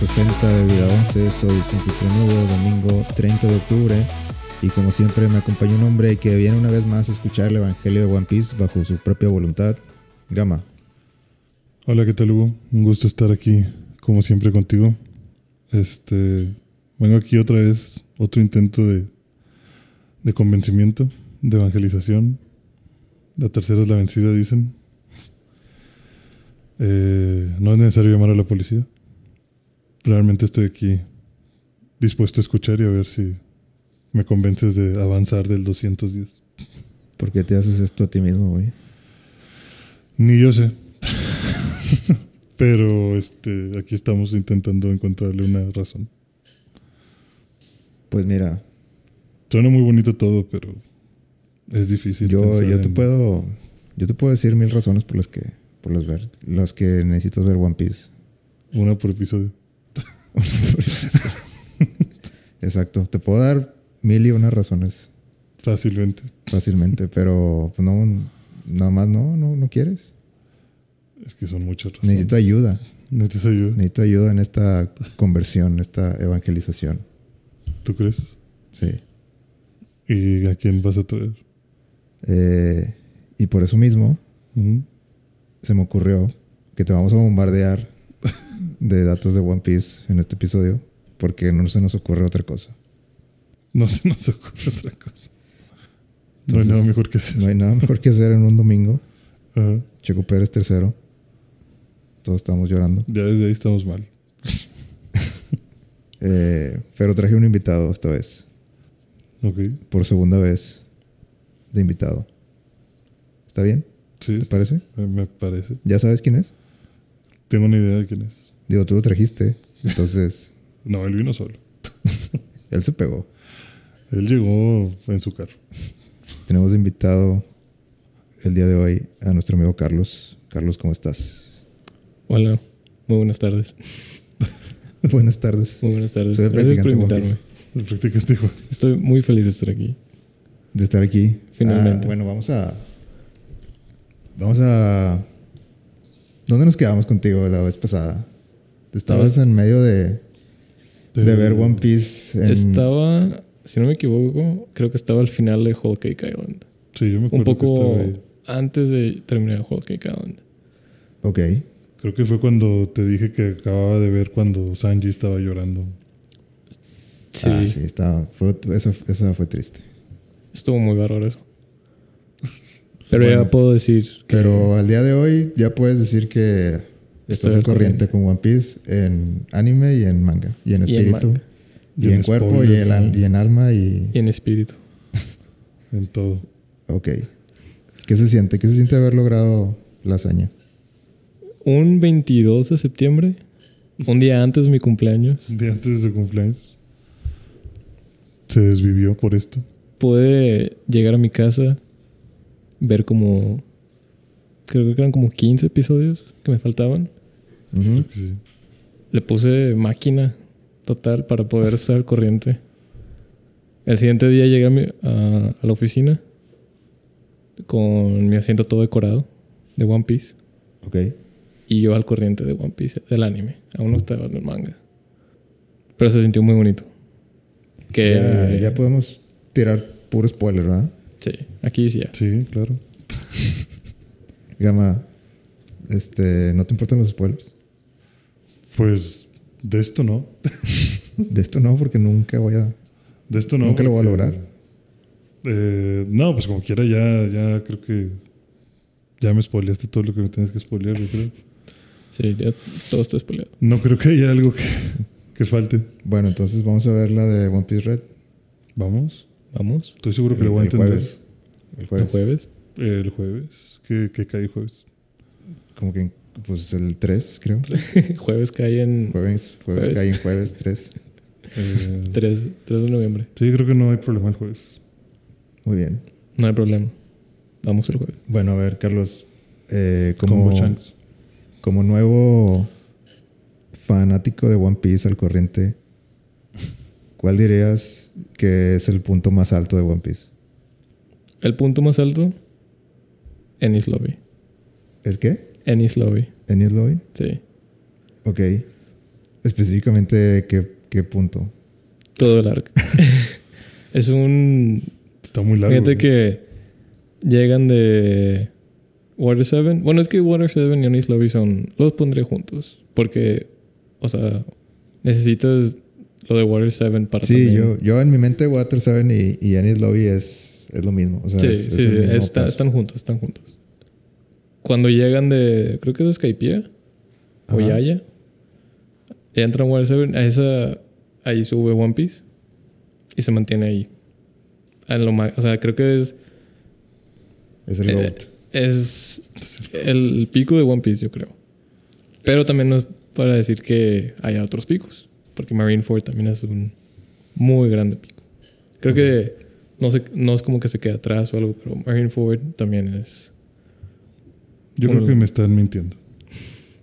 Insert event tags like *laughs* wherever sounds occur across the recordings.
bienvenidos al episodio 60 de Vida 11. Soy su anfitrión nuevo, domingo 30 de octubre. Y como siempre me acompaña un hombre que viene una vez más a escuchar el Evangelio de One Piece bajo su propia voluntad. Gama. Hola, ¿qué tal Hugo? Un gusto estar aquí, como siempre, contigo. Este, vengo aquí otra vez, otro intento de, de convencimiento, de evangelización. La tercera es la vencida, dicen. Eh, no es necesario llamar a la policía. Realmente estoy aquí dispuesto a escuchar y a ver si me convences de avanzar del 210. ¿Por qué te haces esto a ti mismo, güey? Ni yo sé. *laughs* Pero este, aquí estamos intentando encontrarle una razón. Pues mira. Suena muy bonito todo, pero es difícil. Yo, yo te puedo. Yo te puedo decir mil razones por las que. Por las ver. Las que necesitas ver One Piece. Una por episodio. *laughs* Exacto. Te puedo dar mil y unas razones. Fácilmente. Fácilmente. pero pues no. Nada más no, no, no quieres. Es que son muchas razones. Necesito ayuda. Necesito ayuda. Necesito ayuda en esta conversión, esta evangelización. ¿Tú crees? Sí. ¿Y a quién vas a traer? Eh, y por eso mismo se me ocurrió que te vamos a bombardear de datos de One Piece en este episodio porque no se nos ocurre otra cosa. No se nos ocurre otra cosa. no hay nada mejor que hacer. No hay nada mejor que hacer en un domingo. Checo Pérez tercero. Todos estamos llorando. Ya desde ahí estamos mal. *laughs* eh, pero traje un invitado esta vez. Ok. Por segunda vez de invitado. ¿Está bien? Sí. ¿Te parece? Me parece. ¿Ya sabes quién es? Tengo una idea de quién es. Digo, tú lo trajiste. Entonces. *laughs* no, él vino solo. *laughs* él se pegó. Él llegó en su carro. Tenemos invitado el día de hoy a nuestro amigo Carlos. Carlos, ¿cómo estás? Hola, muy buenas tardes. *laughs* buenas tardes. Muy buenas tardes. Soy el Gracias por practicante invitarme. El practicante Juan. Estoy muy feliz de estar aquí. De estar aquí. Finalmente. Ah, bueno, vamos a. Vamos a. ¿Dónde nos quedamos contigo la vez pasada? Estabas en medio de. De, ver One Piece. En... Estaba, si no me equivoco, creo que estaba al final de Whole Cake Island. Sí, yo me acuerdo Un poco que estaba ahí. antes de terminar Whole Cake Island. Ok. Creo que fue cuando te dije que acababa de ver cuando Sanji estaba llorando. Sí, Ah, sí, estaba. Fue, eso, eso fue triste. estuvo muy bárbaro eso. *laughs* Pero Bueno. ya puedo decir que Pero al día de hoy ya puedes decir que estás Estoy al corriente corriente. con One Piece en anime y en manga. Y en Y en espíritu. Y, en, cuerpo y, spoilers, en alma y... y en espíritu. *laughs* En todo. Ok. ¿Qué se siente? ¿Qué se siente haber logrado la hazaña? Un 22 de septiembre, un día antes de mi cumpleaños, Un día antes de su cumpleaños. Se desvivió por esto. pude llegar a mi casa, ver como. Creo que eran como 15 episodios que me faltaban. Creo que sí. Le puse máquina total para poder estar al corriente. El siguiente día llegué a, mi- a- a la oficina con mi asiento todo decorado de One Piece Ok. y yo al corriente de One Piece, del anime. Aún no estaba en el manga. Pero se sintió muy bonito. Que, Ya, ya podemos tirar puro spoiler, ¿verdad? Sí, aquí sí ya. Sí, claro. *laughs* Gama, este, ¿no te importan los spoilers? Pues de esto no. *laughs* De esto no, porque nunca voy a... De esto no. Nunca lo voy a lograr. eh, no, pues como quiera, ya, ya creo que. Ya me spoileaste todo lo que me tienes que spoilear, yo creo. Sí, ya todo está spoileado. No creo que haya algo que, que falte. Bueno, entonces vamos a ver la de One Piece Red. Vamos. Vamos. Estoy seguro que el, lo voy a el entender. jueves. El El jueves. El jueves. ¿Qué, qué cae jueves? Como que, pues el 3, creo. *laughs* jueves cae en Jueves, jueves, Jueves. cae en jueves 3. Eh, 3, 3 de noviembre. sí, creo que no hay problema el jueves. Muy bien. No hay problema. Vamos el jueves. Bueno, a ver, Carlos. eh, Como como nuevo fanático de One Piece al corriente, ¿cuál dirías que es el punto más alto de One Piece? El punto más alto, Ennis Lobby. ¿Es qué? Ennis Lobby, ¿Ennis Lobby? sí. Ok. Específicamente, ¿qué, qué punto? Todo el arco. *laughs* es un. Está muy largo. Fíjate que llegan de Water 7. Bueno, es que Water 7 y Anis Lobby son. Los pondré juntos. Porque, o sea, necesitas lo de Water 7 para. Sí, también- yo, yo en mi mente Water 7 y, y Ennis Lobby es, es lo mismo. O sea, Sí, es, sí, sí, mismo está- paso. están juntos, están juntos. Cuando llegan de. Creo que es Skypiea o. Yaya. Entran a Water 7. A esa. Ahí sube One Piece. Y se mantiene ahí. A lo o sea, creo que es. Es el Eh. Es el pico de One Piece, yo creo. Pero también no es para decir que haya otros picos. Porque Marineford también es un muy grande pico. Creo que no, sé, no es como que se queda atrás o algo, pero Marineford también es. Yo Bueno. creo que me están mintiendo.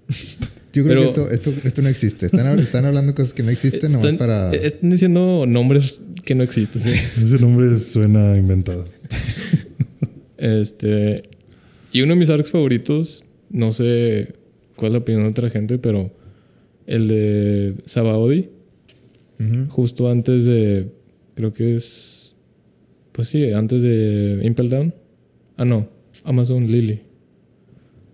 *laughs* Yo creo pero- que esto, esto, esto no existe. Están, están hablando cosas que no existen nomás Están, para... están diciendo nombres que no existen. *laughs* Ese nombre suena inventado. *laughs* Este. Y uno de mis arcs favoritos, no sé cuál es la opinión de otra gente, pero el de Sabaody. Justo antes de. Creo que es. Pues sí, antes de Impel Down. Ah, no. Amazon Lily.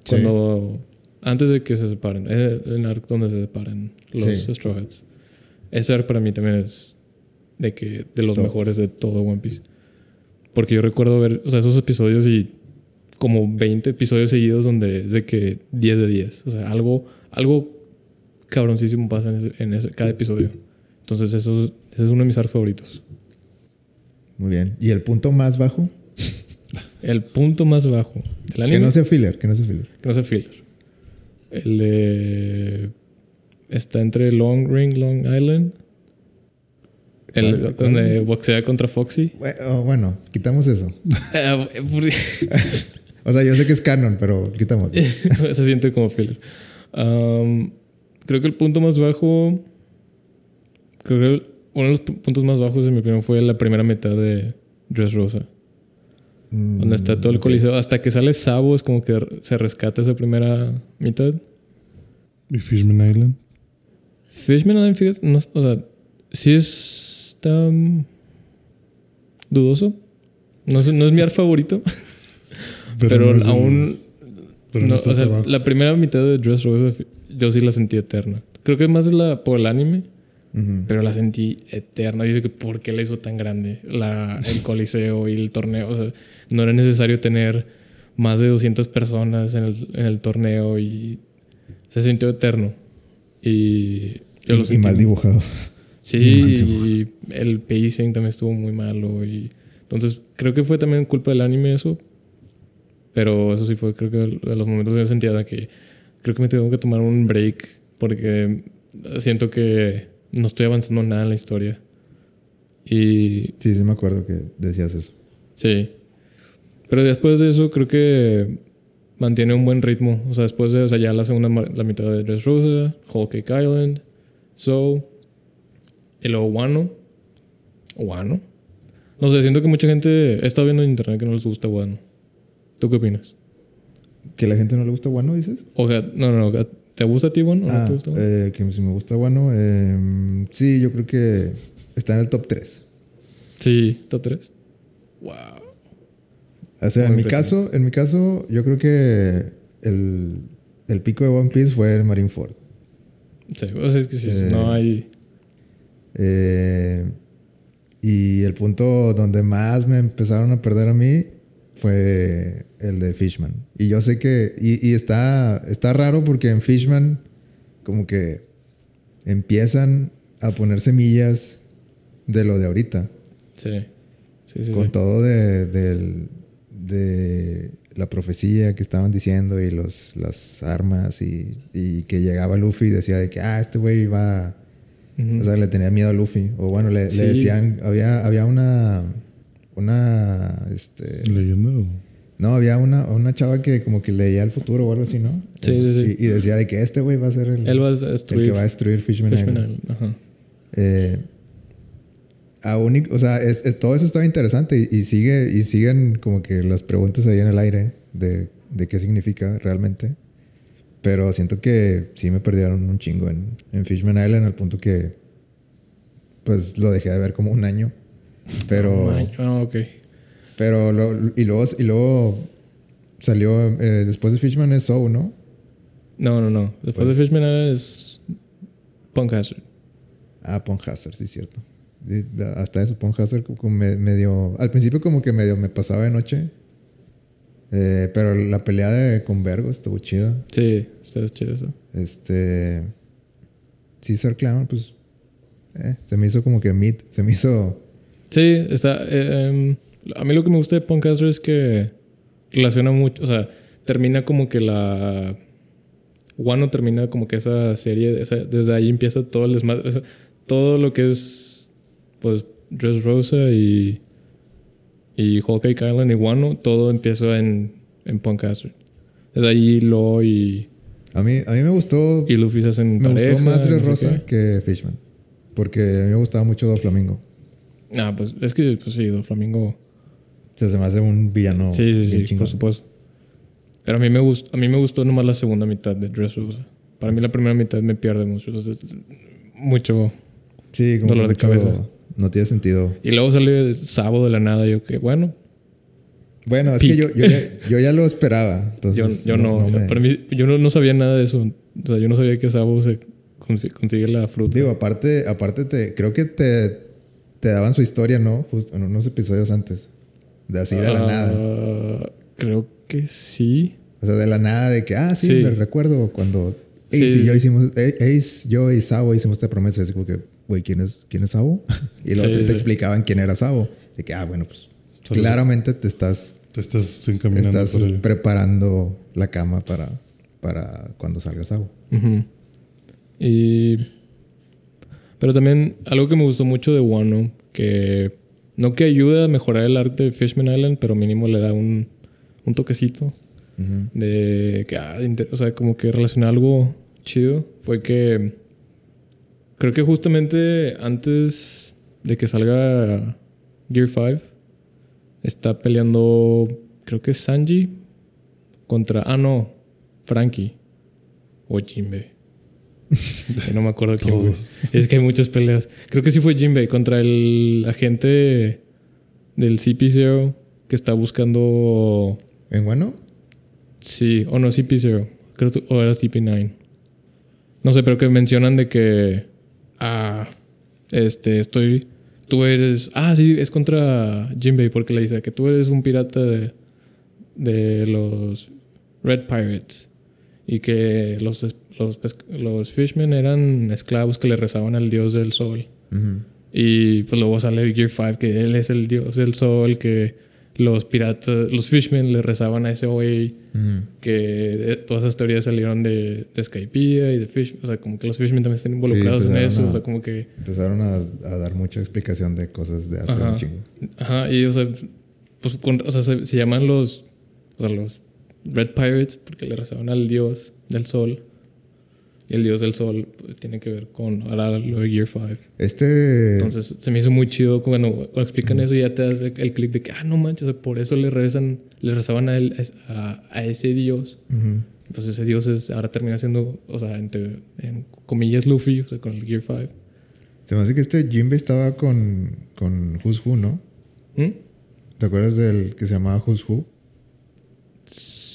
Sí. Cuando. Antes de que se separen. El arc donde se separan los Sí. Straw Hats. Ese arc para mí también es. De que. De los Top. mejores de todo One Piece. Porque yo recuerdo ver. O sea, esos episodios y. Como 20 episodios seguidos donde es de que 10 de 10. O sea, algo. Algo cabroncísimo pasa en, ese- en ese- cada episodio. Entonces, eso, es- ese es uno de mis arcs favoritos. Muy bien. ¿Y el punto más bajo? El punto más bajo del Que anime. no sea filler, que no sea filler. que no sea filler. El de. Está entre Long Ring, Long Island. El ¿Cuál- cuál donde boxea contra Foxy. Bue- oh, Bueno, quitamos eso. *laughs* *laughs* O sea, yo sé que es canon, pero quitamos. *laughs* Se siente como filler. Um, creo que el punto más bajo. Creo que uno de los pu- puntos más bajos, en mi opinión, fue la primera mitad de Dress Rosa. Mm, Donde está todo el coliseo. Hasta que sale Sabo, es como que se rescata esa primera mitad. ¿Y Fishman Island? Fishman Island, fíjate, no, o sea, sí está mm, dudoso. No es, no es mi ar favorito, *laughs* pero, no es aún. pero no, o sea, la primera mitad de Dress Rosa, yo sí la sentí eterna. Creo que es más la, por el anime, pero la sentí eterna. Sé que ¿por qué la hizo tan grande? La, el coliseo y el torneo. O sea, no era necesario tener más de 200 personas en el, en el torneo y se sintió eterno. Y yo lo Y *laughs* mal dibujado. Sí, y el pacing también estuvo muy malo. Y entonces creo que fue también culpa del anime eso. Pero eso sí fue, creo que de los momentos que yo sentía de que creo que me tengo que tomar un break porque siento que no estoy avanzando nada en la historia. Y Sí, sí me acuerdo que decías eso. sí. Pero después de eso creo que mantiene un buen ritmo. O sea, después de, o sea, ya la segunda, la mitad de Dressrosa, Whole Cake Island, So, y luego Wano. Wano. No sé, siento que mucha gente estado viendo en internet que no les gusta Wano. ¿Tú qué opinas? ¿Que la gente no le gusta Wano, dices? O sea, no, no, no. ¿Te gusta a ti Wano o no Ah, te gusta Wano? eh, que si me gusta Wano. eh, sí, yo creo que está en el top 3. Sí, top 3. Wow. O sea, Muy en mi caso, en mi caso, yo creo que el, el pico de One Piece fue el Marineford. Sí, sea, es que sí, Eh, no hay. Eh, y el punto donde más me empezaron a perder a mí fue el de Fishman. Y yo sé que. Y, y está, está raro porque en Fishman, como que empiezan a poner semillas de lo de ahorita. Sí. Sí, sí, con sí. todo de, del- de la profecía que estaban diciendo y los, las armas y, y que llegaba Luffy y decía de que, ah, este güey va... O sea, le tenía miedo a Luffy. O bueno, le, decían, había, había una... Una... Este, ¿Leyenda o...? no, había una, una chava que como que leía el futuro o algo así, ¿no? Sí, sí, sí. Y, y decía de que este güey va a ser el, Él va a el destruir que va a destruir Fishman, Fishman Island. Island. Ajá. Eh, aún o sea, es- es- todo eso estaba interesante y, y sigue y siguen como que las preguntas ahí en el aire de, de qué significa realmente. Pero siento que sí me perdieron un chingo en, en Fishman Island al punto que pues lo dejé de ver como un año. Pero... Ah, ok. Pero lo- y, luego, y luego salió eh, después de Fishman es Soul, ¿no? No, no, no. Después Pues- de Fishman Island es Punk Hazard. Ah, Pong Hazard, sí, cierto. Hasta eso, Pong Hazard como me- medio... Al principio como que medio me pasaba de noche. Eh, pero la pelea de, con Vergo estuvo chida. Sí, está chido eso. Este... Caesar Clown, pues... eh, se me hizo como que mid. Se me hizo... Sí, está. eh, em, a mí lo que me gusta de Punk Hazard es que relaciona mucho. O sea, termina como que la. Wano termina como que esa serie. esa- desde ahí empieza todo el desmadre. o sea, todo lo que es. Pues Dress Rosa y. Y Whole Cake Island y Wano. Todo empieza en, en Punk Hazard. Desde ahí Lo y, A mí, a mí me gustó... y Luffy se hacen me pareja, gustó más no Dress sé Rosa que Fishman. Porque a mí me gustaba mucho Doflamingo. qué. Ah, pues es que, pues sí, Flamingo. O sea, se me hace un villano Sí, sí, sí, chingón. por supuesto. Pero a mí me gustó, a mí me gustó nomás la segunda mitad de Dressrosa. Para mí la primera mitad me pierde mucho. o sea, es- mucho. Sí, como Dolor de mucho- cabeza. No tiene sentido. Y luego sale Sabo de la nada. Yo que, bueno, Bueno, es Peak. que yo, yo, ya, yo ya lo esperaba. Entonces, yo, yo no. me- para mí, yo no, no sabía nada de eso. O sea, yo no sabía que Sabo se consi- consigue la fruta. Digo, aparte, aparte te, creo que te, te daban su historia, ¿no? Justo en unos episodios antes. De así de la Ah, nada. Creo que sí. O sea, de la nada de que, ah, sí, Sí. me recuerdo cuando Ace Sí, y yo sí. hicimos, eh, Ace, yo y Sabo hicimos esta promesa. Así como que, güey, ¿quién es, ¿quién es Sabo? *laughs* y luego Sí, te, explicaban quién era Sabo. De que, ah, bueno, pues claramente te estás, Te estás encaminando estás por preparando la cama para, para cuando salga Sabo. Y. Pero también algo que me gustó mucho de Wano, que no que ayuda a mejorar el arte de Fishman Island, pero mínimo le da un, un toquecito de que, ah, o sea, como que relaciona algo chido, fue que creo que justamente antes de que salga Gear 5, está peleando, creo que es Sanji contra, ah, no, Frankie o Jinbei. Que no me acuerdo quién fue. Es que hay muchas peleas. Creo que sí fue Jinbei contra el agente del CP0 que está buscando ¿En bueno? Sí, o no CP0, creo que o era CP9. No sé, pero que mencionan de que ah este estoy tú eres ah sí, es contra Jinbei porque le dice que tú eres un pirata de de los Red Pirates y que los los, los fishmen eran esclavos que le rezaban al dios del sol. Y pues luego sale Gear 5 que él es el dios del sol, que los piratas, los fishmen le rezaban a ese güey, que eh, todas esas teorías salieron de, de Skypiea y de Fish, o sea, como que los fishmen también están involucrados en eso, a- o sea, como que, Empezaron a, a dar mucha explicación de cosas de hace Ajá. un chingo. ajá, y o sea, pues, con- o sea, se, se llaman los, o sea, los Red Pirates porque le rezaban al dios del sol. El dios del sol pues, tiene que ver con ahora lo de Gear 5. Este. Entonces se me hizo muy chido cuando, explican eso y ya te das el, clic de que, ah, no manches, por eso le rezan, le rezaban a, él, a, a ese dios. Pues ese dios es, ahora termina siendo, o sea, entre, en comillas, Luffy, o sea, con el Gear 5. Se me hace que este Jimbe estaba con, con Who's Who, ¿no? ¿Mm? ¿Te acuerdas del que se llamaba Who's Who?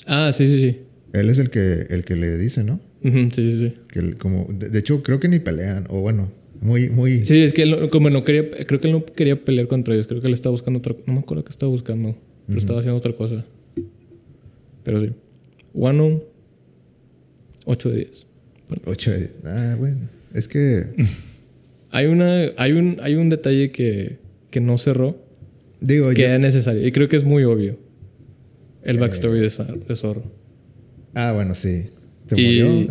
Ah, sí, sí, sí. Él es el que, el que le dice, ¿no? Sí, sí, sí. Que como, de, de hecho, creo que ni pelean. O bueno, muy, muy. Sí, es que él, como no quería, creo que él no quería pelear contra ellos, creo que él estaba buscando otra no me acuerdo qué estaba buscando, pero estaba haciendo otra cosa. Pero sí. Wano, 8 de 10. Ocho de- Ah, bueno. Es que. *laughs* Hay, una, hay, un, hay un detalle que, que no cerró, Digo, que yo. era necesario. Y creo que es muy obvio. El backstory de Zorro. Ah, bueno, sí. Se Y- murió.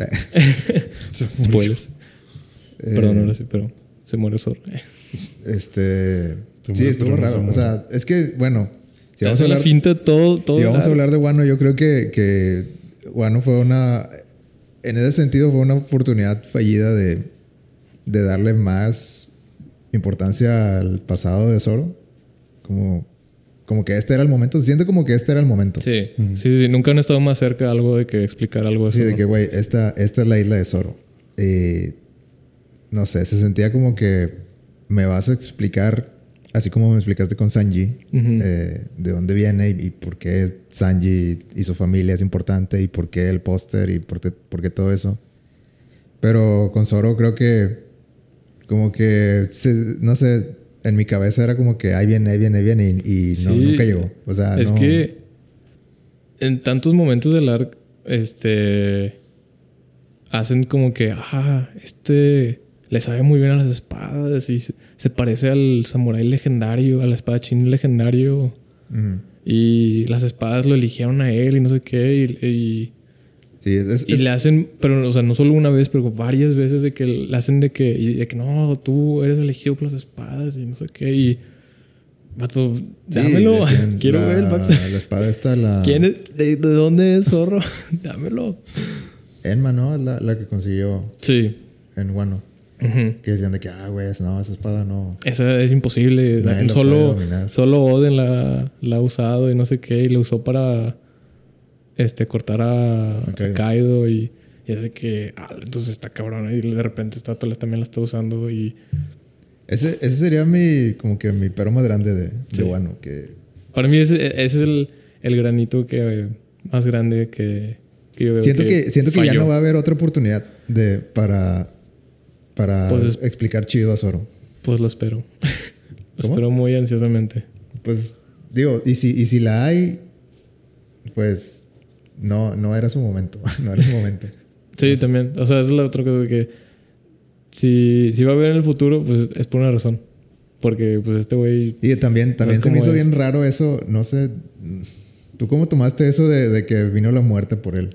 *laughs* Spoilers. Eh, Perdón, ahora sí, pero se muere Zorro. Este. Se Sí, estuvo raro. se O sea, es que, bueno. Si vamos a hace la hablar, finta todo, todo. si vamos a hablar de Wano, yo creo que, que Wano fue una. En ese sentido, fue una oportunidad fallida de, de darle más importancia al pasado de Zoro. Como como que este era el momento. Se siente como que este era el momento. Sí, sí, sí. Nunca han estado más cerca de algo de que explicar algo así. Sí, de que, güey, esta, esta es la isla de Zoro. Y no sé, se sentía como que me vas a explicar, así como me explicaste con Sanji, eh, de dónde viene y, por qué Sanji y su familia es importante y por qué el póster y por, qué todo eso. Pero con Zoro creo que, como que, no sé, en mi cabeza era como que ahí viene, ahí viene, ahí viene y, nunca llegó. O sea, es que en tantos momentos del arc, este, hacen como que, ah, este le sabe muy bien a las espadas y se, parece al samurái legendario, al espadachín legendario. Y las espadas lo eligieron a él y no sé qué. Y, y le hacen, pero o sea, no solo una vez, pero varias veces de que le hacen de que, y de que no, tú eres elegido por las espadas y no sé qué. Y. Vato, dámelo. *laughs* Quiero ver el La espada está la. ¿Quién es? ¿De, dónde es zorro? *laughs* dámelo. Enma, ¿no? La, la que consiguió. Sí. En Guano. Que decían de que, ah, güey, no, esa espada no. Esa es imposible. solo, solo Oden la, la, ha usado y no sé qué. Y la usó para este, cortar a, Kaido. y, y hace que, ah, entonces está cabrón. Y de repente esta también la está usando y... Ese, ese sería mi, como que mi perro más grande de, de Que... Para mí ese, ese es el, el, granito que, más grande que, que yo veo. Siento que, siento que ya no va a haber otra oportunidad de, para, para pues explicar chido a Zoro. Pues lo espero. *laughs* lo espero muy ansiosamente. Pues digo, y si, y si la hay, pues no, no era su momento. *laughs* no era su momento. sí, también. O sea, es la otra cosa que si, si va a haber en el futuro, pues es por una razón. Porque pues este güey... Y también, también se me hizo bien raro eso, no sé, ¿tú cómo tomaste eso de, de que vino la muerte por él?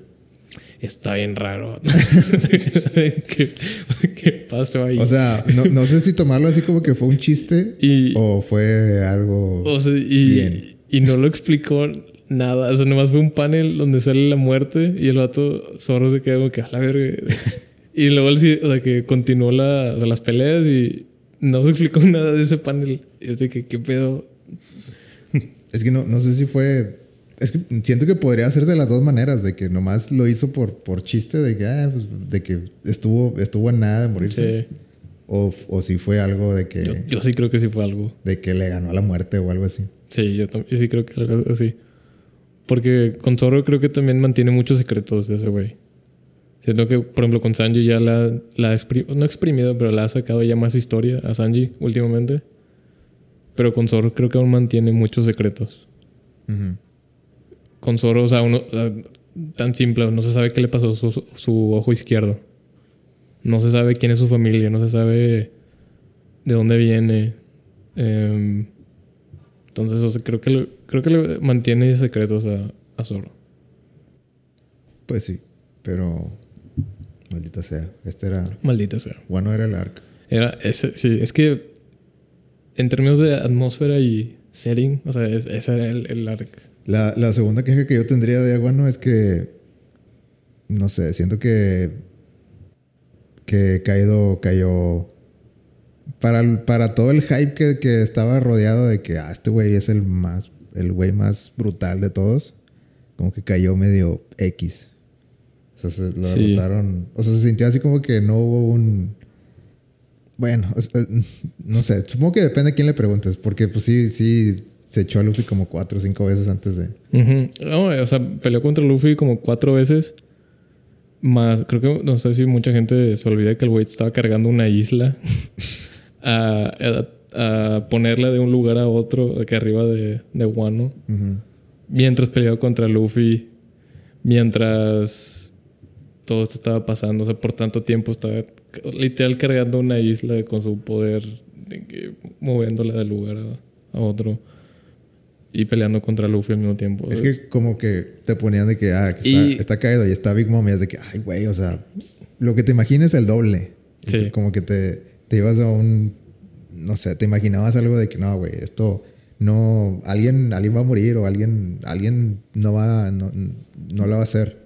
Está bien raro. *laughs* ¿Qué, ¿Qué, pasó ahí? O sea, no, no, sé si tomarlo así como que fue un chiste o fue algo o sea, y, bien. Y no lo explicó nada. O sea, nomás fue un panel donde sale la muerte y el vato Zorro se queda como que a la verga. *laughs* y luego él o sea, que continuó la, las peleas y no se explicó *laughs* nada de ese panel. Y así que, ¿qué pedo? Es que no, no sé si fue. Es que siento que podría ser de las dos maneras, de que nomás lo hizo por, por chiste, de que, ah, pues, de que estuvo, estuvo en nada de morirse. O, o, si fue algo de que. Yo, yo, sí creo que sí fue algo. De que le ganó a la muerte o algo así. Sí, yo, yo sí creo que algo así. Porque con Zoro creo que también mantiene muchos secretos de ese güey. Siento que, por ejemplo, con Sanji ya la, la ha no exprimido, pero la ha sacado ya más historia a Sanji últimamente. Pero con Zoro creo que aún mantiene muchos secretos. Con Zoro, o sea, uno, tan simple, no se sabe qué le pasó a su, ojo izquierdo. No se sabe quién es su familia, no se sabe de dónde viene. Em, entonces, creo que creo que le mantiene secretos a, a Zoro. Pues sí, pero maldita sea. Este era. Maldita sea. Bueno, era el arc. Era ese, sí. Es que en términos de atmósfera y setting, o sea, ese era el, el arc. La, la, segunda queja que yo tendría de Aguano es que. No sé, siento que. Que Kaido cayó para, para todo el hype que, que, estaba rodeado de que ah, este güey es el más, el güey más brutal de todos, como que cayó medio X. O sea, se lo derrotaron. O sea, se sintió así como que no hubo un. Bueno, no sé, supongo que depende de quién le preguntes, porque pues sí, sí, se echó a Luffy como cuatro o cinco veces antes de. no, o sea, peleó contra Luffy como cuatro veces. Más, creo que no sé si mucha gente se olvida que el güey estaba cargando una isla. *laughs* a, a, ponerla de un lugar a otro, aquí arriba de, de Wano. Mientras peleaba contra Luffy, mientras todo esto estaba pasando. O sea, por tanto tiempo estaba literal cargando una isla con su poder, de moviéndola de lugar a, otro. Y peleando contra Luffy al mismo tiempo. Es que como que te ponían de que, ah, está, está, caído y está Big Mom y es de que, ay, güey, o sea, lo que te imagines el doble. Sí. Como que te, te ibas a un, no sé, te imaginabas algo de que no, güey, esto no, alguien, alguien va a morir o alguien, alguien no va, no, no lo va a hacer.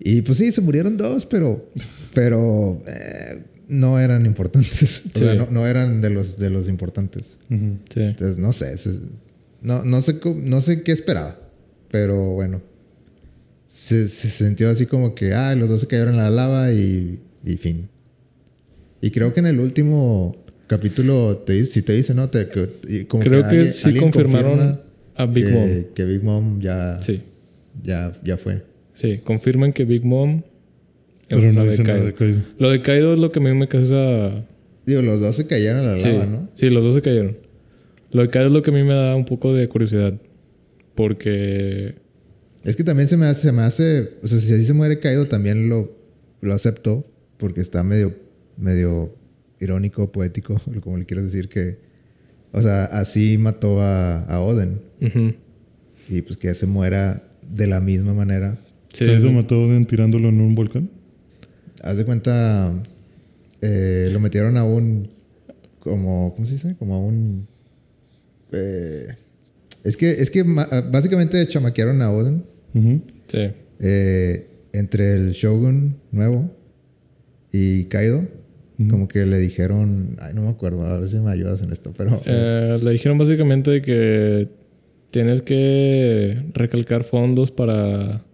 Y pues sí, se murieron dos, pero, pero eh, no eran importantes. *laughs* O sea, no, no, eran de los, de los importantes. Entonces, no sé, No, no, sé, no sé qué esperaba. Pero bueno. Se, se sintió así como que, ah, los dos se cayeron en la lava y, y fin. Y creo que en el último capítulo, te, dice- si te dice, ¿no? Te, que- y como Creo que alguien- sí alguien confirmaron confirma a Big que, Mom. que Big Mom ya, Sí, ya, ya fue. sí. Confirman que Big Mom... Pero es no la de dice nada Kaido. de Kaido. Lo de Kaido es lo que a mí me causa... Digo, los dos se cayeron en la Sí, lava, ¿no? sí, los dos se cayeron. Lo de Kaido es lo que a mí me da un poco de curiosidad. Porque... Es que también se me hace, se me hace, o sea, si así se muere caído, también lo, lo acepto, porque está medio, medio irónico, poético, *laughs* como le quieras decir, que, o sea, así mató a, a Oden, ujú, y pues que se muera de la misma manera. sí, Kaido mató a Oden tirándolo en un volcán. Haz de cuenta, eh, lo metieron a un, como, ¿cómo se dice? Como a un, eh, es que, es que básicamente chamaquearon a Oden. Ujú. sí. eh, entre el Shogun nuevo y Kaido, como que le dijeron, ay, no me acuerdo, a ver si me ayudas en esto, pero Eh, le dijeron básicamente que tienes que recalcar fondos para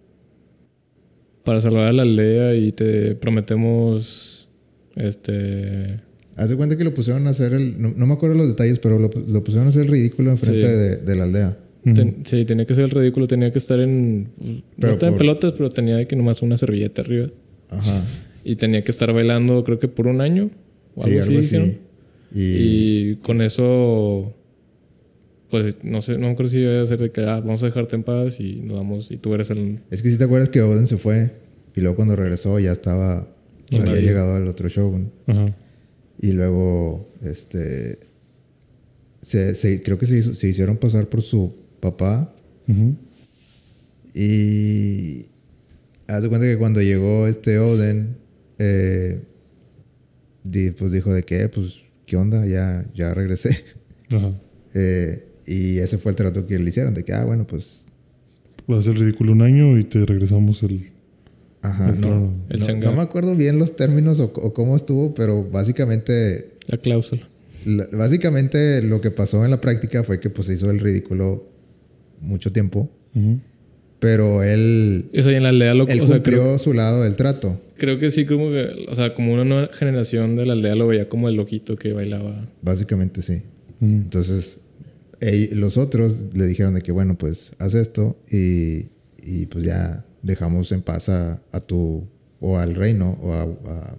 para salvar a la aldea y te prometemos este haz de cuenta que lo pusieron a hacer el, no, no me acuerdo los detalles, pero lo, lo pusieron a hacer el ridículo enfrente Sí. de, de la aldea. ten- sí tenía que ser el ridículo tenía que estar en no estaba en pelotas pero tenía que nomás una servilleta arriba Ajá. Y tenía que estar bailando creo que por un año o Sí, algo así, algo. Y, Y con eso, pues no sé, no acuerdo si iba a ser de que ah, vamos a dejarte en paz y nos vamos y tú eres el. es que si te acuerdas que Oden se fue y luego cuando regresó ya estaba, había llegado al otro Shogun. Ajá. Y luego, este, se, se- creo que se, hizo- se hicieron pasar por su papá. Y haz de cuenta que cuando llegó este Oden, eh, di- pues dijo de que, pues, ¿qué onda? Ya, ya regresé. Ajá. Eh, y ese fue el trato que le hicieron, de que, ah, bueno, pues, Vas a hacer ridículo un año y te regresamos el. ajá, El no. El no, no me acuerdo bien los términos o, o cómo estuvo, pero básicamente, La cláusula. la- básicamente lo que pasó en la práctica fue que pues se hizo el ridículo mucho tiempo, Ujú. Pero él, Eso en la aldea lo él o sea, cumplió creo, su lado del trato. creo que sí, como que, o sea, como una nueva generación de la aldea lo veía como el loquito que bailaba. Básicamente sí. Ujú. Entonces, los otros le dijeron de que, bueno, pues haz esto y, y, pues ya dejamos en paz a, a tu, o al reino, o a, a,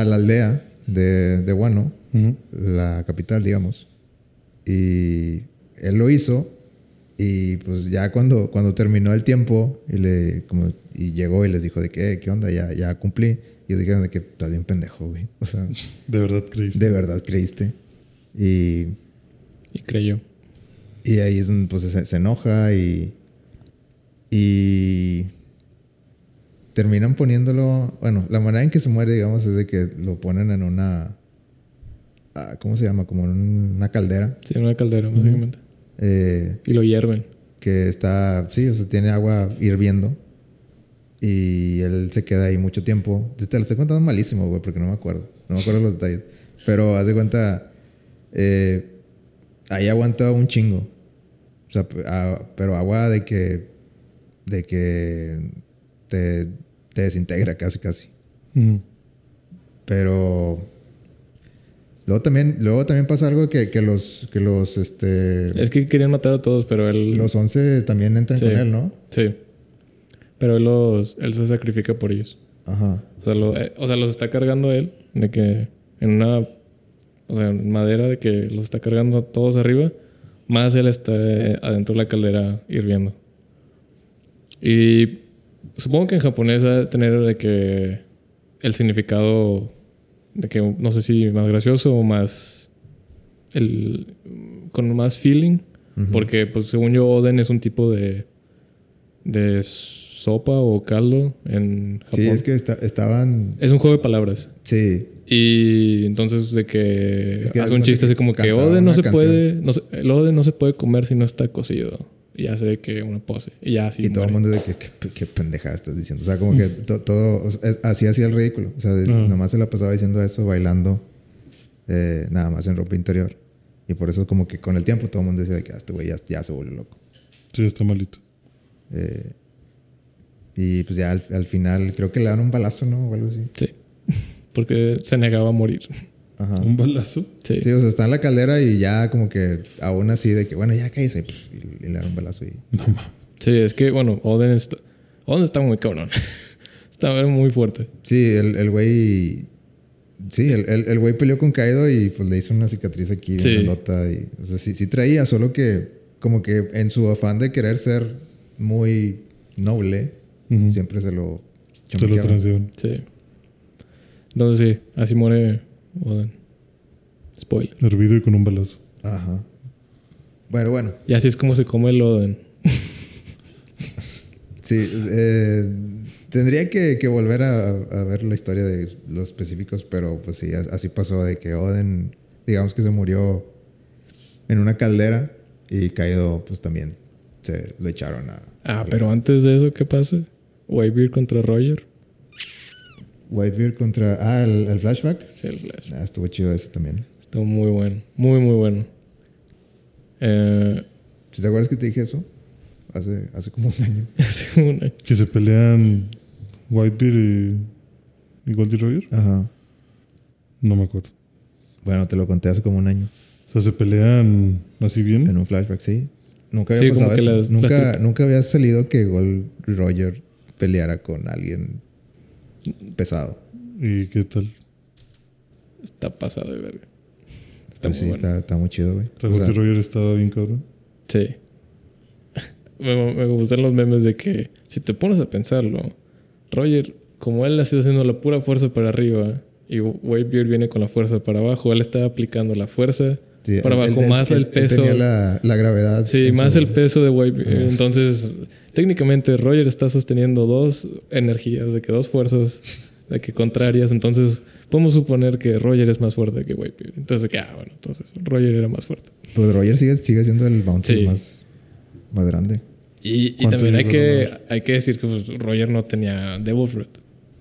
a la aldea de, de Wano, la capital, digamos. Y él lo hizo y pues ya cuando, cuando terminó el tiempo y, le, como, y llegó y les dijo de que, "Eh, ¿qué onda? Ya, ya cumplí. Y ellos dijeron de que estás bien pendejo, güey. O sea, *laughs* De verdad creíste. de verdad creíste. Y Y creyó. y ahí es donde pues, se, se enoja y. Y. Terminan poniéndolo. Bueno, la manera en que se muere, digamos, es de que lo ponen en una. ah, ¿Cómo se llama? Como en una caldera. Sí, en una caldera, básicamente. Eh, Y lo hierven. que está. Sí, o sea, tiene agua hirviendo. Y él se queda ahí mucho tiempo. Te lo estoy contando malísimo, güey, porque no me acuerdo. No me acuerdo los detalles. Pero haz de cuenta. eh, ahí aguanta un chingo. O sea, a- pero agua de que. de que. te, te desintegra casi, casi. Ujú. Pero. Luego también, luego también pasa algo que, que los. que los. este. Es que querían matar a todos, pero él. los 11 también entran Sí. con él, ¿no? Sí. Pero él, los, él se sacrifica por ellos. Ajá. O sea, lo- eh, o sea, los está cargando él, de que en una, o sea, en madera, de que los está cargando todos arriba, más él está eh, adentro de la caldera hirviendo. Y supongo que en japonés ha tener de que el significado de que no sé si más gracioso o más el con más feeling, porque pues según yo Oden es un tipo de de sopa o caldo en Japón. Sí, es que esta- estaban. Es un juego de palabras. Sí. Y entonces de que, Es que hace un chiste así como que Oden no se canción. puede, no se- el Oden no se puede comer si no está cocido. Y ya sé que una pose. Y ya así. y todo el mundo de que qué, qué pendejada estás diciendo. O sea, como que to- todo. o sea, así hacía el ridículo. O sea, de- nomás se la pasaba diciendo eso, bailando. eh, nada más en ropa interior. Y por eso como que con el tiempo todo el mundo decía de que "Ah, este güey ya, ya se vuelve loco. Sí, está malito. Eh, y pues ya al, al final creo que le dan un balazo, ¿no? O algo así. Sí. *laughs* Porque se negaba a morir. Ajá. ¿Un balazo? Sí. Sí, o sea, está en la caldera y ya como que aún así de que, bueno, ya cállese. pues, y, y le dan un balazo y... No mames. Sí, es que, bueno, Oden está, Oden está muy cabrón. *laughs* está muy fuerte. Sí, el el güey... Sí, el el- el güey peleó con Kaido y pues le hizo una cicatriz aquí, Sí. una nota y... O sea, sí, sí traía, solo que como que en su afán de querer ser muy noble, siempre se lo... Se lo. Sí. Entonces sí, así muere Oden. Spoiler. Hervido y con un balazo. Ajá. Bueno, bueno. Y así es como se come el Oden. Sí, eh, tendría que, que volver a, a ver la historia de los específicos, pero pues sí, as- así pasó de que Oden, digamos que se murió en una caldera y Kaido pues también se lo echaron a... Ah, pero antes de eso, ¿qué pasa? Whitebeard contra Roger. Whitebeard contra... Ah, el, el flashback. Sí, el Flash. Ah, estuvo chido ese también. Estuvo muy bueno. Muy, muy bueno. Eh, ¿Sí ¿Te acuerdas que te dije eso? Hace, hace como un año. *laughs* hace un año. Que se pelean Whitebeard y, y Goldie Roger. Ajá. No me acuerdo. Bueno, te lo conté hace como un año. O sea, se pelean así bien. En un flashback, sí. Nunca había Sí, como pasado eso. las- nunca, las- nunca había salido que Gold Roger peleara con alguien pesado. ¿Y qué tal? Está pasado de verga. Está Pues muy sí, bueno. está, está muy chido, güey. O sea, Roger estaba bien cabrón. Sí. *laughs* me, me gustan los memes de que si te pones a pensarlo, Roger, como él está haciendo la pura fuerza para arriba y Whitebeard viene con la fuerza para abajo, él está aplicando la fuerza sí, para él- abajo él- más él- el peso. tenía la, la gravedad. Sí, más su- el peso de Whitebeard. Ajá. Entonces, técnicamente Roger está sosteniendo dos energías, de que dos fuerzas, de que contrarias. Entonces, podemos suponer que Roger es más fuerte que Whitebeard. Entonces, ah, bueno, entonces Roger era más fuerte. Pues Roger sigue, sigue siendo el bounty Sí. más, más grande. Y, y ¿Cuánto también hay que, hay que decir que pues, Roger no tenía Devil Fruit.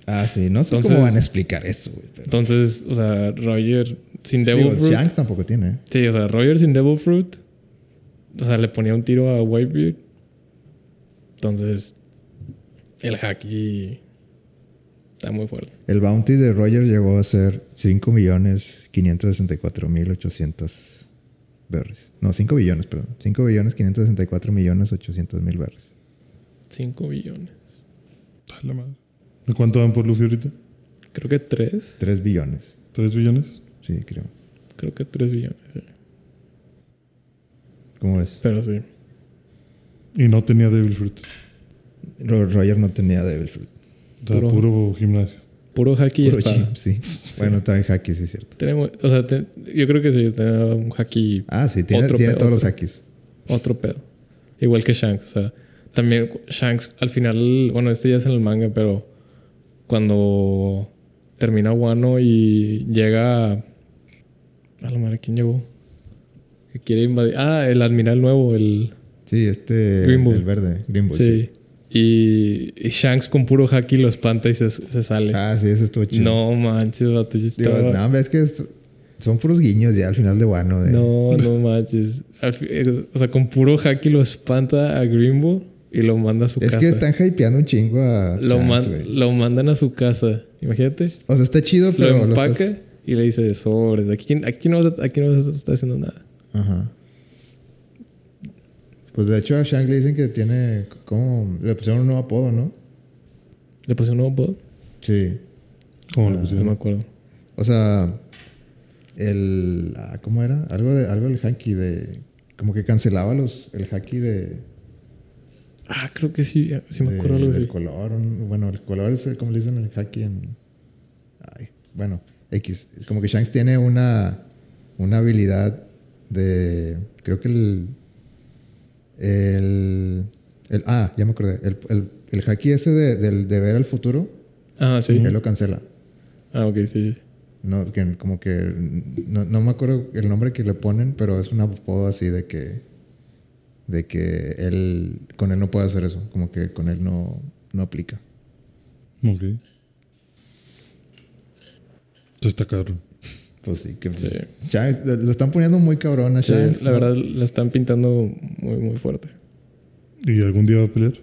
Ah, sí. No sé Entonces- cómo van a explicar eso, güey. pero- Entonces, o sea, Roger sin Devil Digo, Fruit. Shanks tampoco tiene. ¿eh? Sí, o sea, Roger sin Devil Fruit. O sea, le ponía un tiro a Whitebeard. Entonces, el Haki está muy fuerte. El bounty de Roger llegó a ser 5.564.800 berries. No, 5 billones, perdón. 5.564.800.000 berries. 5 billones. A la madre. ¿De cuánto van por Luffy ahorita? Creo que 3. 3 billones. ¿Tres billones? Sí, creo. Creo que 3 billones. sí. ¿Cómo ves? Pero sí. Y no tenía Devil Fruit. Ro- Roger no tenía Devil Fruit. Puro- puro, gimnasio. Puro Haki y Puro espada. chi- sí. Bueno, está en Haki, sí es cierto. Tenemos, o sea, te- yo creo que sí, tenía un Haki Ah, sí, tiene, Otro tiene pedo, todos los. Hakis. otro pedo. Igual que Shanks. O sea, también Shanks al final, bueno, este ya es en el manga, pero cuando termina Wano y llega a la madre, ¿quién llegó? Que quiere invadir. Ah, el admiral nuevo, el. Sí, este. El verde. Sí. Y, y Shanks con puro haki lo espanta y se, se sale. Ah, sí, eso estuvo chido. no manches, vato, yo Digo, estaba- no, ves que es- son puros guiños ya al final de Wano. De, No, no manches. Al eh, o sea, con puro haki lo espanta a Grimbo y lo manda a su Es casa. que están hypeando un chingo a lo, Shanks, man- lo mandan a su casa. Imagínate. O sea, está chido, Lo pero lo empaca estás- y le dice sobres. Aquí, aquí, no vas a, aquí no vas a estar haciendo nada. Ajá. Pues de hecho a Shanks le dicen que tiene... ¿Cómo? Le pusieron un nuevo apodo, ¿no? ¿Le puse un nuevo pod? Sí. ¿Cómo le No me pusieron? acuerdo. O sea... El... ah, ¿Cómo era? Algo de algo del haki de... Como que cancelaba los, el haki de... Ah, creo que sí. Sí me de- acuerdo algo del así. color. un- Bueno, el color es como le dicen el haki en... Ay, bueno, X. Como que Shanks tiene una... Una habilidad de... Creo que el... El... el ah, ya me acordé. El, el, el haki ese de, del- de ver el futuro, Ah, sí. él lo cancela. Ah, ok, sí, sí. No, que como que... No, no me acuerdo el nombre que le ponen, pero es una apodo así de que... De que él... Con él no puede hacer eso. Como que con él no, no aplica. Ok. Entonces está cabrón. Pues sí, que pues, Sí. Shanks- lo están poniendo muy cabrón a Sí, la ¿no? verdad la están pintando muy, muy fuerte. ¿Y algún día va a pelear?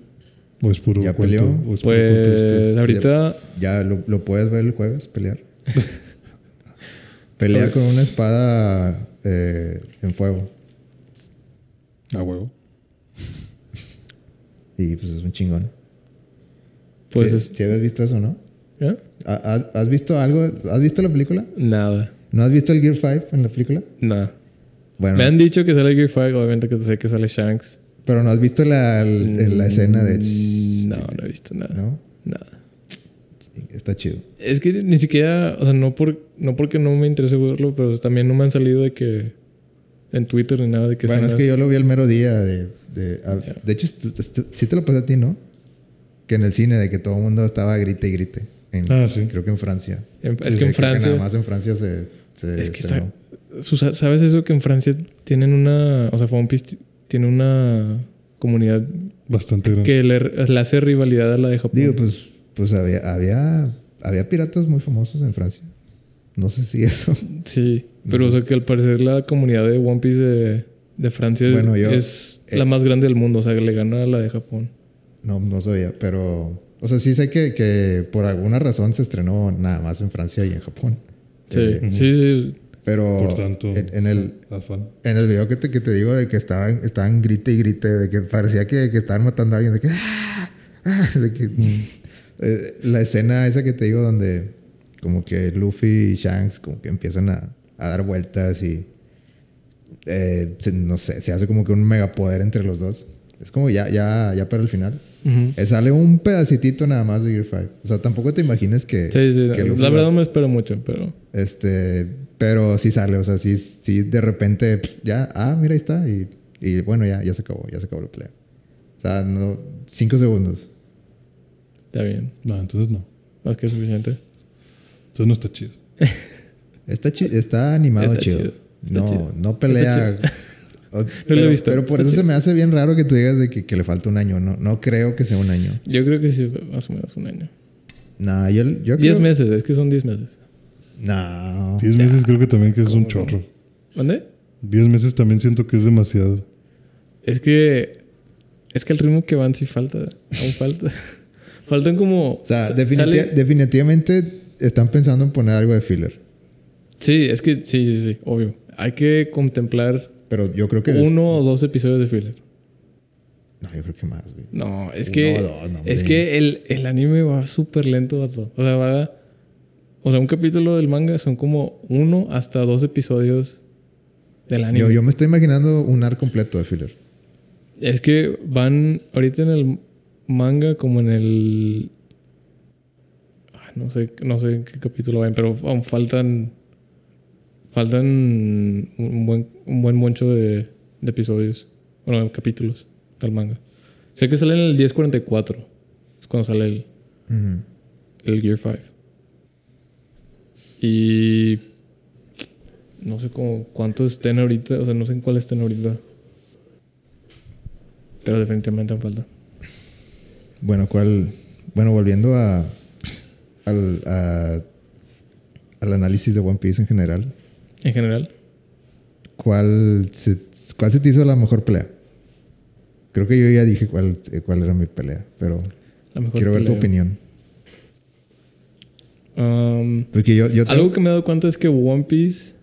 ¿O es puro ¿Ya cuento? peleó? ¿O es puro cuento de Pues ustedes? ahorita Ya lo, lo puedes ver el jueves pelear. *laughs* Pelea con una espada eh, en fuego. Ah, huevo. Y pues es un chingón. pues ¿Sí, es sí habías visto eso, no? ¿eh? ¿Ha- ha- ¿Has visto algo? ¿Has visto la película? nada, ¿No has visto el Gear 5 en la película? nada. Bueno, Me han dicho que sale Gear 5, obviamente que sé que sale Shanks. pero no has visto la, la escena de... Mm, No, no he visto nada. ¿No? Nada. Está chido. Es que ni siquiera, o sea, no, por, no porque no me interese verlo, pero también no me han salido de que en Twitter ni nada de que bueno, es que yo lo vi el mero día de... De, a- de hecho, sí te lo pasé a ti, ¿no? Que en el cine, de que todo el mundo estaba grite y grite. En- Ah, sí. Creo que en Francia. En- Sí, es que en creo Francia. nada más en Francia se... se es que está. ¿Sabes eso? Que en Francia tienen una. O sea, One Piece tiene una comunidad Bastante grande. que le, le hace rivalidad a la de Japón. Digo, pues, pues había, había, había piratas muy famosos en Francia. No sé si eso. Sí, pero o sea que al parecer la comunidad de One Piece de, de Francia Bueno, yo- es eh, la más grande del mundo. O sea, que le gana a la de Japón. No, no sabía, pero. O sea, sí sé que, que por alguna razón se estrenó nada más en Francia y en Japón. Sí, Eh, sí, sí. pero Por tanto, en, en el, afán. en el video que te, que te digo de que estaban, estaban grite y grite, de que parecía que, que estaban matando a alguien, de que. ¡ah! *laughs* ¡ah! de que- eh, la escena esa que te digo donde como que Luffy y Shanks como que empiezan a, a dar vueltas y eh, no sé, se hace como que un megapoder entre los dos. Es como ya, ya, ya para el final. Eh, sale un pedacitito nada más de Gear 5. O sea, tampoco te imagines que. Sí, sí. que la verdad no me espero mucho, pero. Este. Pero sí sale, o sea, sí, sí de repente pff, ya, ah, mira, ahí está. Y, y bueno, ya, ya se acabó, ya se acabó la pelea. O sea, no, cinco segundos. Está bien. No, entonces no. Más que suficiente. Entonces no está chido. *laughs* Está, chi- está animado Está chido. chido, está no, chido. no pelea. Está O- lo pero, he visto, pero por está eso se chido. me hace bien raro que tú digas de que, que le falta un año. No, no creo que sea un año. Yo creo que sí, más o menos un año. Nah, yo, yo Diez creo- meses, es que son diez meses. No. Diez meses creo que también que es un chorro. ¿Dónde? Diez meses también siento que es demasiado. Es que. Es que el ritmo que van sí falta. Aún falta. *laughs* Faltan como. O sea, sa- definiti- sale- definitivamente están pensando en poner algo de filler. Sí, es que sí, sí, sí, obvio. Hay que contemplar Pero yo creo que. uno o dos episodios de filler. No, yo creo que más, güey. No, es Uno que. dos, no, es que el, el anime va súper lento, vato. O sea, va. O sea, un capítulo del manga son como uno hasta dos episodios del anime. Yo, yo me estoy imaginando un arco completo de filler. Es que van ahorita en el manga como en el... Ah, No sé, no sé en qué capítulo van, pero aún faltan... Faltan un buen, un buen moncho de, de episodios. Bueno, de capítulos del manga. Sé que sale en el 1044. Es cuando sale el, el Gear 5. Y... No sé cómo, cuántos estén ahorita. O sea, no sé en cuál estén ahorita. Pero definitivamente me falta. Bueno, ¿cuál? Bueno, volviendo a, al, a- al análisis de One Piece en general, En general. ¿cuál se, ¿cuál se te hizo la mejor pelea? Creo que yo ya dije cuál, eh, cuál era mi pelea, pero quiero ver tu opinión. Um, Porque yo, yo algo que me he dado cuenta es que One Piece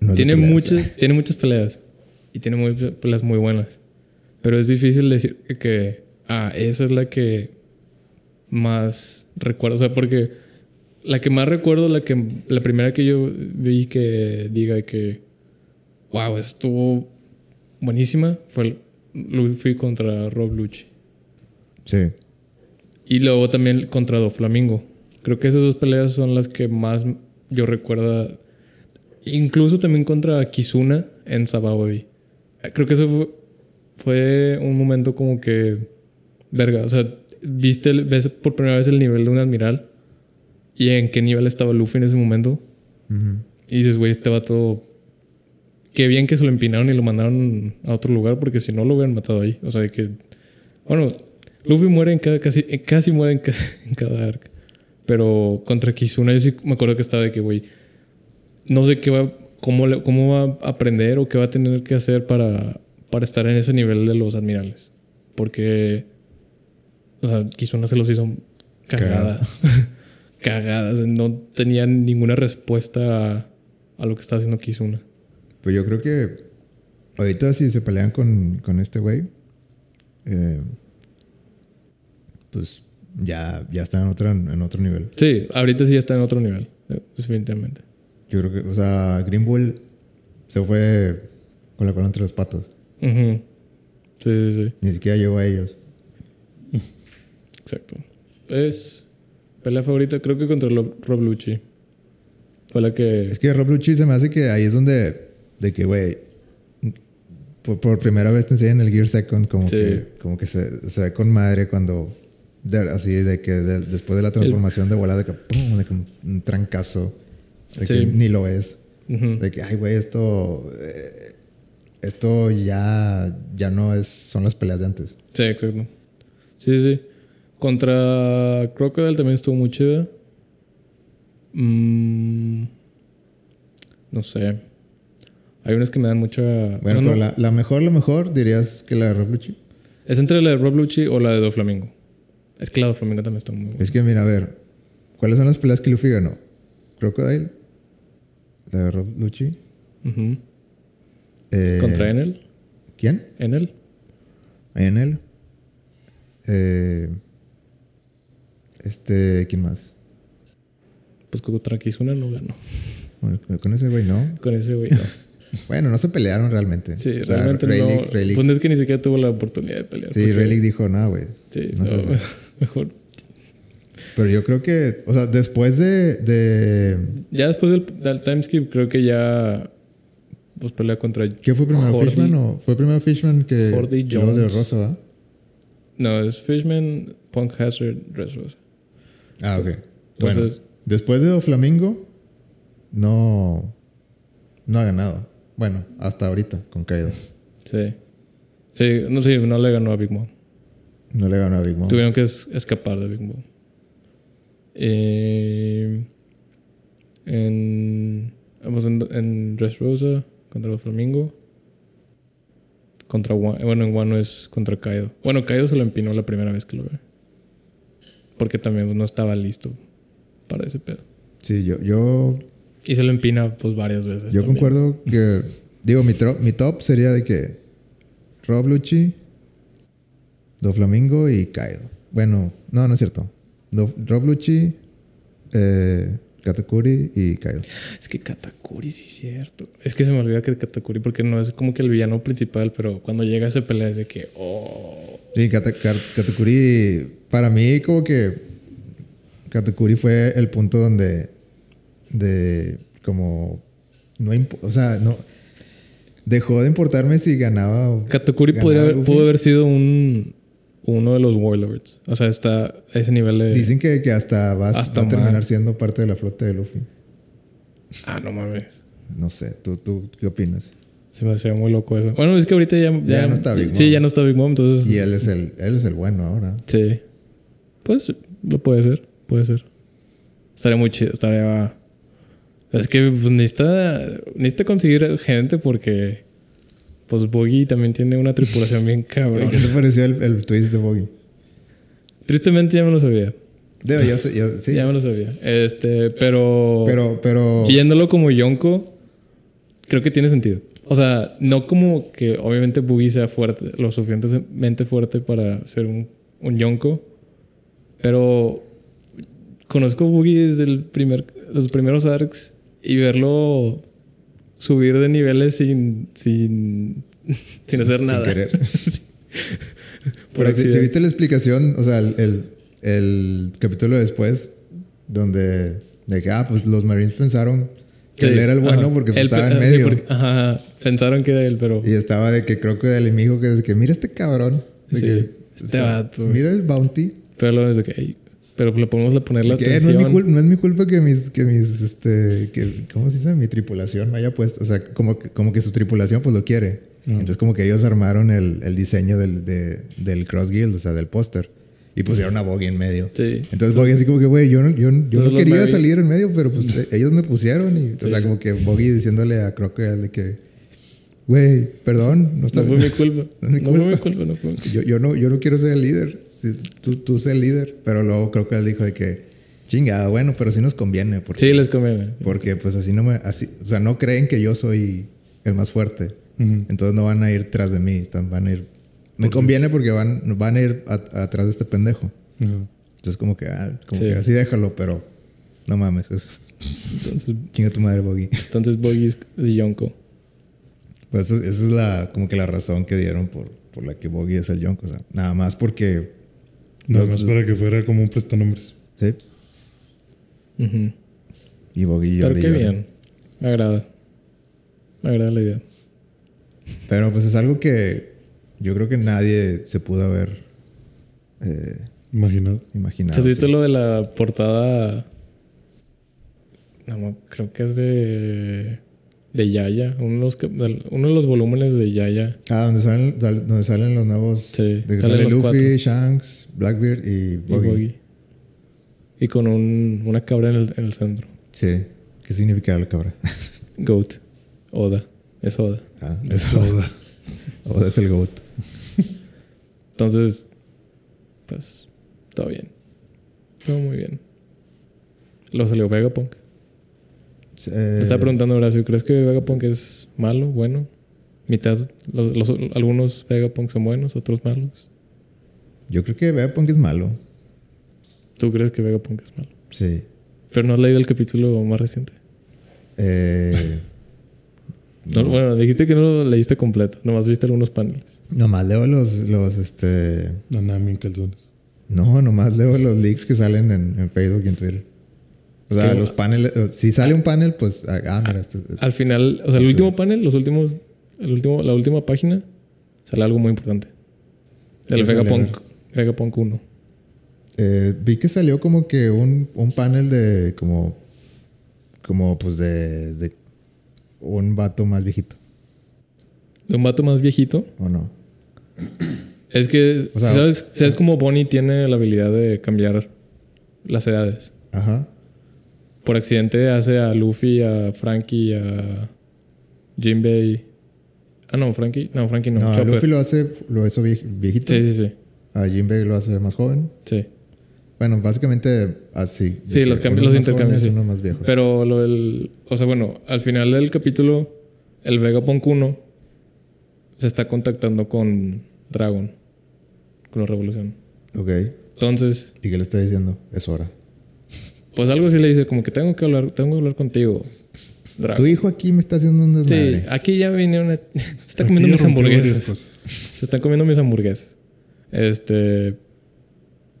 no tiene, peleas, muchas, eh. tiene muchas peleas. Y tiene muchas peleas muy buenas. Pero es difícil decir que... Ah, esa es la que más recuerdo. O sea, porque la que más recuerdo, la, que, la primera que yo vi que diga que... Wow, estuvo buenísima. Fue el Luffy contra Rob Lucci. Sí. Y luego también contra Doflamingo. Creo que esas dos peleas son las que más yo recuerdo. Incluso también contra Kizuna en Sabaody. Creo que eso fue, fue un momento como que. Verga. O sea, viste, ves por primera vez el nivel de un admiral. Y en qué nivel estaba Luffy en ese momento. Ujú. Y dices, güey, este vato. Qué bien que se lo empinaron y lo mandaron a otro lugar, porque si no lo hubieran matado ahí. O sea, que. Bueno, Luffy muere en cada. Casi, eh, casi muere en, ca- *laughs* en cada arc. Pero contra Kizuna, yo sí me acuerdo que estaba de que, güey. no sé qué va, cómo, le- cómo va a aprender o qué va a tener que hacer para, para estar en ese nivel de los admirales. Porque, o sea, Kizuna se los hizo cagada. Cagada. *laughs* Sea, No tenía ninguna respuesta a, a lo que estaba haciendo Kizuna. Pues yo creo que ahorita si se pelean con, con este güey, eh, pues ya, ya están en otro, en otro nivel. Sí, ahorita sí está en otro nivel, eh, definitivamente. Yo creo que, o sea, Green Bull se fue con la cola entre las patas. Sí, sí, sí. Ni siquiera llegó a ellos. *laughs* Exacto. Es pelea favorita, creo que contra Rob Lucci. Fue la que. Es que Rob Lucci se me hace que ahí es donde, de que, güey, por, por primera vez te enseñan el Gear Second, como Sí. que, como que se, se ve con madre cuando, de- así de que de- después de la transformación de volada, de que, pum, de que un, un trancazo, de Sí. que ni lo es, de que, ay, güey, esto, eh, esto ya, ya no es, son las peleas de antes. Sí, exacto. Sí, sí. Contra Crocodile también estuvo muy chida. Mm, no sé. Hay unas que me dan mucha. Bueno, no, pero no. la, la mejor, la mejor, dirías que la de Rob Lucci. ¿Es entre la de Rob Lucci o la de Doflamingo? Es que la de Doflamingo también está muy buena. Es que mira, a ver, ¿cuáles son las peleas que Luffy ganó? Crocodile, la de Rob Lucci. Ujú. eh, Contra Enel. ¿Quién? Enel. Enel. Eh, este, ¿quién más? Pues contra Kizuna no ganó. Bueno, con ese güey no. Con ese güey no. *laughs* Bueno, no se pelearon realmente. Sí, O sea, realmente Rayleigh- no. Rayleigh- Pues es que ni siquiera tuvo la oportunidad de pelear. sí, porque- Rayleigh dijo, no, güey. Sí, no hace". *laughs* mejor. Pero yo creo que, o sea, después de, de Ya después del, del timeskip, creo que ya. Pues pelea contra. ¿Qué fue primero, Jordi- Fishman o fue primero Fishman que, Jordi luego de Jones. Rosa, ¿va? No, es Fishman, Punk Hazard, Dressrosa. Ah, ok. Entonces- bueno, después de Doflamingo, no, no ha ganado. Bueno, hasta ahorita con Kaido. Sí. Sí, no, sí, no le ganó a Big Mom. No le ganó a Big Mom. Tuvieron que es- escapar de Big Mom. Eh, en, vamos en, en Dressrosa contra Flamingo. Contra bueno, en Wano es contra Kaido. Bueno, Kaido se lo empinó la primera vez que lo ve. Porque también no estaba listo para ese pedo. Sí, yo, yo, Y se lo empina pues varias veces. yo también. concuerdo que, *laughs* digo, mi, mi top sería de que Rob Lucci, Doflamingo y Kaido. Bueno, no, no es cierto. Do- Rob Lucci, eh, Katakuri y Kaido. Es que Katakuri sí es cierto. Es que se me olvida que Katakuri, porque no es como que el villano principal, pero cuando llega esa pelea es de que, oh. Sí, Kata- Kat- Katakuri, para mí como que Katakuri fue el punto donde, de, como, no, o sea, no, dejó de importarme si ganaba o Katakuri Luffy. pudo haber sido un, uno de los Warlords. O sea, está a ese nivel de. Dicen que, que hasta, vas, Hasta va a terminar siendo parte de la flota de Luffy. Ah, no mames. No sé, ¿tú, tú qué opinas? Se me hacía muy loco eso. Bueno, es que ahorita ya. Ya no está Big Mom. Sí, ya no está Big Mom, entonces. Y él es el, él es el bueno ahora. Sí. Pues lo puede ser, puede ser. Estaría muy chido, estaría. Es que pues, necesita, necesita conseguir gente porque. Pues Boggy también tiene una tripulación bien cabrón. ¿Qué te pareció el, el twist de Boggy? Tristemente ya me lo sabía. Digo, yo yo- sí, Ya me lo sabía. Este, pero. pero, pero, Yéndolo como Yonko, creo que tiene sentido. O sea, no como que obviamente Boogie sea fuerte, lo suficientemente fuerte para ser un, un Yonko, pero conozco a Boogie desde el primer, los primeros arcs y verlo subir de niveles sin, sin, *laughs* sin hacer nada. sin querer. *laughs* Por Pero si, si viste la explicación, o sea, el, el, el capítulo después, donde de que, ah, pues los Marines pensaron que Sí, él era el bueno ajá. porque pues, Él estaba en sí, medio. porque- ajá, pensaron que era él, pero... Y estaba de que creo que el enemigo que, de que mira este cabrón. De Sí, que, este vato. Mira el bounty. Pero de que, "Ey, pero le podemos poner la no, atención. es mi culpa, no es mi culpa que mis, que mis, este, que, ¿cómo se dice? Mi tripulación me haya puesto, o sea, como, que- como que su tripulación pues lo quiere. Entonces como que ellos armaron el, el diseño del, de- del Cross Guild, o sea, del póster. Y pusieron a Boggy en medio. Sí. Entonces Boggy así como que, güey, yo no, yo, yo no quería salir en medio, pero pues *laughs* ellos me pusieron. Y, Sí. O sea, como que Boggy diciéndole a Crocodile de que, güey, perdón, no, está No fue mi culpa. *laughs* No mi No fue mi culpa. culpa, no fue mi culpa. Yo, yo, no, yo no quiero ser el líder. Sí, tú, tú sé el líder. Pero luego creo que él dijo de que, chingada, bueno, pero sí nos conviene. Porque, Sí, les conviene. porque pues así no me... Así, o sea, no creen que yo soy el más fuerte. Entonces no van a ir tras de mí. Están, van a ir... Me conviene porque van, van a ir atrás de este pendejo. Entonces como que, ah, como Sí. que así déjalo, pero no mames. Es, Entonces, *laughs* chinga tu madre, Boggy. entonces Boggy es Yonko. Pues eso- esa es la, como que la razón que dieron por, por la que Boggy es el Yonko. O sea, nada más porque... Nada más para que fuera como un prestanombres. Sí. Ujú. Y Boggy Pero qué bien. Me agrada. Me agrada la idea. Pero pues es algo que yo creo que nadie se pudo haber eh, Imaginado. imaginado. ¿Has visto sí. lo de la portada? No, creo que es de. De Yaya. Uno de los, uno de los volúmenes de Yaya. Ah, donde salen, sal- donde salen los nuevos. Sí, de que salen sale Luffy, cuatro. Shanks, Blackbeard y Y Boggy. Y con un, una cabra en el, en el centro. Sí. ¿Qué significa la cabra? *laughs* Goat. Oda. Es Oda. Ah, eso. *laughs* Oda es el GOAT. Entonces, pues, todo bien. Todo muy bien. Lo salió Vegapunk. Eh, Me estaba preguntando Horacio, ¿crees que Vegapunk es malo, bueno? Mitad, los, los- algunos Vegapunk son buenos, otros malos. Yo creo que Vegapunk es malo. ¿Tú crees que Vegapunk es malo? Sí. Pero no has leído el capítulo más reciente. Eh, *laughs* No, bueno, dijiste que no lo leíste completo, nomás viste algunos paneles. nomás leo los, los, este... En calzones. No, nomás leo los leaks que salen en, en Facebook y en Twitter. O sea, los paneles... eh, Si sale un panel, pues... Ah, ah, mira, este, Al final, o sea, el último panel, los últimos, el último, la última página, sale algo muy importante. Del ¿Qué sale? Vegapunk, Vegapunk 1. Eh, vi que salió como que un, un panel de como como pues de, de un vato más viejito De un vato más viejito. o no Es que, O sea- ¿sabes, ¿sabes cómo Bonnie tiene la habilidad de cambiar las edades? ajá Por accidente hace a Luffy, a Frankie, a Jinbei. Ah, no, Frankie. No, Frankie no. no, a. Luffy lo hace lo hizo vie- viejito Sí, sí, sí. a Jinbei lo hace más joven Sí. bueno básicamente así de Sí, los cambios, los intercambios. jóvenes, sí. unos más viejos Pero lo del. O sea, bueno, al final del capítulo, el Vegapunk 1 se está contactando con Dragon. Con la revolución. Ok. Entonces, y qué le está diciendo es hora pues algo así le dice, como que tengo que hablar, tengo que hablar contigo, tu hijo aquí me está haciendo un Sí, aquí ya vinieron. a- Se *laughs* está comiendo mis hamburguesas. Se están comiendo mis hamburguesas. Este.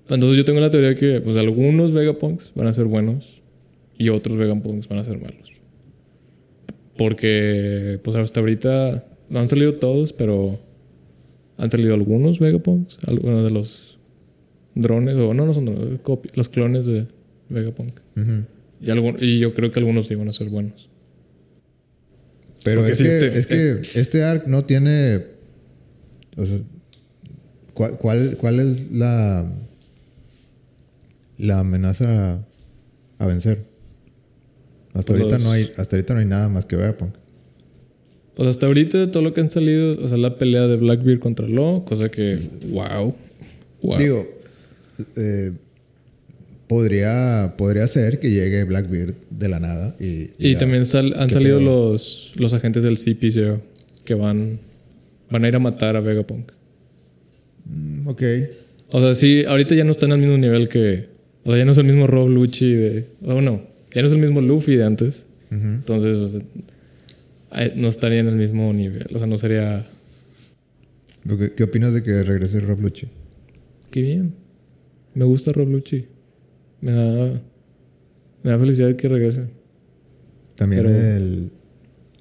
Entonces yo tengo la teoría que pues algunos Vegapunks van a ser buenos y otros Vegapunks van a ser malos. Porque pues hasta ahorita no han salido todos, pero han salido algunos Vegapunks, algunos de los drones, o no, no son drones, los clones de Vegapunk. Ujú. Y, algún- y yo creo que algunos van a ser buenos. Pero es, que, este- es que este arc no tiene. O sea, ¿cuál, cuál, cuál es la. la amenaza a vencer? Hasta ahorita los- no hay, hasta ahorita no hay nada más que Vegapunk. Pues hasta ahorita todo lo que han salido, o sea, la pelea de Blackbeard contra Law, cosa que, wow. wow. Digo, eh, podría, podría ser que llegue Blackbeard de la nada. Y, y también sal- han ¿qué salido pedo? los, los agentes del CP0 que van, van a ir a matar a Vegapunk. Mm, Ok. O sea, sí, ahorita ya no están al mismo nivel que. O sea, ya no es el mismo Rob Lucci de. O no, ya no es el mismo Luffy de antes. Entonces, o sea, ay, no estaría en el mismo nivel. O sea, no sería. ¿Qué, qué opinas de que regrese Rob Lucci? Qué bien. Me gusta Rob Lucci. Me da. Me da felicidad que regrese. También Pero- el.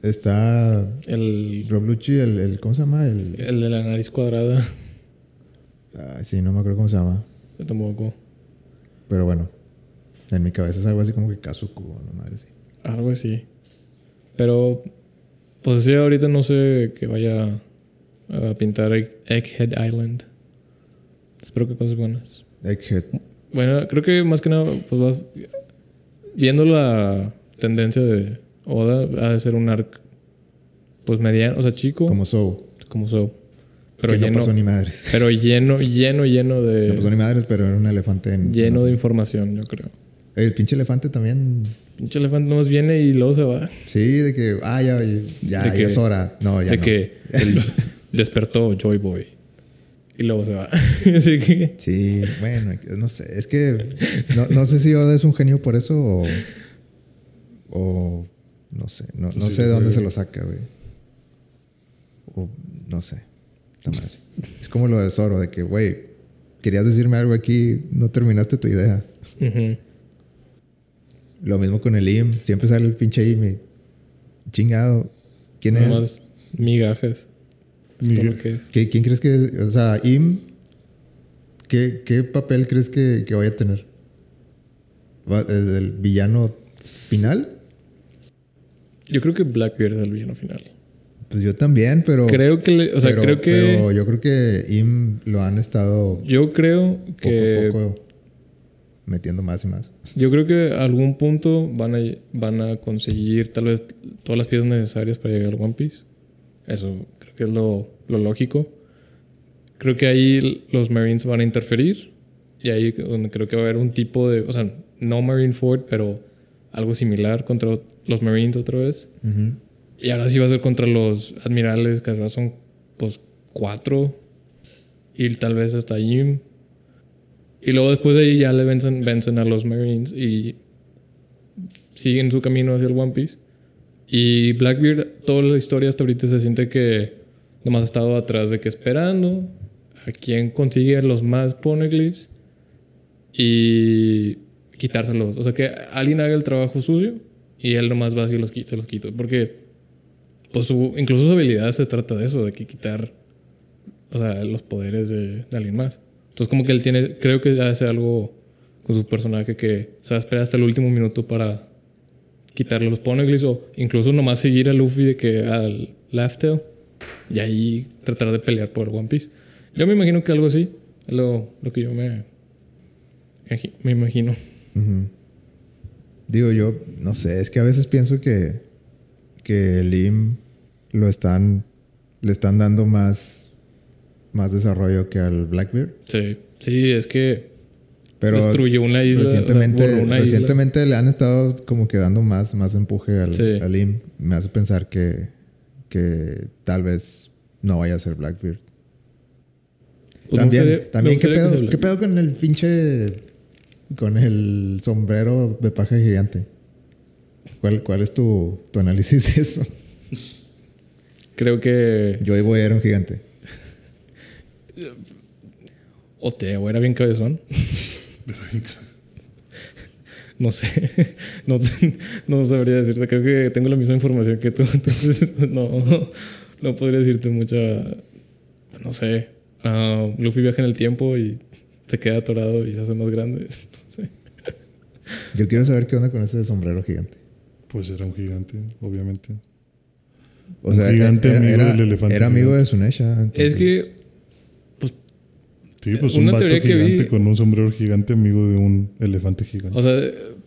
Está El, Rob Lucci, el, el- ¿Cómo se llama? El, el de la nariz cuadrada. ah, sí, no me acuerdo cómo se llama. Yo tampoco. Pero bueno. En mi cabeza es algo así como que Kazuku o no madre sí. Algo así. Pero. Pues sí, ahorita no sé que vaya a pintar Egg- Egghead Island. Espero que cosas buenas. Egghead. Bueno, creo que más que nada, pues va- viendo la tendencia de Oda, ha de ser un arc, pues mediano, o sea, chico, como, Como Soul. so. Pero que lleno, no pasó ni madres. *laughs* pero lleno, lleno, lleno No pasó de, ni madres, pero era un elefante en... lleno de información, yo creo. El pinche elefante también... Pinche elefante nomás viene y luego se va. Sí, de que... Ah, ya, ya, ya, De ya que- es hora. No, ya de no. que el- *laughs* despertó Joy Boy. Y luego se va. *laughs* Así que. Sí, bueno, no sé. Es que... No, no sé si Oda es un genio por eso o... O... No sé. No, no sí, sé de dónde se lo saca, güey. O... No sé. Madre. Es como lo del Zoro, de que, güey... Querías decirme algo aquí, no terminaste tu idea. Lo mismo con el IM. Siempre sale el pinche IM y... Chingado. ¿Quién es? Nomás migajas. Es todo lo Migajas. que es. ¿Qué- ¿Quién crees que es? O sea, IM... ¿Qué, qué papel crees que, que vaya a tener? ¿Va- ¿El, el villano final? Yo creo que Blackbeard es el villano final. Pues yo también, pero... Creo que, le- o sea, pero, creo que, pero yo creo que IM lo han estado yo creo poco que, a poco metiendo más y más. yo creo que a algún punto van a, van a conseguir tal vez todas las piezas necesarias para llegar al One Piece. Eso que es lo, lo lógico. Creo que ahí los Marines van a interferir y ahí donde creo que va a haber un tipo de, o sea, no Marineford, pero algo similar contra los Marines otra vez. Y ahora sí va a ser contra los admirales, que ahora son pues cuatro. Y tal vez hasta Yim. Y luego después de ahí ya le vencen, vencen a los Marines y siguen su camino hacia el One Piece. Y Blackbeard, toda la historia hasta ahorita se siente que nomás ha estado atrás de que esperando a quien consigue los más poneglyphs y quitárselos. O sea, que alguien haga el trabajo sucio y él nomás va así y los, se los quita. Porque pues su, incluso su habilidad se trata de eso, de quitar o sea, los poderes de, de alguien más. Entonces como que él tiene, creo que hace algo con su personaje que se va a esperar hasta el último minuto para quitarle los poneglyphs o incluso nomás seguir a Luffy de que al Laugh Tale y ahí tratar de pelear por One Piece. Yo me imagino que algo así es lo, lo que yo me, me imagino. Digo yo, no sé, es que a veces pienso que, que el IM lo están, le están dando más, más desarrollo que al Blackbeard. Sí, sí, es que Pero destruyó una isla. o sea, recientemente, isla. recientemente le han estado como que dando más, más empuje al, Sí. al IM. Me hace pensar que, que tal vez no vaya a ser Blackbeard. Pues también, gustaría- también ¿qué, pedo, ¿qué pedo con el pinche... con el sombrero de paja gigante? ¿Cuál, cuál es tu, tu análisis de eso? Creo que Joy Boy era un gigante. Oteo era bien cabezón. No sé. *laughs* No, no sabría decirte. Creo que tengo la misma información que tú. *laughs* Entonces, no, no podría decirte mucha. No sé. Ah, Luffy viaja en el tiempo y se queda atorado y se hace más grande. *laughs* No sé. Yo quiero saber qué onda con ese sombrero gigante. Pues era un gigante, obviamente. O Un sea, gigante era, amigo era- del elefante era amigo gigante. de Sunesha. Es entonces- que. Sí, pues Una un vato teoría que gigante vi- con un sombrero gigante amigo de un elefante gigante. O sea,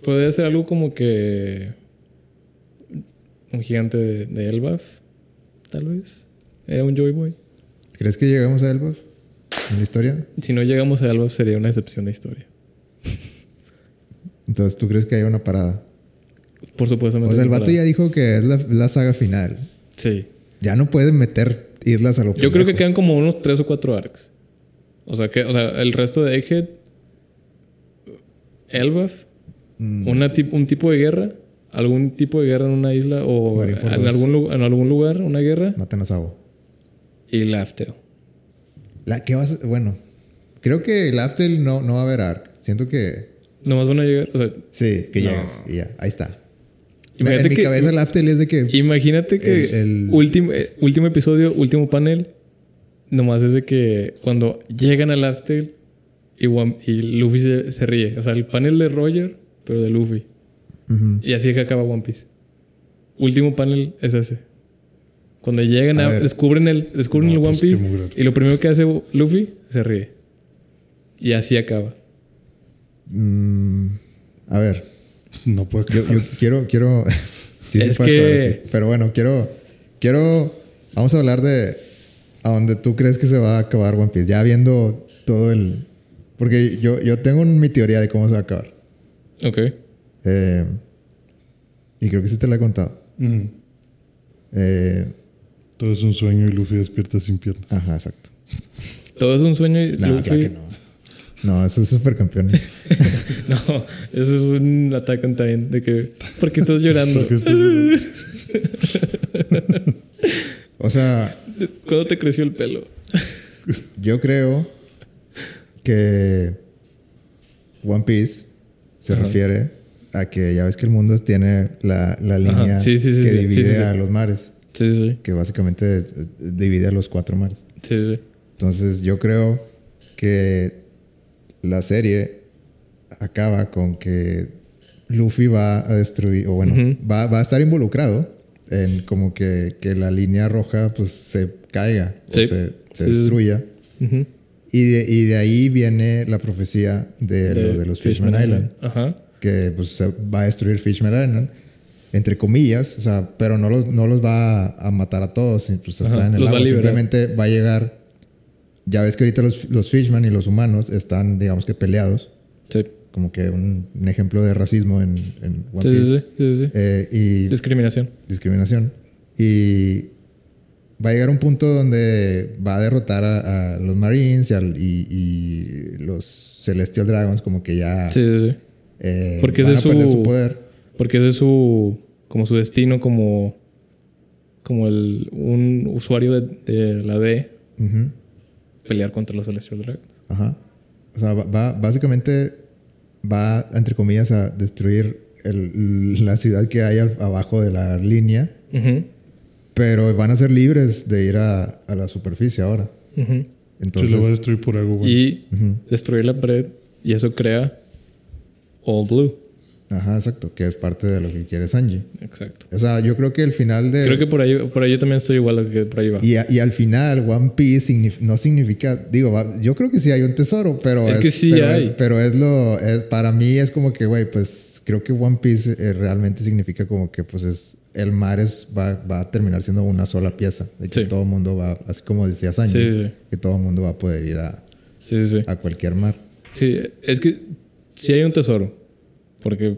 podría ser algo como que. Un gigante de, de Elbaf. Tal vez. Era un Joy Boy. ¿Crees que llegamos a Elbaf en la historia? Si no llegamos a Elbaf, sería una excepción de historia. Entonces, ¿tú crees que hay una parada? Por supuesto. O sea, el vato ya dijo que es la, la saga final. Sí. Ya no pueden meter islas a lo Yo creo que quedan como unos tres o cuatro arcs. O sea, que, o sea el resto de Egghead, Elbaf, Mm. una tip- un tipo de guerra, algún tipo de guerra en una isla o en algún, lu- en algún lugar, una guerra, Matan a Sabo. y Laughtale. La, ¿qué vas bueno, creo que el Aftel no, no va a haber arc. Siento que Nomás van a llegar, o sea, sí, que No. llegas y ya. Ahí está. imagínate en mi que, cabeza el Aftel es de que... imagínate que el- el- Último, eh, último episodio, último panel, nomás es de que cuando llegan al Laughtale y, y Luffy se, se ríe. O sea, el panel de Roger, pero de Luffy. Y así es que acaba One Piece. Último panel es ese. Cuando llegan A a, ver. descubren el descubren No, el One pues, Piece y lo primero que hace Luffy se ríe. Y así acaba. Mm, a ver, *laughs* No puedo yo, yo quiero, quiero. *laughs* sí, Es que- sí. Pero bueno, quiero. Quiero. Vamos a hablar de a dónde tú crees que se va a acabar One Piece. Ya viendo todo el. Porque yo, yo tengo mi teoría de cómo se va a acabar. Ok. Eh, y creo que sí te la he contado. Eh, Todo es un sueño y Luffy despierta sin piernas. ajá, exacto. *laughs* Todo es un sueño y No, Luffy- claro que no. No, eso es supercampeón. *laughs* No, eso es un Attack on Titan de que ¿por qué estás llorando? Porque esto es- *laughs* o sea, ¿Cuándo te creció el pelo? yo creo que One Piece se Ajá. refiere a que ya ves que el mundo tiene la, la línea Sí, sí, sí, que divide a los mares, Sí, sí, que básicamente eh, divide a los cuatro mares. sí, sí. Entonces yo creo que la serie acaba con que Luffy va a destruir, o bueno, va, va a estar involucrado en como que, que la línea roja pues se caiga Sí. o se, se Sí, destruya. Ujú. Y de, y de ahí viene la profecía de, lo de los Fishman, Island, Ajá. que pues se va a destruir Fishman Island, entre comillas, o sea, pero no los, no los va a, a matar a todos, pues Ajá, está en el va agua, liberar. simplemente va a llegar, ya ves que ahorita los, los Fishman y los humanos están, digamos que peleados, Sí. Como que un, un ejemplo de racismo en, en One Sí, Piece. sí, sí, sí. Eh, y Discriminación. discriminación. Y va a llegar un punto donde va a derrotar a, a los Marines y, al- y- y los Celestial Dragons, como que ya Sí, sí, sí. eh, Porque van ese a perder su- su poder. Porque ese es su como su destino como como el un usuario de, de la D pelear contra los Celestial Dragons. Ajá. O sea, va, va- básicamente va, entre comillas, a destruir el- la ciudad que hay al- abajo de la línea, pero van a ser libres de ir a, a la superficie ahora. Se Entonces, lo va a destruir por algo, bueno. Y destruir la pared y eso crea All Blue. Ajá, exacto, que es parte de lo que quiere Sanji. Exacto. O sea, yo creo que el final de... Creo que por ahí por ahí yo también estoy igual a que por ahí va. Y, a- y al final, One Piece signif- no significa, digo, va- yo creo que sí hay un tesoro, pero Es que sí pero hay. Es, pero es lo, es- para mí es como que, güey, pues creo que One Piece eh, realmente significa como que, pues es, el mar es, va, va a terminar siendo una sola pieza, de que Sí. todo el mundo va, así como decía Sanji, Sí, que todo el mundo va a poder ir a, Sí, sí, sí. a cualquier mar. Sí, es que sí hay un tesoro. Porque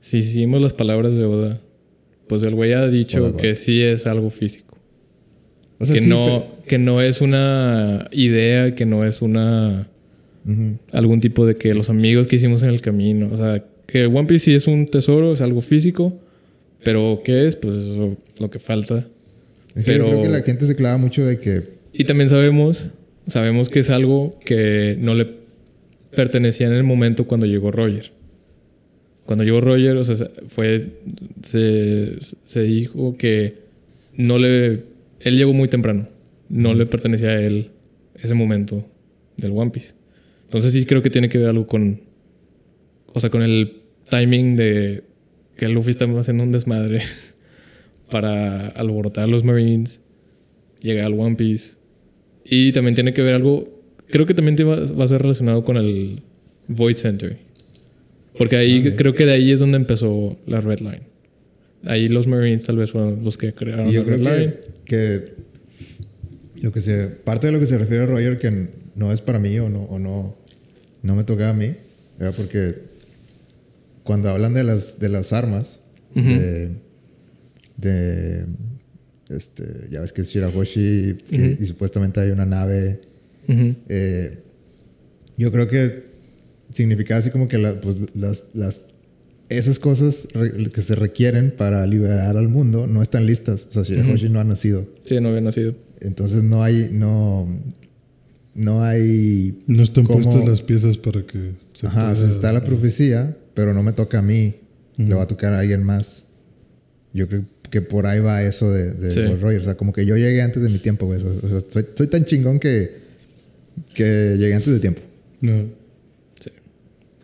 si hicimos las palabras de Oda, pues el güey ha dicho Oda, que sí es algo físico. O sea, que, sí, no, que no es una idea, que no es una algún tipo de que los amigos que hicimos en el camino. O sea, que One Piece sí es un tesoro, es algo físico. Pero ¿qué es? Pues eso, lo que falta. Es que Pero- yo creo que la gente se clava mucho de que, Y también sabemos, sabemos que es algo que no le pertenecía en el momento cuando llegó Roger. Cuando llegó Roger, o sea, fue, se, dijo que no le, él llegó muy temprano, no le pertenecía a él ese momento del One Piece. Entonces sí creo que tiene que ver algo con, o sea, con el timing de que Luffy estaba haciendo un desmadre *laughs* para alborotar a los Marines, llegar al One Piece. Y también tiene que ver algo, creo que también va, va a ser relacionado con el Void Center. Porque ahí creo que de ahí es donde empezó la Red Line. Ahí los Marines tal vez fueron los que crearon Y yo la creo Red Line. que, que lo que se parte de lo que se refiere a Roger que no es para mí o no o no no me toca a mí era porque cuando hablan de las de las armas Ujú. de, de este ya ves que es Shirahoshi que- y supuestamente hay una nave Ujú. eh, yo creo que significa así como que la- pues, las, las, esas cosas que se requieren para liberar al mundo no están listas. O sea, Shirahoshi no ha nacido. Sí, no había nacido. Entonces no hay, no, no hay... No están ¿Cómo? puestas las piezas para que se Ajá, pueda- o sea, está la profecía, pero no me toca a mí. Le va a tocar a alguien más. Yo creo que por ahí va eso de, de Sí. Gold Roger. O sea, como que yo llegué antes de mi tiempo, güey. O sea, soy, soy tan chingón que, que llegué antes de tiempo. No.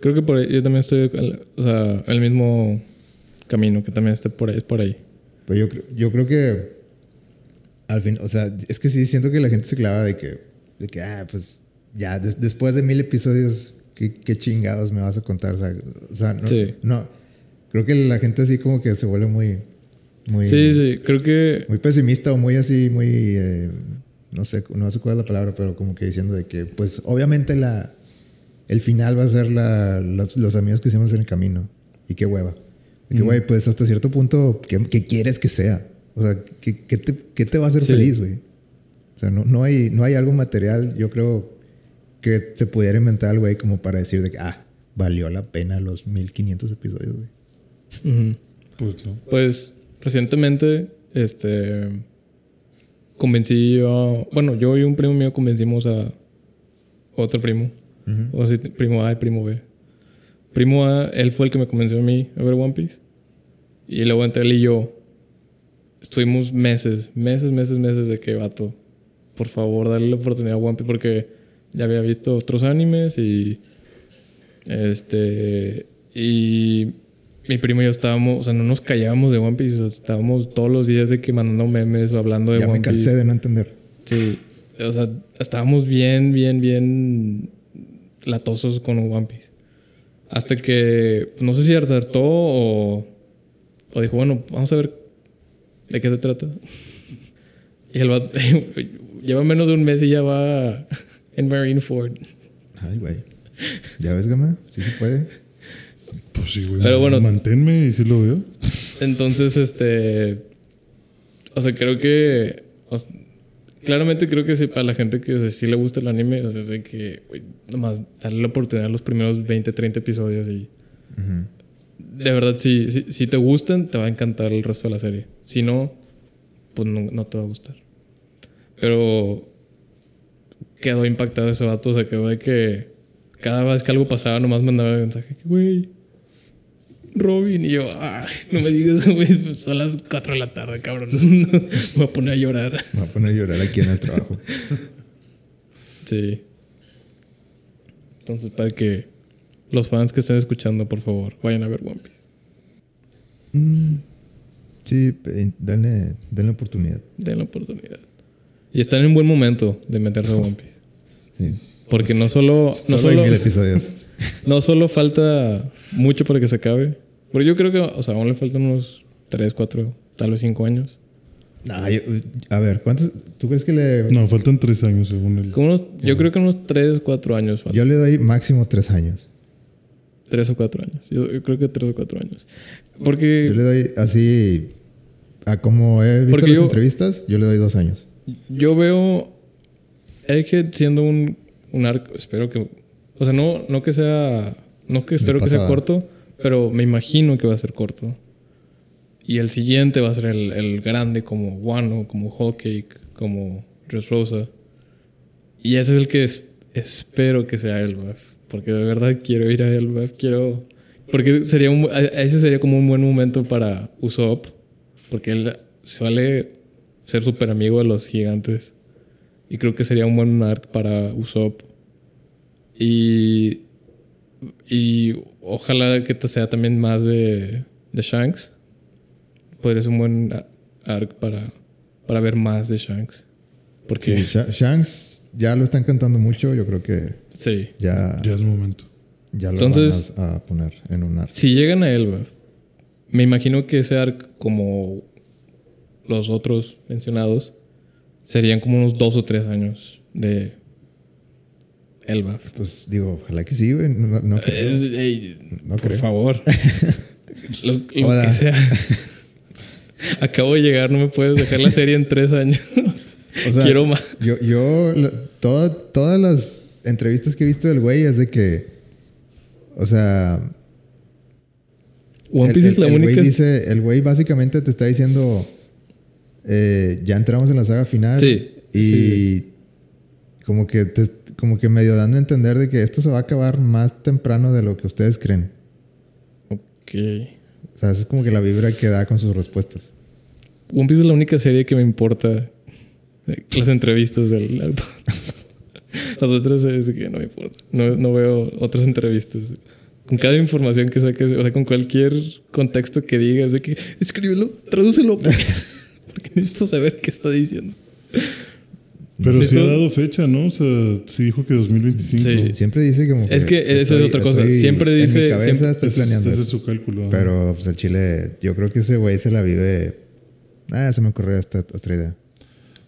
Creo que por ahí, yo también estoy, al- o sea, el mismo camino, que también esté por ahí, es por ahí. Pues yo, creo- yo creo que al fin, o sea, es que sí siento que la gente se clava de que, de que ah, pues ya des- después de mil episodios, ¿qué, qué chingados me vas a contar? O sea, o sea, no, Sí. no. Creo que la gente así como que se vuelve muy... muy Sí, sí, creo que Muy pesimista o muy así, muy... eh, no sé, no sé cuál es la palabra, pero como que diciendo de que, pues, obviamente la... El final va a ser la, los, los amigos que hicimos en el camino. Y qué hueva. Y que, güey, pues hasta cierto punto, ¿qué, qué quieres que sea? O sea, ¿qué, qué te, qué te va a hacer Sí. feliz, güey? O sea, no, no, hay, no hay algo material, yo creo, que se pudiera inventar al güey como para decir de que, ah, valió la pena los 1500 episodios, güey. Pues no. Pues recientemente, este, convencí a, bueno, yo y un primo mío convencimos a otro primo, o sea, primo A y primo B. Primo A, él fue el que me convenció a mí a ver One Piece. Y luego entre él y yo estuvimos meses, meses, meses, meses de que vato, por favor, dale la oportunidad a One Piece porque ya había visto otros animes y este y mi primo y yo estábamos, o sea, no nos callábamos de One Piece, o sea, estábamos todos los días de que mandando memes o hablando de Ya One me cansé Piece. de no entender. Sí, o sea, estábamos bien, bien, bien latosos con One Piece. Hasta que, pues, no sé si acertó o, o dijo, bueno, vamos a ver de qué se trata. *laughs* Y el vato *laughs* lleva menos de un mes y ya va *laughs* en Marineford. Ay, güey. ¿Ya ves, Gama? Sí se puede. Pues sí, güey. Pero bueno. Manténme y sí lo veo. Entonces, este. O sea, creo que. o sea, claramente creo que sí, para la gente que o sea, sí le gusta el anime, o sea, de que, güey, nomás darle la oportunidad a los primeros 20, 30 episodios y. De verdad, si, si, si te gustan, te va a encantar el resto de la serie. Si no, pues no, no te va a gustar. Pero. Quedó impactado ese vato, o sea, quedó de que. Cada vez que algo pasaba, nomás mandaba el mensaje que, güey, Robin. Y yo, ay, no me digas, güey, son las 4 de la tarde, cabrón. *laughs* me voy a poner a llorar. Me voy a poner a llorar aquí en el trabajo. Sí. Entonces, para que los fans que estén escuchando, por favor, vayan a ver One Piece. Sí, pe- denle, denle oportunidad. Den la oportunidad. Y están en un buen momento de meterse a One Piece. Sí. Porque no solo, no Solo hay solo, mil episodios. No solo falta mucho para que se acabe. Pero yo creo que, o sea, aún le faltan unos 3, 4, tal vez 5 años. No, yo- a ver, ¿cuántos? ¿Tú crees que le.? No, faltan tres años según él. Como unos, yo creo que unos 3, 4 años faltan. Yo le doy máximo tres años. 3 o 4 años. Yo, yo creo que 3 o 4 años. Porque Yo le doy así. A como he visto las yo- entrevistas, yo le doy dos años. Yo veo Egghead siendo un, un arco, espero que, o sea, no, no que sea, no que espero que sea corto, pero me imagino que va a ser corto. Y el siguiente va a ser el, el grande como Wano, como Whole Cake, como Dressrosa. Y ese es el que es- espero que sea Elbaf, porque de verdad quiero ir a Elbaf, quiero... Porque sería un, a- ese sería como un buen momento para Usopp, porque él suele ser súper amigo de los gigantes. Y creo que sería un buen arc para Usopp. Y. Y ojalá que te sea también más de, de Shanks. Podría ser un buen arc para, para ver más de Shanks. Porque. Sí, Sí. Sha- Shanks ya lo están cantando mucho. Yo creo que ya, Ya es momento. ya lo Entonces- van a, a poner en un arco. Si llegan a Elbaf, me imagino que ese arc, como los otros mencionados, serían como unos dos o tres años de Elbaf. Pues digo, ojalá que sí, güey. No, no por creo. favor. *laughs* lo que sea. *laughs* Acabo de llegar, no me puedes dejar la serie en tres años. *laughs* O sea, Quiero más. Yo, yo lo- toda- todas las entrevistas que he visto del güey es de que, o sea, One Piece el, es la el güey única. dice, el güey básicamente te está diciendo, eh, ya entramos en la saga final Sí, y sí. como que te, como que medio dando a entender de que esto se va a acabar más temprano de lo que ustedes creen. Ok. O sea, esa es como que la vibra que da con sus respuestas. One Piece es la única serie que me importa. Las entrevistas del autor. *laughs* Las otras es que no me importa. No, no veo otras entrevistas. Con cada información que saques, o sea, con cualquier contexto que digas, de que escríbelo, tradúcelo. Porque *laughs* necesito saber qué está diciendo. Pero sí ha dado fecha, ¿no? O sea, sí dijo que 2025. Sí. Sí, Siempre dice como Es que esa es otra cosa. Siempre En dice- mi cabeza siempre- estoy planeando ese es su cálculo. Pero pues el chile, yo creo que ese güey se la vive. Ah, se me ocurrió esta otra idea.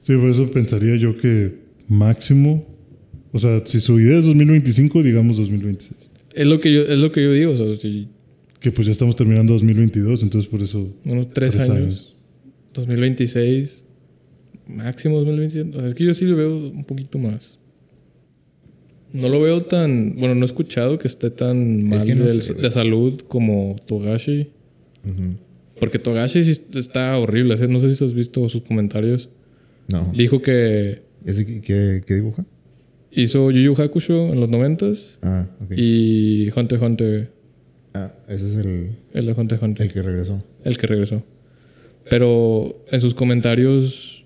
Sí, por eso pensaría yo que máximo, o sea, si su idea es 2025, digamos 2026. Es lo que yo, es lo que yo digo. O sea, si Que pues ya estamos terminando 2022, entonces por eso unos tres, años, 2026, máximo 2027. O sea, es que yo sí lo veo un poquito más. No lo veo tan. Bueno, no he escuchado que esté tan mal que no del- sé, güey. de salud como Togashi. Porque Togashi sí está horrible. ¿sí? No sé si has visto sus comentarios. No. Dijo que ¿Ese qué, qué- dibuja? hizo Yu Yu Hakusho en los 90s Ah, ok. y Hunter Hunter, Ah, ese es el, el de Hunter Hunter, el que regresó. el que regresó. Pero en sus comentarios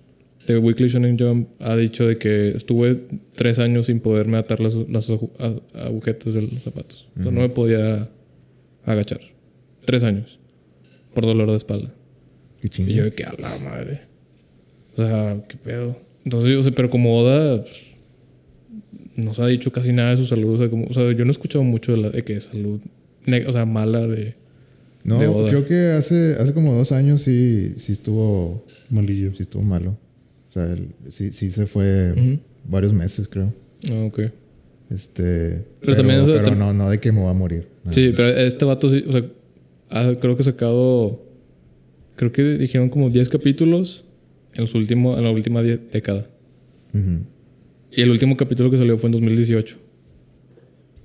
de Weekly Shonen Jump ha dicho de que estuve tres años sin poderme atar las, las agujetas de los zapatos. O sea, no me podía agachar. Tres años. Por dolor de espalda. Qué Y yo de que a la madre. O sea, qué pedo. Entonces, yo sé, pero como Oda pues, no se ha dicho casi nada de su salud. O sea, como, o sea yo no he escuchado mucho de, la, de que salud, o sea, mala de... No, de Oda. creo que hace, hace como dos años sí, sí estuvo malillo. sí estuvo malo. O sea, él- sí, sí se fue varios meses, creo. Ah, ok. Este, pero, también, pero no, no de que me va a morir. Sí, pero este vato sí, o sea, ha- creo que ha sacado, creo que dijeron como 10 capítulos en, los últimos, en la última década. Y el último capítulo que salió fue en 2018.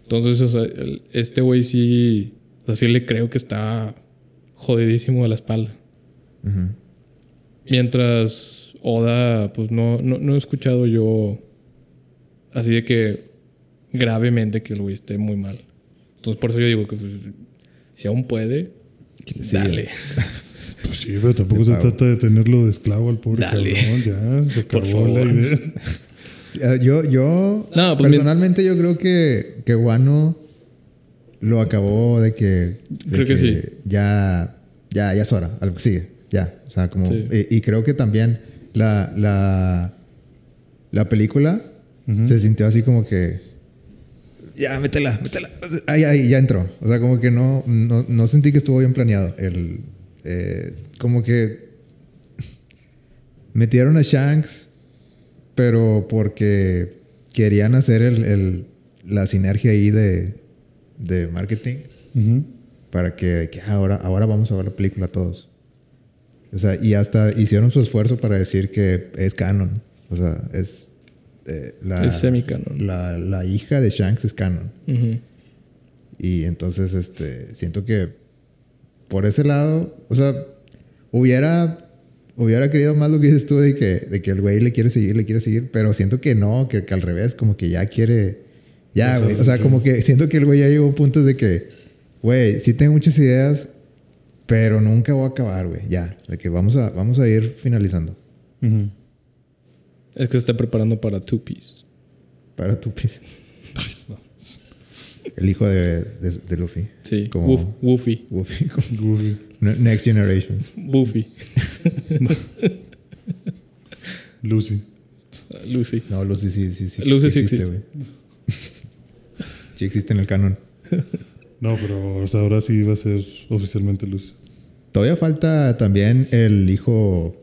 Entonces, o sea, el- este güey sí, o sea, sí le creo que está jodidísimo de la espalda. Mientras Oda, pues no, no, no he escuchado yo así de que gravemente que el güey esté muy mal. Entonces, por eso yo digo que pues, si aún puede, siga. dale. *laughs* Pues sí, pero tampoco se trata de tenerlo de esclavo al pobre Dale. cabrón. Ya, se Por acabó la favor. idea. *laughs* Sí, ah, Yo, yo No, pues, personalmente yo creo que, que Wano lo acabó de que, de Creo que sí. ya, ya, ya es hora, algo sigue, ya. O sea, como, Sí. y, y creo que también la, la, la película se sintió así como que, ya, métela, métela. Ahí, ahí, ya entró. O sea, como que no, no, no sentí que estuvo bien planeado. El, eh, como que metieron a Shanks pero porque querían hacer el, el- la sinergia ahí de, de marketing para que, que ahora, ahora vamos a ver la película todos. O sea, y hasta hicieron su esfuerzo para decir que es canon. O sea, es eh, la, Es semicanon. La, la hija de Shanks es canon. Y entonces, este, siento que por ese lado, o sea, hubiera, hubiera querido más lo que dices tú de que, de que el güey le quiere seguir, le quiere seguir, pero siento que no, que, que al revés, como que ya quiere, ya, güey. O sea, como que siento que el güey ya llegó a puntos de que, güey, sí tengo muchas ideas, pero nunca voy a acabar, güey. Ya, de que vamos a, vamos a ir finalizando. Es que se está preparando para Two Piece. para tu pis. *laughs* El hijo de, de, de Luffy. Sí, Como- Woof- Woofy. Luffy. Goofy. *laughs* Next Generations. Buffy. *laughs* Lucy. Lucy. No, Lucy sí, sí, sí. Lucy sí existe. güey. sí existe en el canon. No, pero o sea, ahora sí va a ser oficialmente Lucy. Todavía falta también el hijo.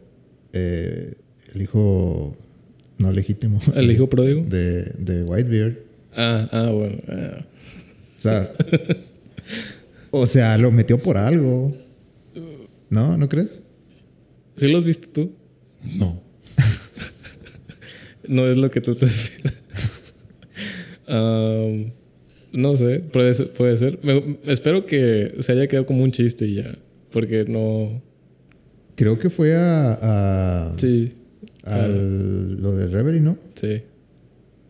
eh, el hijo. No legítimo. ¿El hijo pródigo? De, de Whitebeard. Ah, ah, bueno. ah. O sea. o sea, lo metió por algo. ¿No? ¿No crees? ¿Sí lo has visto tú? No. *laughs* No es lo que tú estás. Am, no sé, puede ser. Puede ser. Me- espero que se haya quedado como un chiste y ya. Porque no. Creo que fue a. a Sí, al- lo de Reverie, ¿no? sí,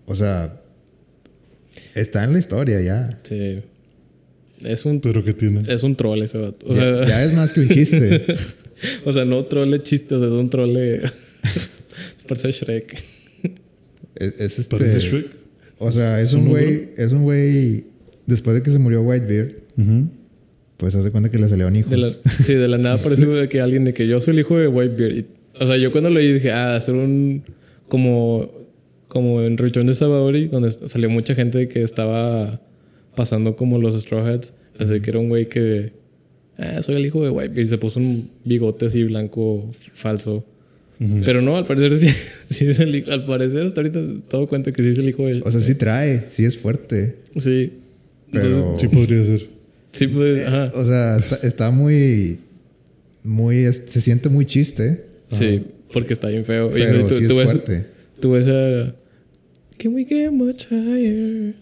O sea. Está en la historia ya. sí. Es un, Pero ¿qué tiene? es un troll ese vato. O ya, sea, ya es más que un chiste. *laughs* o sea, no troll chiste, o sea, es un troll. *laughs* Parece Shrek. es, es este. ¿Parece Shrek? O sea, es ¿Su un güey. Es un güey. Después de que se murió Whitebeard, Ujú. Pues hace cuenta que le salieron hijos. De la, sí, de la nada *laughs* parece de que alguien de que yo soy el hijo de Whitebeard. Y, o sea, yo cuando leí dije, ah, hacer un. Como como en Return de Sabadori, donde salió mucha gente que estaba pasando como los Straw Hats. Pensé que era un güey que. Ah, soy el hijo de White. Y se puso un bigote así blanco falso. Pero no, al parecer sí, *laughs* sí es el hijo. Al parecer, hasta ahorita todo cuenta que sí es el hijo de. O sea, sí trae, sí es fuerte. Sí. Pero. Sí podría ser. Sí, pues. Ajá. O sea, está, está muy. Muy. es- Se siente muy chiste. Sí, porque está bien feo. Y Pero tú, sí es tú ves, fuerte. tú ves a. Can we get much higher?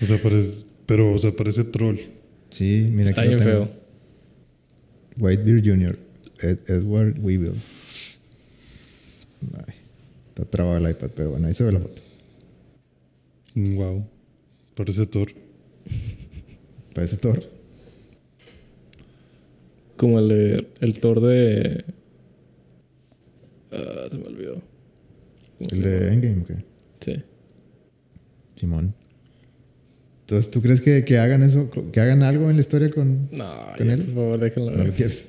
O sea, parece. Pero, o sea, parece troll. Sí, mira Está bien feo. Whitebeard Jr. Ed- Edward Weevil. Ay, está trabado el iPad, pero bueno, ahí se ve la foto. Wow. Parece Thor. Parece Thor. Como el de. El Thor de. Ah, se me olvidó. ¿Cómo El de? Endgame, ¿qué? Sí. Simón. Entonces, ¿tú crees que, que hagan eso? ¿Que hagan algo en la historia con, No, ¿Con ya, él? por favor, déjenlo. no lo quieres?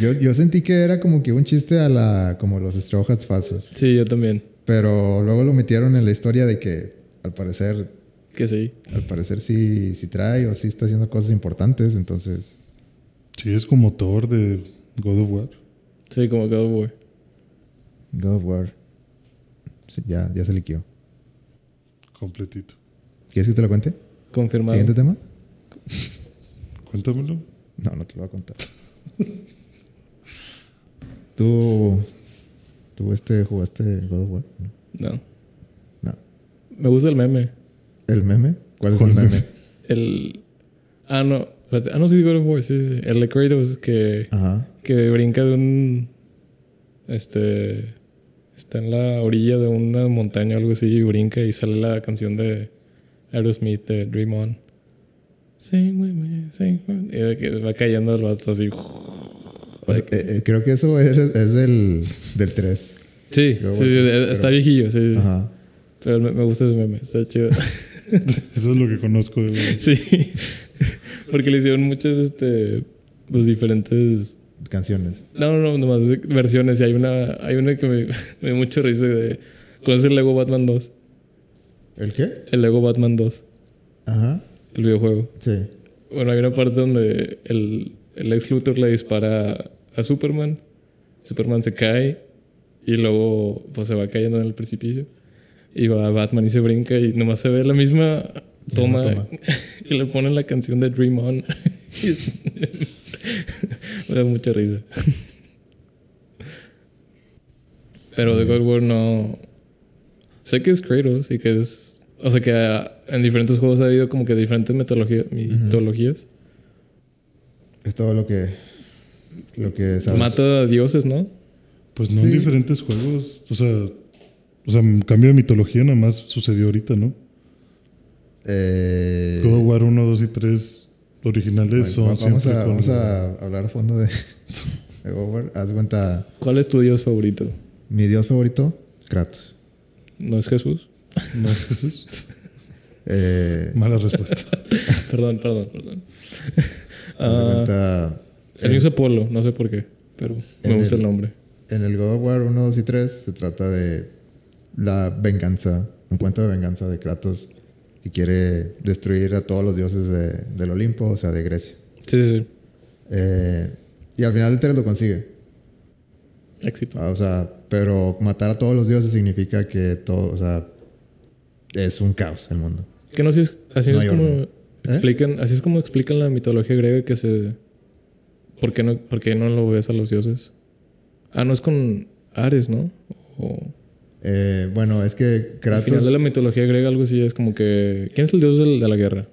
Yo, yo sentí que era como que un chiste a la... Como los Straw Hats falsos. Sí, yo también. Pero luego lo metieron en la historia de que al parecer... Que sí. Al parecer sí, sí trae o sí está haciendo cosas importantes. Entonces... Sí, es como Thor de God of War. Sí, como God of War. God of War. Sí, ya, ya se liqueó. Completito. ¿Quieres que te lo cuente? Confirmado. ¿Siguiente tema? Cuéntamelo. No, no te lo voy a contar. *laughs* ¿Tú, tú este, jugaste God of War? No. No. No. Me gusta el meme. ¿El meme? ¿Cuál es ¿Cuál el meme? meme? El. Ah, no. Ah, no, sí, God of War. Sí, sí. El de Kratos que, Ajá. que brinca de un. Este. Está en la orilla de una montaña o algo así y brinca y sale la canción de Aerosmith de Dream On. Sing with me, sing with me. Y de que va cayendo el vato así. O sea, eh, eh, creo que eso es, es del, del 3. Sí, sí, está viejillo, sí, sí. Ajá. Pero me, me gusta ese meme, está chido. *laughs* *laughs* Eso es lo que conozco de *laughs* sí. Porque le hicieron muchas, este, pues diferentes. Canciones. No, no, no, nomás versiones. Y hay una, hay una que me, *laughs* me dio mucho risa de. ¿Conoces el Lego Batman 2? ¿El qué? El Lego Batman 2, Ajá. el videojuego. Sí. Bueno, hay una parte donde el, el ex Luthor le dispara a Superman. Superman se cae y luego pues se va cayendo en el precipicio. Y va Batman y se brinca y nomás se ve la misma toma, toma. *laughs* y le ponen la canción de Dream On. *laughs* Me da mucha risa. Pero de God of War no. Sé que es Kratos y que es. O sea que en diferentes juegos ha habido como que diferentes mitología- mitologías. Es todo lo que... Lo que sabes. Mata a dioses, ¿no? Pues no Sí. en diferentes juegos. O sea, o sea, cambio de mitología nada más sucedió ahorita, ¿no? Eh, God of War 1, 2 y 3 originales bueno, son va- vamos, siempre a, con... vamos a hablar a fondo de, *laughs* de God of War. Haz de cuenta, ¿Cuál es tu dios favorito? mi dios favorito, Kratos. ¿No es Jesús? *laughs* ¿No es Jesús? *laughs* Eh, Mala respuesta. perdón, perdón, perdón. Ah, cuenta, el mío es Apolo, no sé por qué, pero me gusta el- el nombre. En el God of War 1, 2 y 3 se trata de la venganza, un cuento de venganza de Kratos que quiere destruir a todos los dioses de- del Olimpo, o sea, de Grecia. Sí, sí, sí. Eh, y al final del 3 lo consigue. Éxito. Ah, O sea, pero matar a todos los dioses significa que todo, o sea, es un caos el mundo. Que no, así es, así No es como. ¿Eh? explican, así es como explican la mitología griega que se ¿Por qué no, por qué no lo ves a los dioses? Ah, no es con Ares, ¿no? O Eh, bueno, es que al Kratos. final de la mitología griega algo así es como que ¿quién es el dios del- de la guerra?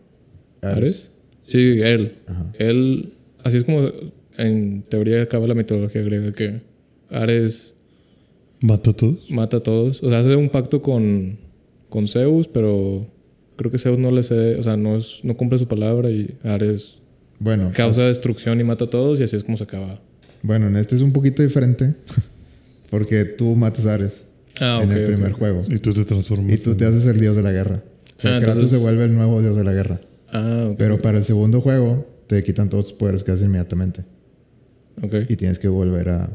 ¿Ares? Sí, él. Ajá. Él así es como en teoría acaba la mitología griega que Ares ¿Mata a todos? mata a todos. O sea, hace un pacto con, con Zeus, pero creo que Zeus no le cede, o sea, no, es, no cumple su palabra y Ares Bueno, causa destrucción y mata a todos y así es como se acaba. bueno, en este es un poquito diferente *laughs* porque tú matas a Ares Ah, en el primer juego Y tú te transformas. y tú te haces el dios de la guerra. O sea, Ah, Kratos entonces- se vuelve el nuevo dios de la guerra. Ah, ok. Pero para el segundo juego te quitan todos tus poderes casi inmediatamente ok. y tienes que volver a,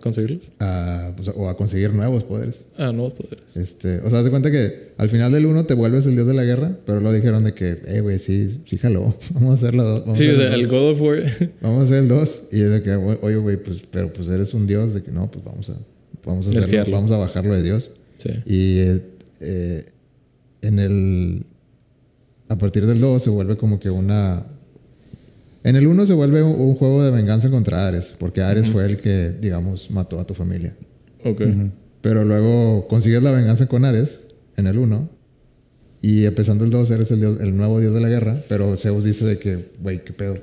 conseguirlos. a, pues, o a conseguir nuevos poderes. Ah, nuevos poderes. Este, o sea, haz de cuenta que al final del 1 te vuelves el dios de la guerra, pero lo dijeron de que, eh, güey, sí, sí, jaló. *laughs* Vamos a hacer la dos. Vamos Sí, a hacer el dos. God of War. Vamos a hacer el 2. Y es de que, oye, güey, pues, pero pues eres un dios, de que no, pues vamos a, vamos a hacerlo, vamos a bajarlo de dios. sí. Y eh, eh, en el. A partir del 2 se vuelve como que una. En el 1 se vuelve un, un juego de venganza contra Ares, porque Ares fue el que, digamos, mató a tu familia. Ok. Pero luego consigues la venganza con Ares en el 1. Y empezando el 2 eres el, dios- el nuevo dios de la guerra. Pero Zeus dice de que, güey, qué pedo.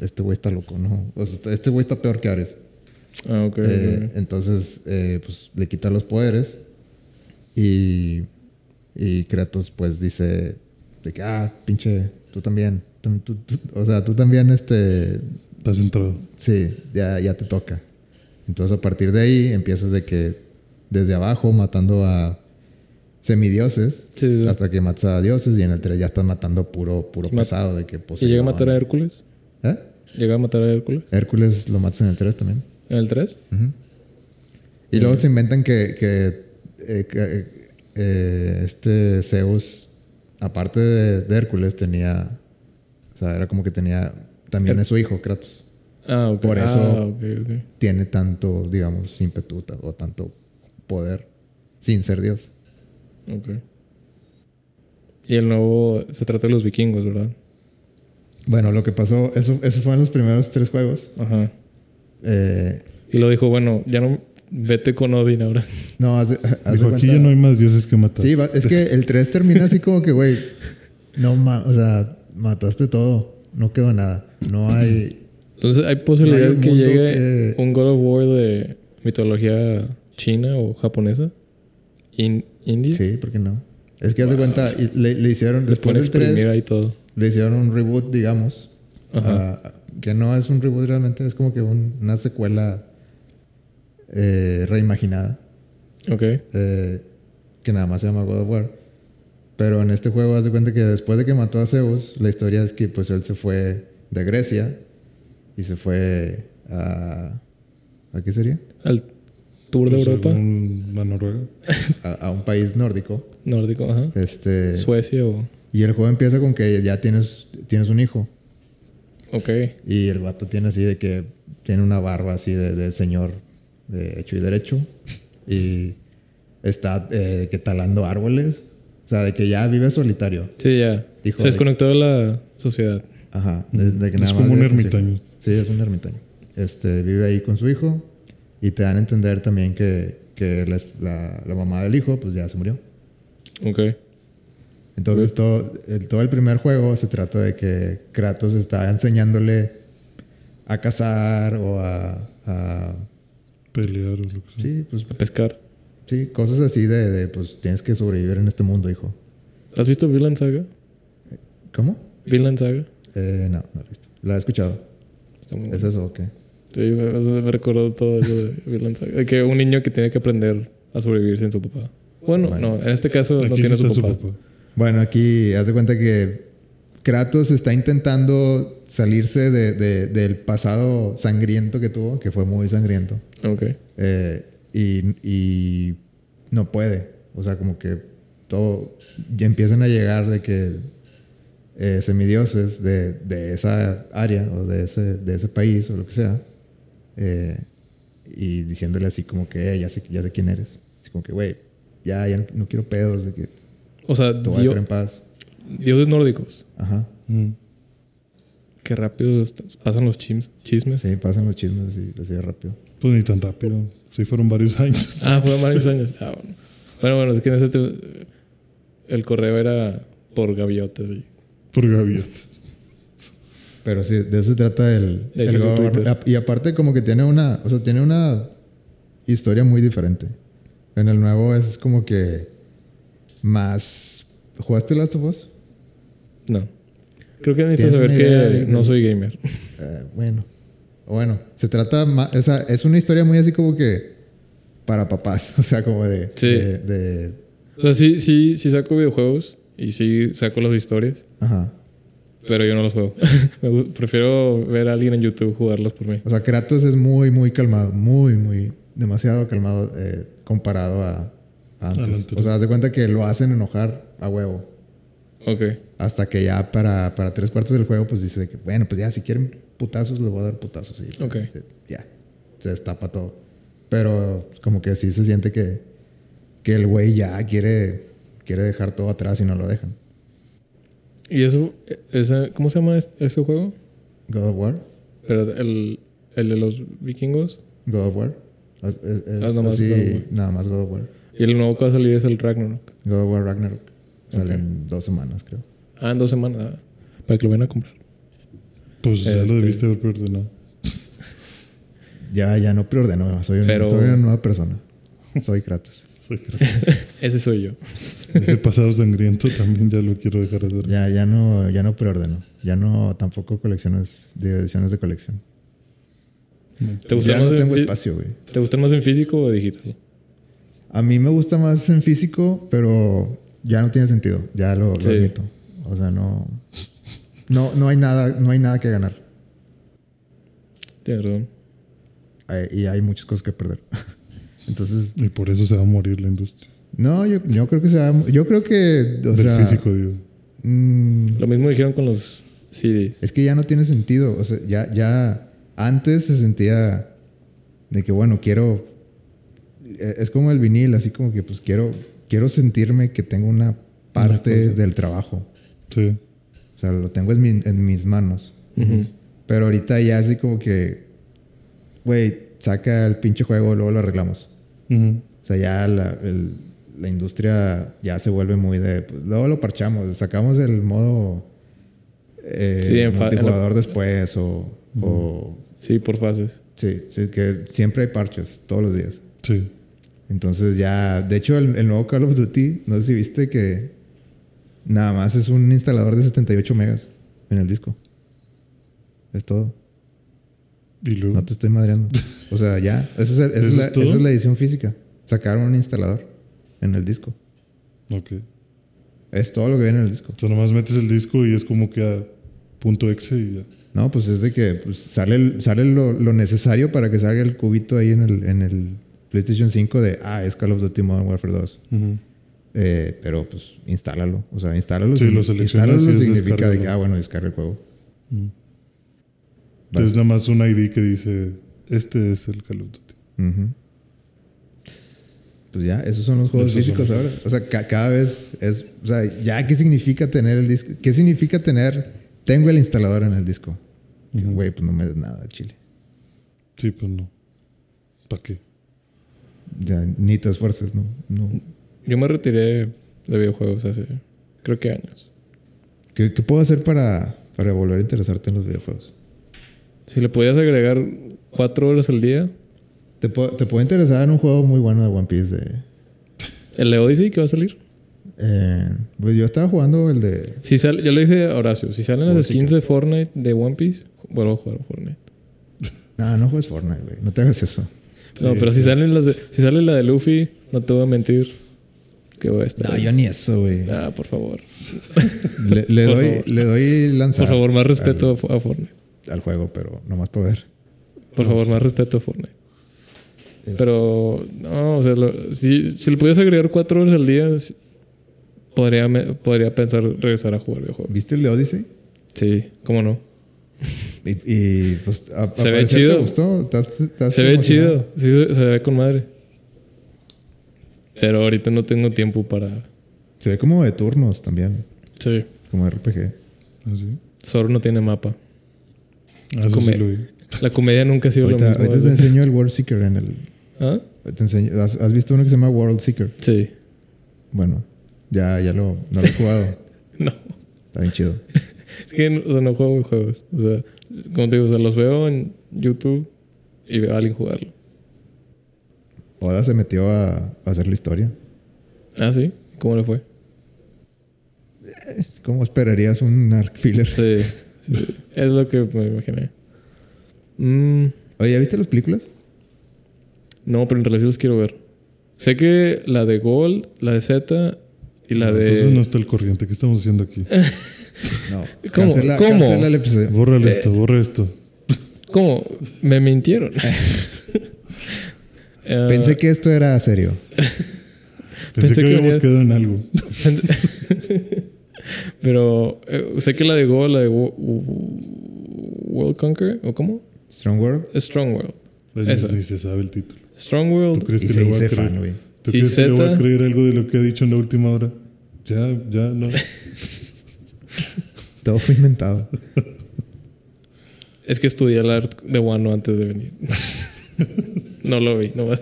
Este güey está loco, ¿no? O sea, este güey está peor que Ares. Ah, ok. Eh, entonces, eh, pues le quita los poderes. Y, y Kratos, pues dice de que, ah, pinche, tú también. Tú- tú- tú- o sea, tú también, este, Estás entrado. Sí, ya, ya te toca. Entonces a partir de ahí empiezas de que desde abajo matando a semidioses Sí, sí, sí. hasta que matas a dioses y en el 3 ya estás matando puro, puro pesado de que ¿Y llega a matar a Hércules? ¿Eh? ¿Llega a matar a Hércules? Hércules lo matas en el 3 también. ¿En el 3? Y luego se inventan que, que, eh, que, eh, este Zeus, aparte de, de Hércules, tenía... O sea, era como que tenía... También es su hijo, Kratos. Ah, ok. Por eso- Ah, tiene tanto, digamos, ímpetu o tanto poder sin ser Dios. Ok. Y el nuevo se trata de los vikingos, ¿verdad? Bueno, lo que pasó, eso, eso fue en los primeros tres juegos. Ajá. Eh, Y lo dijo, bueno, ya no vete con Odin ahora. no, haz de Dijo, aquí ya no hay más dioses que matar. Sí, es que el 3 termina así como que, güey, no ma o sea, mataste todo, no quedó nada. No hay. Entonces, ¿hay posibilidad No hay que llegue que- un God of War de mitología china o japonesa? In ¿India? Sí, ¿por qué no? Es que haz de cuenta, le, le hicieron, después a del exprimir 3, ahí todo. le hicieron un reboot, digamos. Ajá. ah, que no es un reboot realmente, es como que un- una secuela eh, reimaginada. Ok. eh, que nada más se llama God of War. Pero en este juego haz de cuenta que después de que mató a Zeus, la historia es que pues él se fue de Grecia y se fue a... ¿A qué sería? Al tour de Pues, Europa. La Noruega. *laughs* A, a un país nórdico. Nórdico, ajá. Este, Suecia o... y el juego empieza con que ya tienes, tienes un hijo. Ok. Y el vato tiene así de que tiene una barba así de, de señor de hecho y derecho. Y está eh, que talando árboles. O sea, de que ya vive solitario. Sí, ya. Hijo Se de- desconectó de la sociedad. Ajá, desde que Es nada como un ermitaño. Sí, es un ermitaño. Este, vive ahí con su hijo y te dan a entender también que, que la- la mamá del hijo pues ya se murió. Ok. Entonces todo el, todo el primer juego se trata de que Kratos está enseñándole a cazar o a... a- Pelear o lo que sea. sí, pues, A pescar. sí, cosas así de, de, pues tienes que sobrevivir en este mundo, hijo. ¿Has visto Vinland Saga? ¿Cómo? Vinland Saga. Eh, no, no lo he visto. La he escuchado. Como- ¿Es eso o qué? Sí, me, me recordó todo eso de *laughs* Vinland Saga. De que un niño que tiene que aprender a sobrevivir sin su papá. Bueno, Bueno. no, en este caso no tiene sí su está papá. Bueno, aquí haz de cuenta que Kratos está intentando salirse de- de- del pasado sangriento que tuvo, que fue muy sangriento, Ok. eh, y, y no puede. O sea, como que todo. Ya empiezan a llegar de que eh, semidioses de, de esa área o de ese, de ese país o lo que sea, eh, y diciéndole así como que "Eh, ya, sé, ya sé quién eres. Así como que, güey, ya, ya no, no quiero pedos, de que O sea, te voy a en paz. dioses nórdicos. Ajá. Mm. Qué rápido pasan los chismes. Sí, pasan los chismes así, así de rápido. Pues ni tan rápido. Sí, fueron varios años. *laughs* Ah, fueron varios años. Ah, bueno. Bueno, bueno, es que en ese te- el correo era por gaviotas. Y... Por gaviotas. Pero sí, de eso se trata el, el. Y aparte como que tiene una, o sea, tiene una historia muy diferente. En el nuevo es como que más... ¿Jugaste Last of Us? No. Creo que necesitas ¿Tienes saber que de- no soy gamer. Eh, bueno. Bueno, se trata más... O sea, es una historia muy así como que para papás. *laughs* O sea, como de... Sí. de- de- O sea, sí, sí, sí saco videojuegos y sí saco las historias, ajá. pero yo no los juego. *laughs* Prefiero ver a alguien en YouTube jugarlos por mí. O sea, Kratos es muy, muy calmado. Muy, muy... demasiado calmado eh, comparado a, antes. O sea, haz de cuenta que lo hacen enojar a huevo. Ok. Hasta que ya para, para tres cuartos del juego, pues dice que, bueno, pues ya si quieren putazos, les voy a dar putazos. Y Ok. se- ya, se destapa todo. Pero como que sí se siente que, que el güey ya quiere, quiere dejar todo atrás y no lo dejan. ¿Y eso, esa, cómo se llama es- ese juego? God of War. Pero el, el de los vikingos. God of War. Es, es- es Ah, nada más así, God of War. nada más God of War. Y el nuevo que va a salir es el Ragnarok. God of War Ragnarok. Sale en dos semanas, creo. Ah, en dos semanas. ah, Para que lo vayan a comprar. Pues ya Este- lo debiste haber preordenado. *laughs* Ya, ya no preordeno, soy, un- Pero- soy una nueva persona. Soy Kratos. *laughs* Soy Kratos. *laughs* Ese soy yo. Ese pasado sangriento también ya lo quiero dejar de ver. Ya, ya no, ya no preordeno. Ya no tampoco colecciones de ediciones de colección. ¿Te gusta, Ya más no en tengo fí- espacio, güey. ¿Te gusta más en físico o digital? A mí me gusta más en físico, pero ya no tiene sentido. Ya lo, lo Sí. admito. O sea, no, no, no hay nada, no hay nada que ganar. Hay- y hay muchas cosas que perder. *laughs* Entonces, Y por eso se va a morir la industria. no, yo, yo creo que se va, yo creo que, o Del sea, físico, digo. mm, Lo mismo dijeron con los CDs. Es que ya no tiene sentido. O sea, ya, ya antes se sentía de que, bueno, quiero. Eh, Es como el vinil, así como que, pues quiero, quiero sentirme que tengo una parte del trabajo. Sí. O sea, lo tengo en, mi- en mis manos. Pero ahorita ya así como que, güey, saca el pinche juego, luego lo arreglamos. O sea, ya la, el- la industria ya se vuelve muy de. pues, luego lo parchamos, sacamos el modo eh, Sí, en fa- en la- multijugador después o, o- Sí, por fases. Sí, sí, que siempre hay parches todos los días. Sí. Entonces ya. De hecho, el, el nuevo Call of Duty, no sé si viste que nada más es un instalador de 78 megas en el disco. Es todo. Y luego. No te estoy madreando. O sea, ya. Esa es, el- esa es ¿Eso la, es todo? esa es la edición física. Sacaron un instalador en el disco. Ok. Es todo lo que viene en el disco. O sea, nomás metes el disco y es como que a punto exe y ya. No, pues es de que pues, sale, sale lo, lo necesario para que salga el cubito ahí en el, en el PlayStation 5 de, ah, es Call of Duty Modern Warfare 2. Ujú. Eh, pero pues instálalo. O sea, instálalo. Sí, lo instálalo y es significa de que, descárgalo. ah, bueno, descarga el juego. Entonces nada más un ID que dice, este es el Call of Duty. Pues ya, esos son los juegos Esos físicos son ahora. O sea, ca- cada vez es. O sea, ya, ¿qué significa tener el disco? ¿Qué significa tener. Tengo el instalador en el disco? Güey, pues no me des nada, chile. Sí, pues no. ¿Para qué? Ya, ni te esfuerces, ¿no? no. Yo me retiré de videojuegos hace, creo que años. ¿Qué, qué puedo hacer para, para volver a interesarte en los videojuegos? Si le podías agregar cuatro horas al día, ¿Te, puedo- te puede interesar en un juego muy bueno de One Piece? De, *laughs* el de Odyssey que va a salir. eh, pues yo estaba jugando el de. Si sale, yo le dije a Horacio, si salen las skins de Fortnite de One Piece, vuelvo a jugar a Fortnite. *laughs* No, no juegues Fortnite, güey. No te hagas eso. No, pero si salen las de, si sale la de Luffy, no te voy a mentir que voy a estar. No, yo ni eso, güey. Ah, por favor. Le, le Por doy, favor. le doy lanzar. Por favor, más respeto a Fo- a Fortnite. Al, juego, pero nomás para ver. Por favor, más respeto a Fortnite. Este- Pero, no, o sea, lo- si, si le pudieras agregar cuatro horas al día, podría, podría pensar regresar a jugar videojuegos. ¿Viste el de Odyssey? Sí, cómo no. Y, y, pues a, Se ve chido. ¿Te gustó? ¿Estás- estás Se ve chido, sí, se ve con madre. Pero ahorita no tengo tiempo para. Se ve como de turnos también. Sí. Como RPG. ¿Así? Solo no tiene mapa. Ah, eso Come- sí lo vi. La comedia nunca ha sido Ahorita, lo mismo. ahorita te enseño el World Seeker en el. ¿Ah? Te enseño, ¿has, has visto uno que se llama World Seeker? Sí. Bueno, ya, ya lo, no lo he jugado. *laughs* No. Está bien chido. *laughs* Es que no, o sea, no juego juegos. O sea, como te digo, o sea, los veo en YouTube y veo a alguien jugarlo. Oda se metió a, a hacer la historia. Ah, sí. ¿Cómo le fue? ¿Cómo esperarías un arc filler? Sí. sí. Es lo que me imaginé. Mm, Oye, ¿ya viste las películas? no, pero en realidad sí los quiero ver. Sé que la de Gold, la de Z y la No, de. Entonces no está el corriente. ¿Qué estamos haciendo aquí? *laughs* No. *laughs* ¿Cómo? Cancela, ¿Cómo? cancela el episodio. Bórrale esto, borra esto. ¿Cómo? Me mintieron. Eh, *laughs* Pensé que esto era serio. Pensé, Pensé que, que habíamos quedado en algo. *laughs* Pero eh, sé que la de Go, la de Wo- World Conquer, ¿o cómo? Strong World. Strong World. Esa. Ni, se sabe el título. Strong ¿Tú World. crees Y que le voy a creer? fan. ¿Tú Y crees que le voy a creer algo de lo que ha dicho en la última hora? Ya, ya, no. *laughs* Todo fue inventado. Es que estudié el art de Wano antes de venir. *laughs* no lo vi, nomás,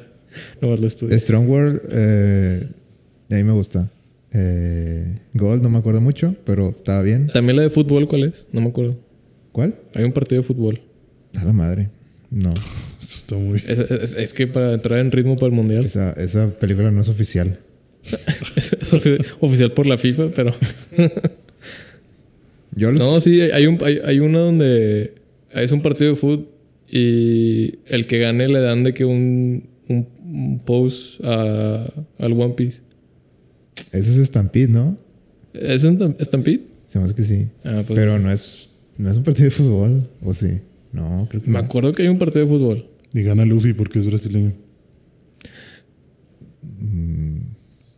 nomás lo estudié. Strong World, eh, a mí me gusta. Eh, Gold no me acuerdo mucho, pero estaba bien. También la de fútbol, ¿cuál es? No me acuerdo. ¿Cuál? Hay un partido de fútbol. A la madre. No, Esto está muy. Es, es- es que para entrar en ritmo para el mundial esa, esa película no es oficial. es, *laughs* es ofi- oficial por la FIFA, pero Yo los- no, sí, hay, un, hay, hay una donde es un partido de fútbol y el que gane le dan de que un, un, un pose a- al One Piece. Ese es Stampede, ¿no? ¿Es en Stampede? Se me hace que sí. Ah, pues Pero no es, no es un partido de fútbol, ¿o sí? No, creo que me no. acuerdo que hay un partido de fútbol. Y gana Luffy porque es brasileño.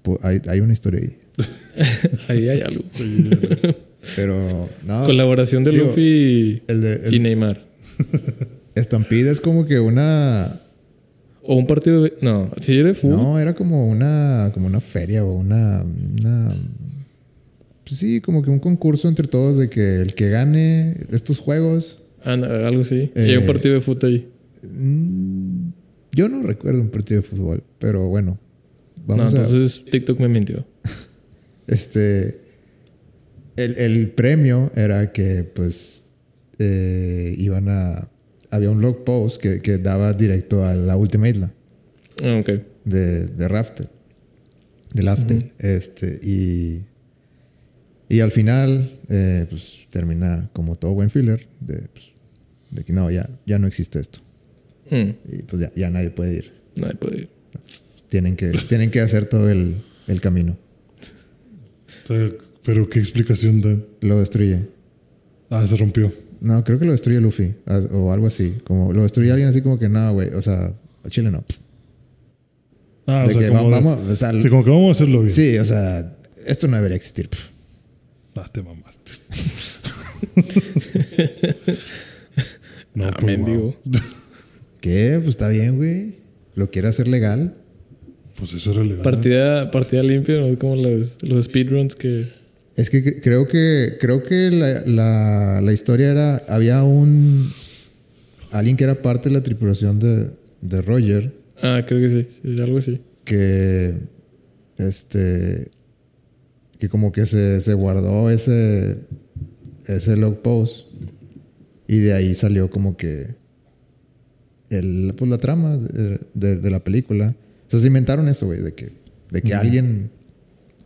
Pu- Hay, hay una historia ahí. *laughs* Ahí hay algo. *laughs* Pero, no. Colaboración de digo, Luffy El de y Neymar. *laughs* Stampede es como que una. O un partido de... No, si era de fútbol. No, era como una, como una feria o una, una- pues sí, como que un concurso entre todos de que el que gane estos juegos. Ah, no, algo así. y hay un Eh, partido de fútbol ahí. mm, yo no recuerdo un partido de fútbol, pero bueno, No, vamos a, entonces TikTok me mintió. *laughs* este, el, el premio era que pues eh, iban a, había un log post que, que daba directo a la última isla. Ah, ok. de, de Raftel. Del Raftel. Este, y, y al final, eh, pues termina como todo buen filler, de, pues, de que no, ya, ya no existe esto. Hmm, Y pues ya, ya nadie puede ir. Nadie puede ir. Tienen que, tienen que hacer todo el, el camino. Sea, Pero qué explicación da. Lo destruye. Ah, se rompió. No, creo que lo destruye Luffy o algo así. Como lo destruye alguien así como que no, güey. O sea, al chile no. Psst. Ah, o sea, que como va- de- vamos, o sea, sí, como que vamos a hacerlo bien. sí, o sea, esto no debería existir. Pf. Ah, te mamaste. *laughs* no, Ah, pues, mendigo. wow. ¿Qué? Pues está bien, güey. Lo quiere hacer legal. Pues eso era legal. Partida, partida limpia, ¿no? Como los, los speedruns que... Es que creo que creo que la, la- la historia era había un alguien que era parte de la tripulación de, de Roger Ah, creo que sí. sí, algo así. que este que como que se, se guardó ese ese log post y de ahí salió como que el, pues la trama de, de- de la película. O sea, se inventaron eso, güey, de que, de que alguien,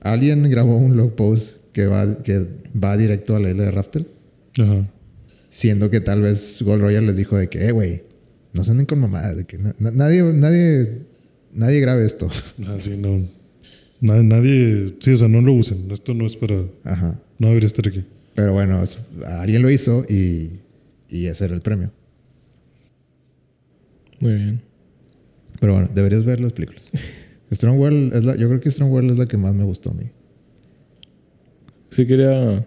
alguien grabó un log post que va, que va directo a la isla de Raftel, Ajá. siendo que tal vez Gold Roger les dijo de que, eh, güey, no se anden con mamadas, de que na- na- nadie, nadie, nadie grabe esto. *laughs* Ah, sí, no. Na- Nadie, sí, o sea, no lo usen. Esto no es para. Ajá. No debería estar aquí. Pero bueno, es- alguien lo hizo y, y ese era el premio. Muy bien. Pero bueno, deberías ver las películas. *laughs* Strong World es la, yo creo que Strong World es la que más me gustó a mí. Sí quería...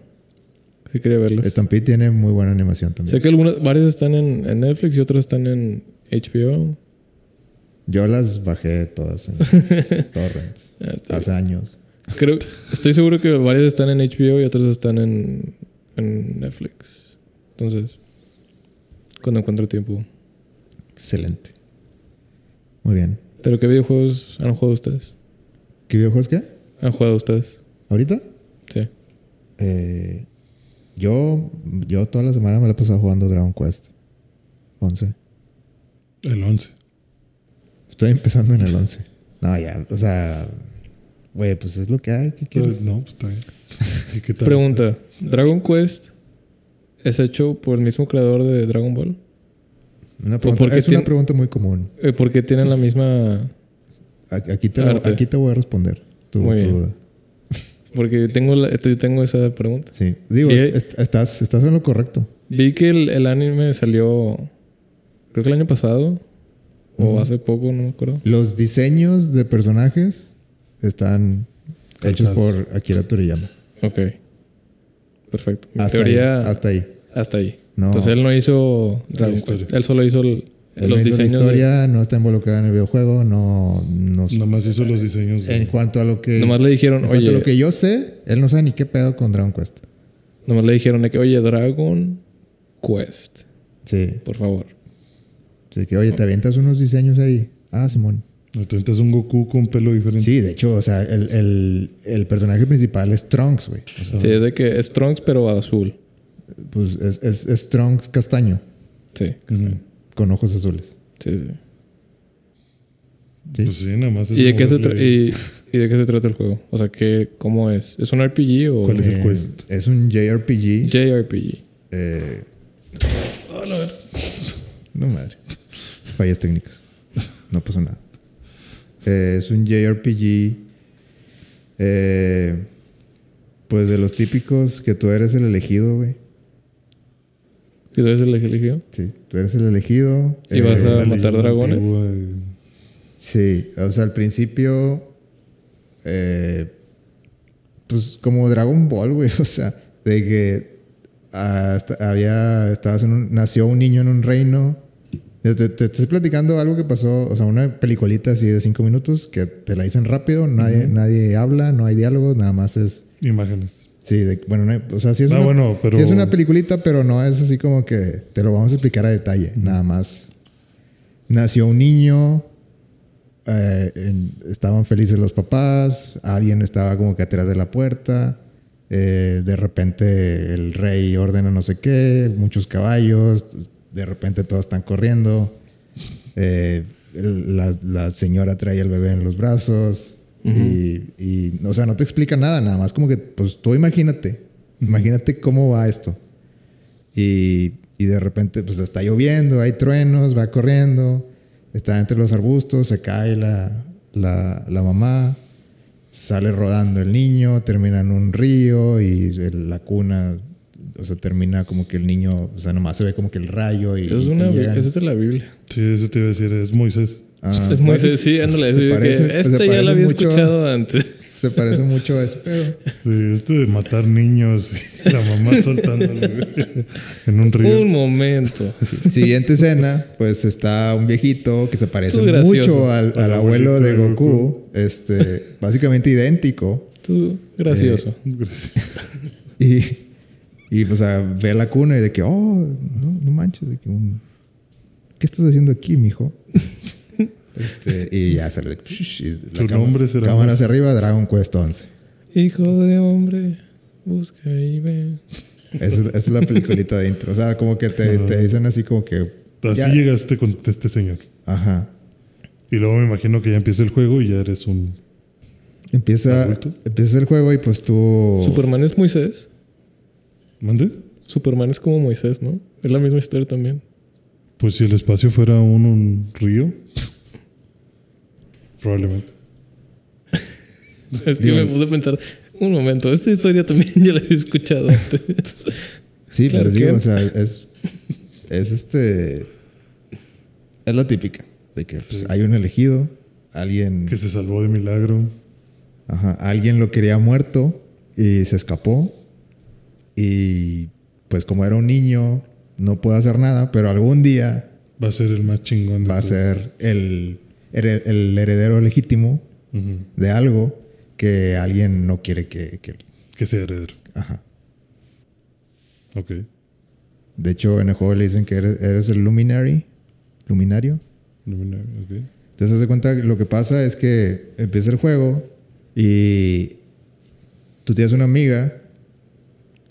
Sí quería verlos. Stampede tiene muy buena animación también. Sé que algunas, varias están en, en Netflix y otras están en HBO. Yo las bajé todas en *laughs* torrents Ah, hace años. Creo, estoy seguro que varias están en HBO y otras están en, en Netflix. Entonces, cuando encuentre tiempo. Excelente. Muy bien. ¿Pero qué videojuegos han jugado ustedes? ¿Qué videojuegos qué? ¿Han jugado ustedes? ¿Ahorita? Eh, yo, yo toda la semana me la he pasado jugando Dragon Quest 11. El 11. Estoy empezando en el 11. No, ya, o sea, güey, pues es lo que hay. ¿Qué quieres? Pues, no, pues está bien. ¿Y qué tal Pregunta: ¿Dragon Quest es hecho por el mismo creador de Dragon Ball? Una pregunta- es una tiene- pregunta muy común. Eh, porque tienen la misma. A- Aquí te, aquí te voy a responder tu, Muy tu bien. Porque tengo, la- yo tengo esa pregunta. Sí. Digo, est- estás, estás en lo correcto. Vi que el, el anime salió. Creo que el año pasado. O hace poco, no me acuerdo. Los diseños de personajes están hechos por Akira Toriyama. Ok. Perfecto. Mi Hasta teoría. ahí. Hasta ahí. hasta ahí. No. Entonces él no hizo Dragon. Quest. Él solo hizo el- Él los no hizo la diseños. de- historia, no está involucrado en el videojuego, no... no Nada más hizo los diseños. de- en cuanto a lo que... Nomás le dijeron, en cuanto a oye, lo que yo sé, él no sabe ni qué pedo con Dragon Quest. nomás le dijeron de que, oye, Dragon Quest, Sí. por favor. Así que, oye, te avientas unos diseños ahí. Ah, Simón. Entonces un Goku con pelo diferente. Sí, de hecho, o sea, el, el, el personaje principal es Trunks, güey. O sea, Sí, es de que es Trunks, pero azul. pues es, es, es Trunks castaño, Sí, Ujú. Con ojos azules. sí, sí. Sí. Pues sí, nada más. es ¿Y de, qué se y, y de qué se trata el juego? O sea, ¿qué, ¿cómo es? ¿Es un RPG o ¿Cuál es el Eh, quest? es un JRPG. JRPG? eh, no madre. Fallas técnicas. No pasó nada. Eh, es un JRPG. eh, pues de los típicos que tú eres el elegido, güey. ¿Qué es el elegido? Sí, tú eres el elegido. ¿Y vas a- La matar dragones? eh, Sí, o sea, al principio. eh, pues como Dragon Ball, güey. *laughs* O sea, de que hasta había. Estabas en un- nació un niño en un reino. Te, te- te estoy platicando algo que pasó, o sea, una peliculita así de cinco minutos que te la dicen rápido, nadie, nadie habla, no hay diálogos, nada más es. Imágenes. Sí, de- bueno, no o sea, sí es, Ah, una, bueno, pero- sí es una peliculita, pero no es así como que te lo vamos a explicar a detalle. Nada más. Nació un niño, eh, en- estaban felices los papás, alguien estaba como que atrás de la puerta, eh, de repente el rey ordena no sé qué, muchos caballos, de repente todos están corriendo, eh, la, la señora trae al bebé en los brazos y, y, o sea, no te explica nada, nada más como que, pues tú imagínate, imagínate cómo va esto. Y, y de repente, pues está lloviendo, hay truenos, va corriendo, está entre los arbustos, se cae la, la, la mamá, sale rodando el niño, termina en un río y el- la cuna, o sea, termina como que el niño, o sea, nomás se ve como que el rayo y... Es, y una, eso es de la Biblia. Sí, eso te iba a decir. Es Moisés. Ah, *laughs* es muy pues, sí, ándale. se sí, que parece- pues, se este ya lo había mucho- escuchado antes. *laughs* Se parece mucho a ese pedo. Sí, esto de matar niños y la mamá *laughs* soltándolo güey, en un río. Un momento. Siguiente escena, pues está un viejito que se parece mucho al, Al al abuelo de de Goku. Este, básicamente idéntico. Tú, gracioso. Y, y pues a, ve la cuna y de que, oh, no, no manches, de que un... ¿Qué estás haciendo aquí, mijo? Este, y ya sale Su cámara- nombre será Cámara hacia arriba, Dragon Quest 11. Hijo de hombre, busca y ve. Esa, es- esa es la peliculita de intro. O sea, como que te, te dicen así como que... Así ya- llegaste con este señor. Ajá. Y luego me imagino que ya empieza el juego y ya eres un. Empieza, ¿Adulto? empieza el juego y pues tú... Superman es Moisés. ¿Mande? Superman es como Moisés, ¿no? Es la misma historia también. Pues si el espacio fuera un, un río. Probablemente. *laughs* Es que me puse a pensar, un momento, esta historia también ya la había escuchado antes. *laughs* Sí, Claro les digo, que- o sea, es, es este. Es la típica. De que pues, hay un elegido, alguien. Que se salvó de milagro. Ajá, alguien lo quería muerto y se escapó. Y pues, como era un niño, no puede hacer nada, pero algún día Va a ser el más chingón de va a ser el, el heredero legítimo de algo que alguien no quiere que. que- Que sea heredero. ajá. Ok. De hecho, en el juego le dicen que eres, eres el luminary. Luminario. Luminario, ok. Entonces, haz de cuenta que lo que pasa es que empieza el juego y tú tienes una amiga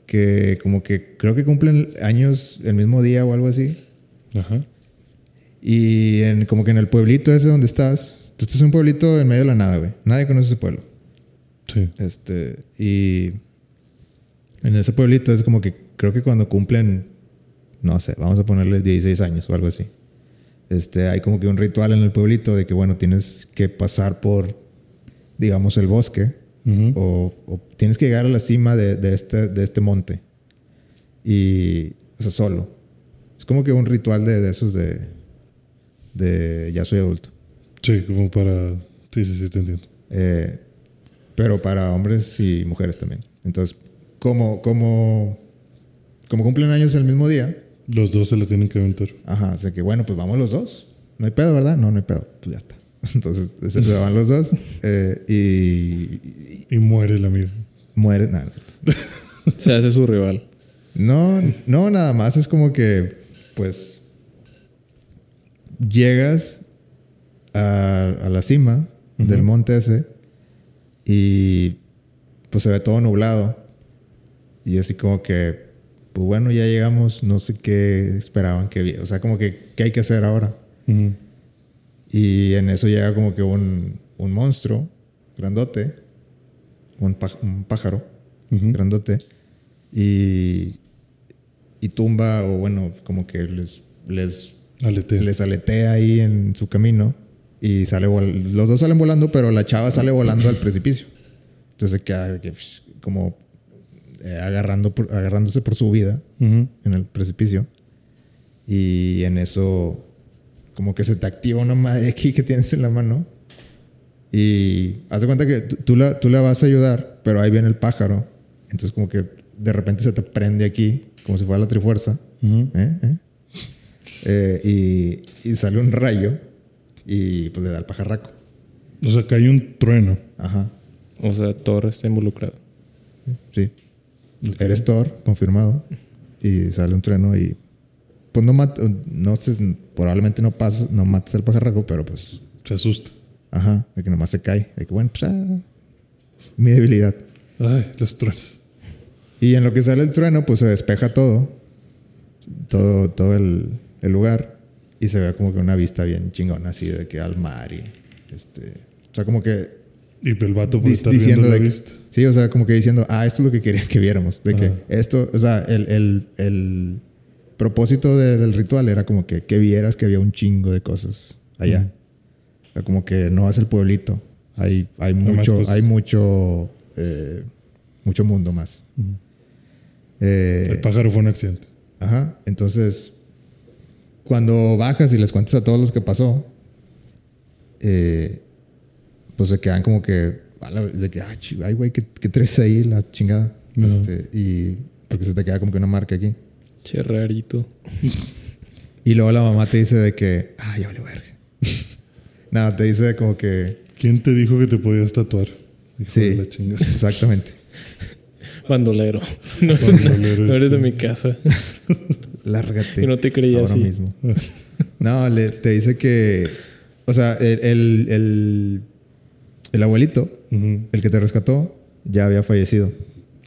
que como que creo que cumplen años el mismo día o algo así. Ajá. Y en, como que en el pueblito ese donde estás, tú estás en un pueblito en medio de la nada, güey. Nadie conoce ese pueblo. Sí. Este, y en ese pueblito es como que creo que cuando cumplen, no sé, vamos a ponerles 16 años o algo así. Este, hay como que un ritual en el pueblito de que, bueno, tienes que pasar por, digamos, el bosque Ujú. o, o tienes que llegar a la cima de, de este, de este monte. Y, o sea, solo. Es como que un ritual de, de esos de, de ya soy adulto. Sí, como para. Sí, sí, sí, te entiendo. Eh, pero para hombres y mujeres también. Entonces, como, como, como cumplen años el mismo día, Los dos se la tienen que aventar. ajá, así que bueno, pues vamos los dos. No hay pedo, ¿verdad? No, no hay pedo. Pues ya está. *laughs* Entonces, se van los dos eh, y, y Y muere el amigo. muere. Nada, no es cierto. *laughs* Se hace su rival. No, no, nada más es como que, pues, llegas a, a la cima del monte ese y pues se ve todo nublado. Y así como que, pues bueno, ya llegamos, no sé qué esperaban que O sea, como que, ¿qué hay que hacer ahora? Y en eso llega como que un, un monstruo grandote, un, pá- un pájaro grandote, y, y tumba, o bueno, como que les, les, Aletea. les aletea ahí en su camino, y sale los dos salen volando, pero la chava sale volando al precipicio. Entonces queda que, psh, como eh, agarrando por- agarrándose por su vida Ujú. en el precipicio. Y en eso, como que se te activa una madre aquí que tienes en la mano. Y haz de cuenta que tú, la, tú la vas a ayudar, pero ahí viene el pájaro. Entonces, como que de repente se te prende aquí, como si fuera la trifuerza. Ujú. ¿eh? ¿eh? Eh, y, y sale un rayo y pues le da el pajarraco. O sea, que hay un trueno. Ajá, O sea, Thor está involucrado. sí. Eres Thor, confirmado. Y sale un trueno y. Pues no mat- no sé, probablemente no pasas, no mates al pajarraco, pero pues. Se asusta. Ajá, de que nomás se cae. De que bueno, pues ah, mi debilidad. Ay, los truenos. Y en lo que sale el trueno, pues se despeja todo. Todo, todo el, el lugar. Y se ve como que una vista bien chingona, así de que al mar y. Este. O sea, como que Y el vato por Di- estar viendo la de que- sí, o sea, como que diciendo, ah, esto es lo que quería que viéramos. De que esto, o sea, el, el- el propósito de- del ritual era como que, que vieras que había un chingo de cosas allá. O sea, como que no es el pueblito. Hay, hay mucho, hay mucho, eh, mucho mundo más. Eh, El pájaro fue un accidente. Ajá. Entonces, cuando bajas y les cuentas a todos los que pasó, eh, pues se quedan como que, de que, ay, güey, ¿qué, qué traes ahí la chingada? No. Este, y porque se te queda como que una marca aquí. Che, rarito. Y luego la mamá te dice de que, ya vale verga. *laughs* Nada, te dice como que, ¿Quién te dijo que te podías tatuar? Hijo sí, de la chingada. *laughs* exactamente. Bandolero. No, Bandolero, no eres de este. mi casa. *laughs* Lárgate. No te creía ahora así. mismo. *laughs* No, le- te dice que, o sea, el, el, el, el abuelito, el que te rescató, ya había fallecido.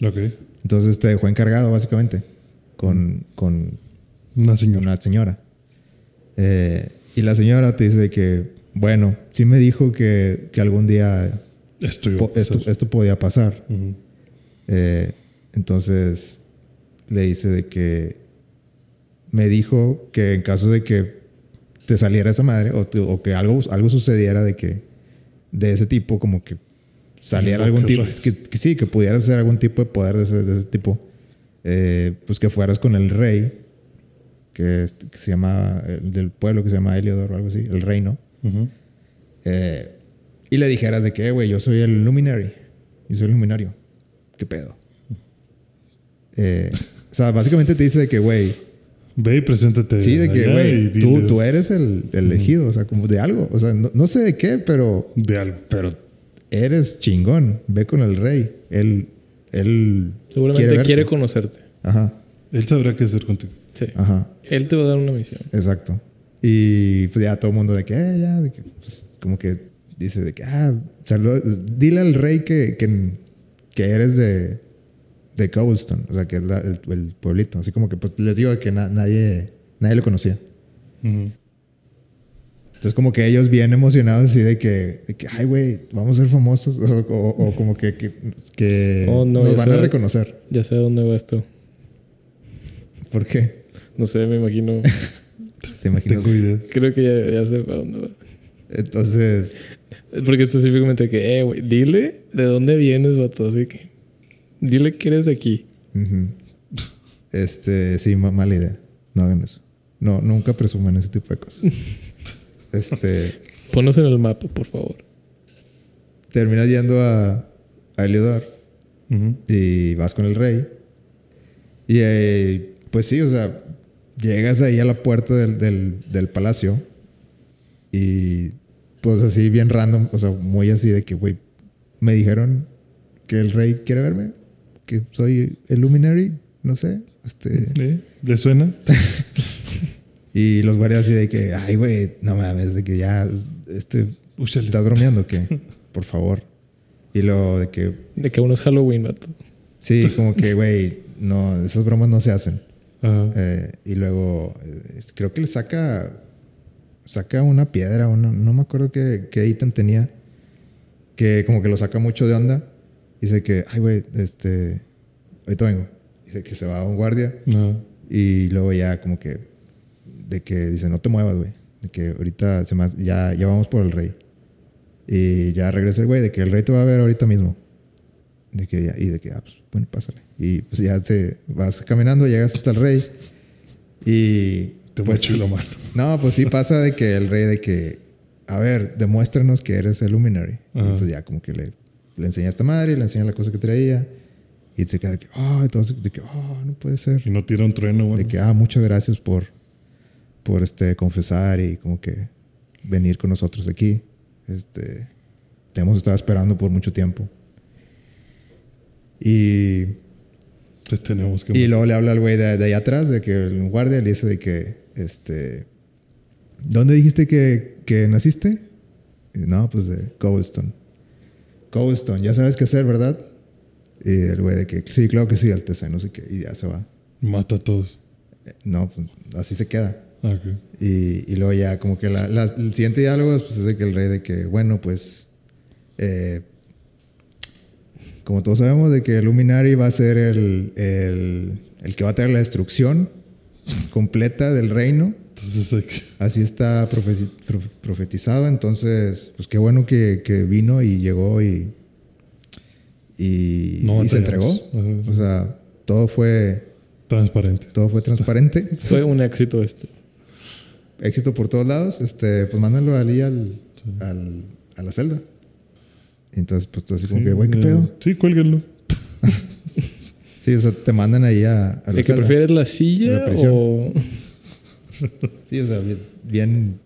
Ok. Entonces te dejó encargado, básicamente, con, con Una señora. una señora. Eh, y la señora te dice que, bueno, sí me dijo que, que algún día Esto po- esto, esto podía pasar. Eh, entonces le dice de que me dijo que en caso de que te saliera esa madre o, que algo, algo sucediera de que de ese tipo, como que saliera algún tipo, que, que sí, que pudieras hacer algún tipo de poder de ese, de ese tipo, eh, pues que fueras con el rey, que, es- que se llama, el del pueblo que se llama Heliodor o algo así, el reino, eh, y le dijeras de que, "Eh, güey, yo soy el luminary. Yo soy el luminario. ¿Qué pedo? Eh, o sea, básicamente te dice de que, güey, Ve y preséntate. sí, de que, güey, tú, diles tú eres el, el elegido, o sea, como de algo. O sea, no, no sé de qué, pero, De algo. pero eres chingón. Ve con el rey. Él, él Seguramente quiere, quiere, conocerte. Ajá, Él sabrá qué hacer contigo. Sí. ajá. Él te va a dar una misión. Exacto. Y pues ya todo el mundo de que, eh, ya, de que, pues, como que dice de que, ah, saluda- dile al rey que, que, que eres de, de Cobblestone, o sea, que es la- el, el pueblito. Así como que, pues les digo que na- nadie, nadie lo conocía. Entonces, como que ellos bien emocionados, así de que, de que ay, güey, vamos a ser famosos, o, o- o como que, que, que Oh, no, nos van a reconocer. Ya sé dónde va esto. ¿Por qué? No sé, me imagino. *laughs* ¿Te imaginas? Creo que ya, ya sé a dónde va. Entonces, Porque específicamente que, eh, güey, dile de dónde vienes, vato. Así que, dile que eres de aquí. Este, sí, ma- mala idea. No hagan eso. No, nunca presuman ese tipo de cosas. *laughs* Este, Ponos en el mapa, por favor. terminas yendo a, a Heliodor Ujú. y vas con el rey. Y eh, pues sí, o sea, llegas ahí a la puerta del, del, del palacio y pues así bien random, o sea, muy así de que, güey, me dijeron que el rey quiere verme, que soy el luminary, no sé, este... ¿Eh? ¿Le suena? *laughs* Y los guardias así de que, ay, güey, no mames, de que ya, este, Úchale. ¿estás bromeando o qué? Por favor. Y lo de que, De que uno es Halloween, vato. sí, como que, güey, no, esas bromas no se hacen. Ajá. Eh, y luego, eh, creo que le saca, saca una piedra, una, no me acuerdo qué, qué ítem tenía, que como que lo saca mucho de onda. Dice que, ay, güey, este, ahorita vengo. Dice que se va a un guardia. Y luego ya como que de que dice, no te muevas, güey. De que ahorita se más, ya, ya vamos por el rey. Y ya regresa el güey, de que el rey te va a ver ahorita mismo. De que ya, y de que, ah, pues bueno, pásale. Y pues ya te vas caminando, llegas hasta el rey. Y Te pues la mano. *laughs* no, pues sí pasa de que el rey de que, a ver, demuéstranos que eres el luminary. Ajá. Y pues ya como que le, le enseña a esta madre, le enseña la cosa que traía. Y se queda de que, oh, entonces de que, oh, no puede ser. Y no tira un trueno, bueno. De que, ah, muchas gracias por, por este, confesar y como que venir con nosotros aquí. Este, te hemos estado esperando por mucho tiempo. Y, Te tenemos que... y luego le habla al güey de, de allá atrás, de que el guardia le dice de que, este, ¿dónde dijiste que, que naciste? Y, no, pues de Cobblestone. Cobblestone, ya sabes qué hacer, ¿verdad? Y el güey de que, sí, claro que sí, Alteza, no sé qué, y ya se va. Mata a todos. Eh, No, pues así se queda. Ah. Y, y luego ya como que la, la- el siguiente diálogo pues, es de que el rey de que, bueno, pues, eh, como todos sabemos, de que Luminari va a ser el, el, el que va a traer la destrucción completa del reino. Entonces que... Así está profetizado. Entonces, pues qué bueno que, que vino y llegó y, y, No y se entregó. Ajá. O sea, todo fue, Transparente. todo fue transparente. *laughs* Fue un éxito esto. éxito por todos lados, este, pues mándalo ahí al, al- a la celda. Entonces, pues tú así como Sí, que, güey, ¿qué eh, pedo? Sí, cuélguenlo. *laughs* Sí, o sea, te mandan ahí a, a la ¿El que celda. prefieres la La silla o...? *laughs* Sí, o sea, bien, bien-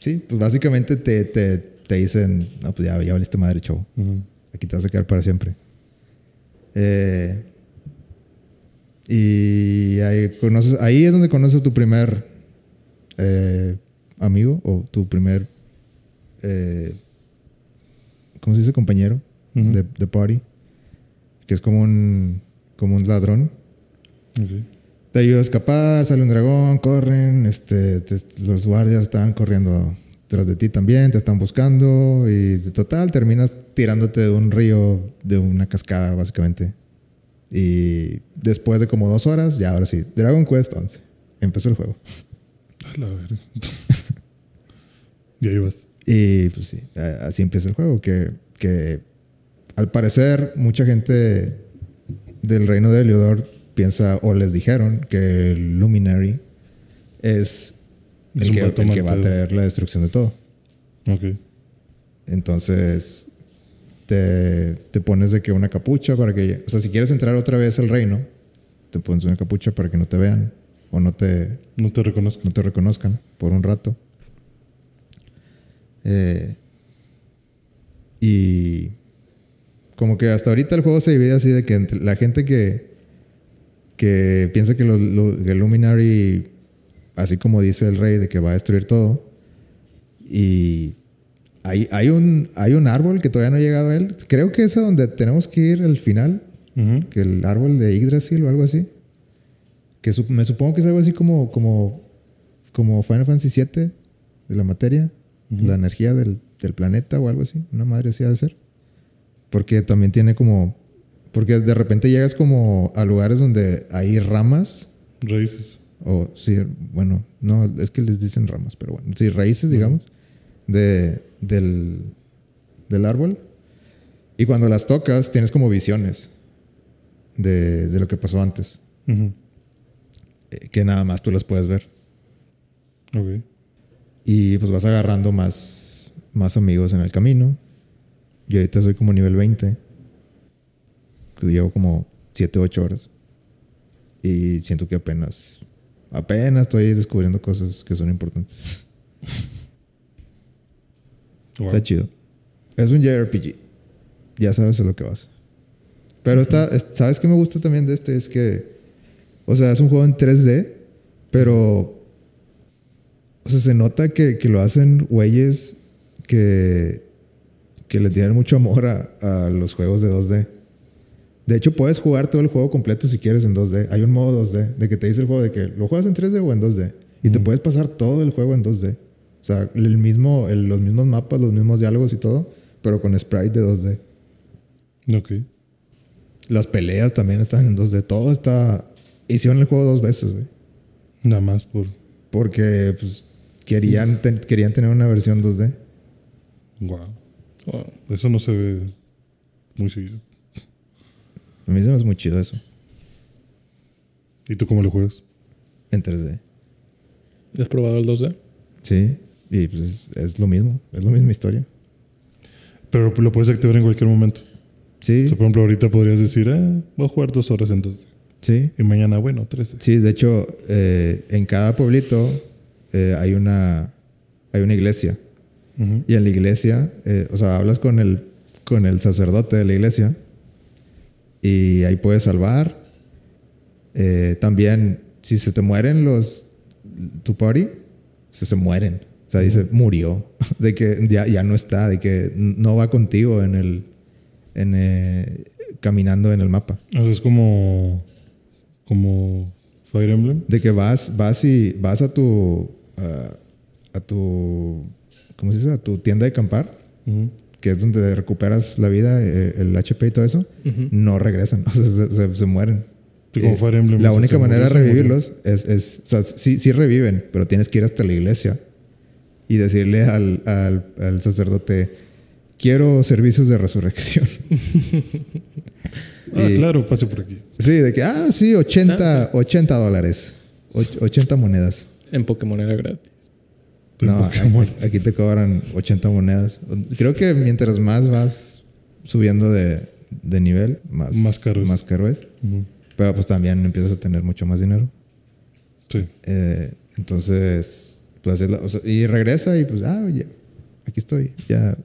sí, pues básicamente te, te, te dicen, no, pues ya, ya valiste madre, chavo. Aquí te vas a quedar para siempre. Eh, y ahí, conoces, ahí es donde conoces a tu primer eh, amigo o tu primer, eh, ¿cómo se dice? Compañero de, de party. Que es como un, como un ladrón. Ok. Te ayuda a escapar, sale un dragón, corren, este, te- los guardias están corriendo tras de ti también, te están buscando y de total terminas tirándote de un río, de una cascada básicamente. Y después de como dos horas, ya ahora sí, Dragon Quest 11. Empezó el juego. A la verga. y ahí vas. Y pues sí, así empieza el juego, que, que al parecer mucha gente del reino de Heliodor piensa o les dijeron que el Luminary es Es el que, el va a traer la destrucción de todo. Ok. Entonces te, te pones de que una capucha para que, o sea, si quieres entrar otra vez al reino, te pones una capucha para que no te vean o no te, No te reconozco. no te reconozcan por un rato. Eh, y como que hasta ahorita el juego se divide así de que entre la gente que, que piensa que, el Luminary, así como dice el rey, de que va a destruir todo. Y hay, hay, un, hay un árbol que todavía no ha llegado a él. Creo que es a donde tenemos que ir al final, que el árbol de Yggdrasil o algo así. Que su- me supongo que es algo así como, como, como Final Fantasy VII de la materia, la energía del, del planeta o algo así. Una madre así ha de ser. Porque también tiene como. Porque de repente llegas como a lugares donde hay ramas. Raíces. O sí, bueno, no, es que les dicen ramas, pero bueno. Sí, raíces, digamos, de, del, del árbol. Y cuando las tocas, tienes como visiones de, de lo que pasó antes. Eh, que nada más tú las puedes ver. Ok. Y pues vas agarrando más, más amigos en el camino. Yo ahorita soy como nivel 20. Llevo como 7, 8 horas. Y siento que apenas, apenas estoy descubriendo cosas que son importantes. Wow. Está chido. Es un JRPG. Ya sabes a lo que vas. Pero está, es- ¿sabes qué me gusta también de este? Es que, o sea, es un juego en 3D, pero, o sea, se nota que, que lo hacen güeyes que, que le tienen mucho amor a, a los juegos de 2D. De hecho, puedes jugar todo el juego completo si quieres en 2D. Hay un modo 2D de que te dice el juego de que lo juegas en 3D o en 2D. Y te puedes pasar todo el juego en 2D. O sea, el mismo, el- los mismos mapas, los mismos diálogos y todo, pero con sprite de 2D. Ok. Las peleas también están en 2D. Todo está. Hicieron el juego dos veces, güey. Nada más por. Porque, pues, querían, ten- querían tener una versión 2D. Wow. Wow. Eso no se ve muy seguido. A mí se me hace muy chido eso. ¿Y tú cómo lo juegas? En 3D. ¿Has probado el 2D? Sí. Y pues es lo mismo. Es la misma historia. Pero lo puedes activar en cualquier momento. O Sí. sea, por ejemplo, ahorita podrías decir, eh, voy a jugar dos horas entonces. Sí. Y mañana, bueno, tres. Sí, de hecho, eh, en cada pueblito eh, hay una hay una iglesia. Y en la iglesia, eh, o sea, hablas con el, con el sacerdote de la iglesia y ahí puedes salvar. Eh, también, si se te mueren los, tu party, se, se mueren. O sea, dice, murió. *laughs* De que ya, ya no está, de que no va contigo en el, en, eh, caminando en el mapa. O sea, es como. Como Fire Emblem. De que vas, vas y vas a tu, a, a tu, ¿cómo se dice? A tu tienda de acampar Ujú. Que es donde recuperas la vida, eh, el HP y todo eso, no regresan, *laughs* o sea, se, se- se mueren. Eh, Fire Emblem, la única manera de revivirlos es, es, o sea, sí, sí reviven, pero tienes que ir hasta la iglesia y decirle al, al, al sacerdote, quiero servicios de resurrección. *laughs* Ah, Y- claro, pase por aquí. sí, de que, ah, sí, 80, 80 dólares, Och- 80 monedas. En Pokémon era gratis. De No, Pokémon. aquí, aquí te cobran 80 monedas. Creo que mientras más vas subiendo de, de nivel, más, Más caro es. más caro es. Pero pues también empiezas a tener mucho más dinero. Sí. Eh, entonces, pues o sea, y regresa y pues, ah, ya, aquí estoy, ya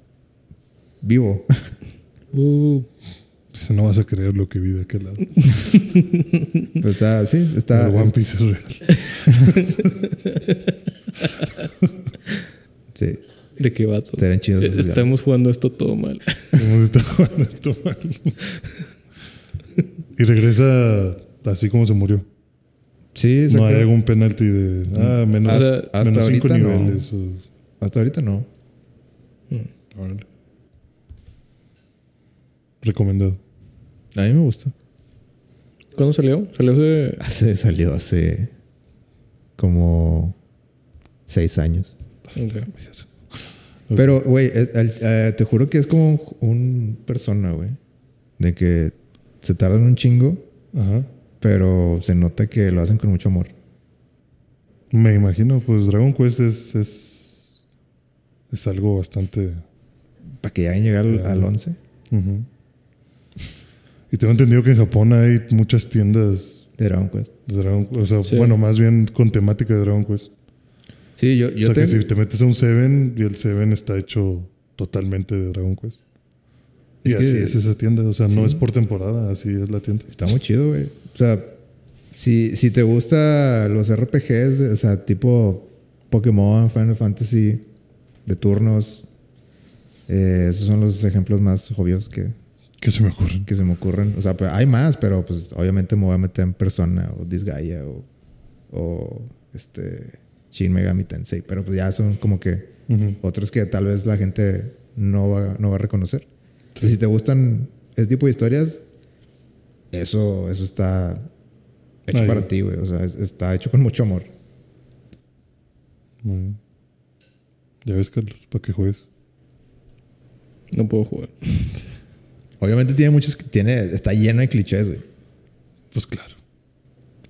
vivo. *laughs* Uh, no vas a creer lo que vi de aquel lado. *laughs* Pero está, sí, está. Pero One Piece es real. *laughs* Sí, ¿De qué vato? estarían chidos esos Estamos jugando esto todo mal. *laughs* Hemos estado jugando esto mal. *laughs* y regresa así como se murió. Sí, No exacto. hay algún penalty de. Ah, menos, O sea, hasta menos cinco ahorita no. niveles. o- Hasta ahorita no. órale. Recomendado. A mí me gusta. ¿Cuándo salió? Salió hace... Hace, salió hace como seis años. Pero, güey, eh, te juro que es como un, un persona, güey. De que se tardan un chingo, Ajá. pero se nota que lo hacen con mucho amor. Me imagino, pues Dragon Quest es. Es, es algo bastante. Para que ya lleguen al, Claro. al 11 Ujú. Y tengo entendido que en Japón hay muchas tiendas de Dragon Quest. de Dragon Quest. O sea, Sí. bueno, más bien con temática de Dragon Quest. Sí, yo, yo o sea, que tengo- si te metes a un Seven y el Seven está hecho totalmente de Dragon Quest. Y Es que- así es esa tienda. O sea, no Sí. es por temporada, así es la tienda. Está muy chido, güey. O sea, si, si te gusta los RPGs, o sea, tipo Pokémon, Final Fantasy, de turnos, eh, esos son los ejemplos más obvios que, ¿Qué se me ocurre? que se me ocurren. O sea, pues, hay más, pero pues obviamente me voy a meter en Persona o Disgaea o, o este Shin Megami Tensei, pero pues ya son como que Ujú. otros que tal vez la gente no va, no va a reconocer. Entonces, si te gustan ese tipo de historias, eso, eso está hecho Ahí. para ti, güey. O sea, es- está hecho con mucho amor. Muy bien. Ya ves, Carlos, para que juegues. No puedo jugar. Obviamente tiene muchos, tiene, está lleno de clichés, güey. Pues claro.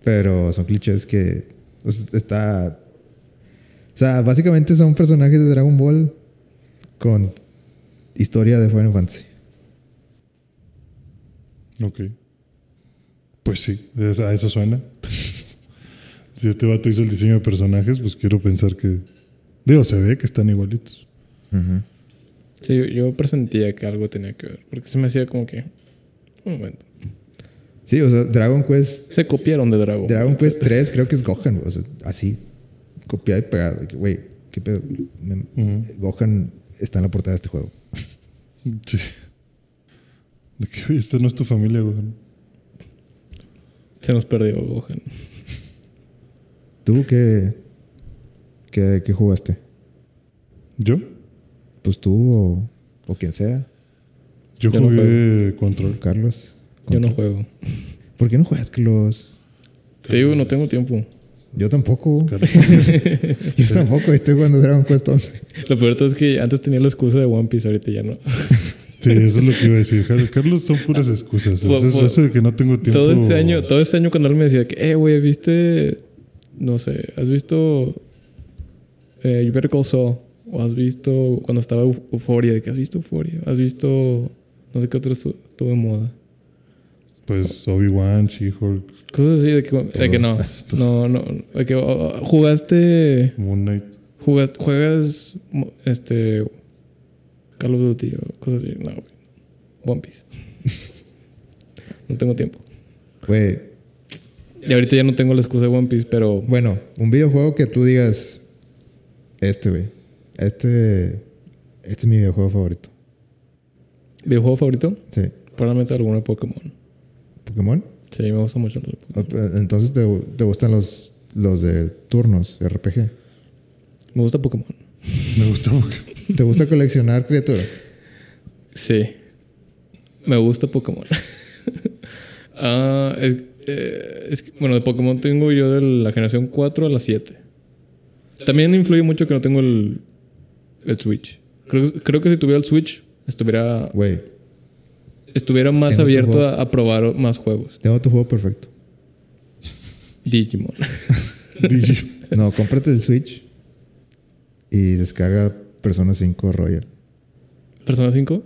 Pero son clichés que pues, está. O sea, básicamente son personajes de Dragon Ball con historia de Final Fantasy. Ok. Pues sí, a eso suena. *laughs* si este vato hizo el diseño de personajes, pues quiero pensar que. Digo, se ve que están igualitos. Ujú. Sí, yo- yo presentía que algo tenía que ver. Porque se me hacía como que. Un momento. Sí, o sea, Dragon Quest Se copiaron de Dragon. Dragon Quest 3 creo que es Gohan, o sea, así, copiado y pegado. de que, Güey, ¿qué pedo? Me-. Gohan está en la portada de este juego. *laughs* Sí. De que, esta no es tu familia, güey. Se nos perdió Gohan. ¿Tú qué, qué, qué jugaste? ¿Yo? Pues tú o, o quien sea, Yo, Yo no jugué Control. Carlos. Yo no juego. ¿Por qué no juegas, Carlos? Te digo, no tengo tiempo. Yo tampoco. Carlos. *laughs* Yo tampoco estoy jugando Dragon Quest 11. Lo peor de todo es que antes tenía la excusa de One Piece, ahorita ya no. Sí, eso es lo que iba a decir. Car- Carlos, son puras excusas. Por- Eso, por- eso de que no tengo tiempo. Todo este año, todo este año cuando él me decía que, eh, güey, ¿viste? No sé, ¿has visto eh, You Better Call Saul? ¿O has visto cuando estaba Eu- Euphoria? ¿De que has visto Euphoria? ¿Has visto no sé qué otro estu- estuvo de moda? Pues Obi-Wan, She-Hulk, Cosas así de que, de que no, no, no, de que oh, oh, jugaste, Moon Knight. jugas, juegas, este, Call of Duty o cosas así. No, güey. One Piece. *laughs* no tengo tiempo. Güey, Y ahorita ya no tengo la excusa de One Piece, pero bueno, un videojuego que tú digas, este, güey, este, este es mi videojuego favorito. ¿videojuego favorito? Sí. Probablemente alguno de Pokémon. ¿Pokémon? Sí, me gusta mucho los de Pokémon. Entonces te, te gustan los, los de turnos, RPG. Me gusta Pokémon. Me gusta porque. ¿Te gusta coleccionar criaturas? Sí. Me gusta Pokémon. *laughs* Ah, es, eh, es que, bueno, de Pokémon tengo yo de la generación 4 a la 7. También influye mucho que no tengo el, el Switch. Creo, creo que si tuviera el Switch, estuviera, Güey, estuviera más Tengo abierto a, a probar más juegos. tengo tu juego perfecto. Digimon. *laughs* Digi. No, cómprate el Switch y descarga Persona 5 Royal. Persona 5.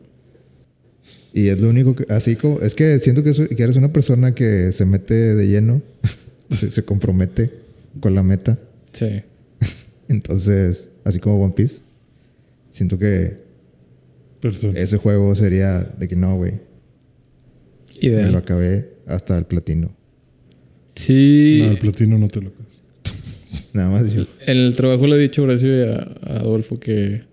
Y es lo único que, así como, es que siento que, soy- que eres una persona que se mete de lleno, *laughs* se, se compromete con la meta. Sí. *laughs* Entonces, así como One Piece, siento que Persona. ese juego sería de que no, güey, me lo Ideal. acabé hasta el platino. Sí. No, el platino no te lo acabas. *laughs* Nada más yo. En el trabajo le he dicho a Horacio y a, a Adolfo que.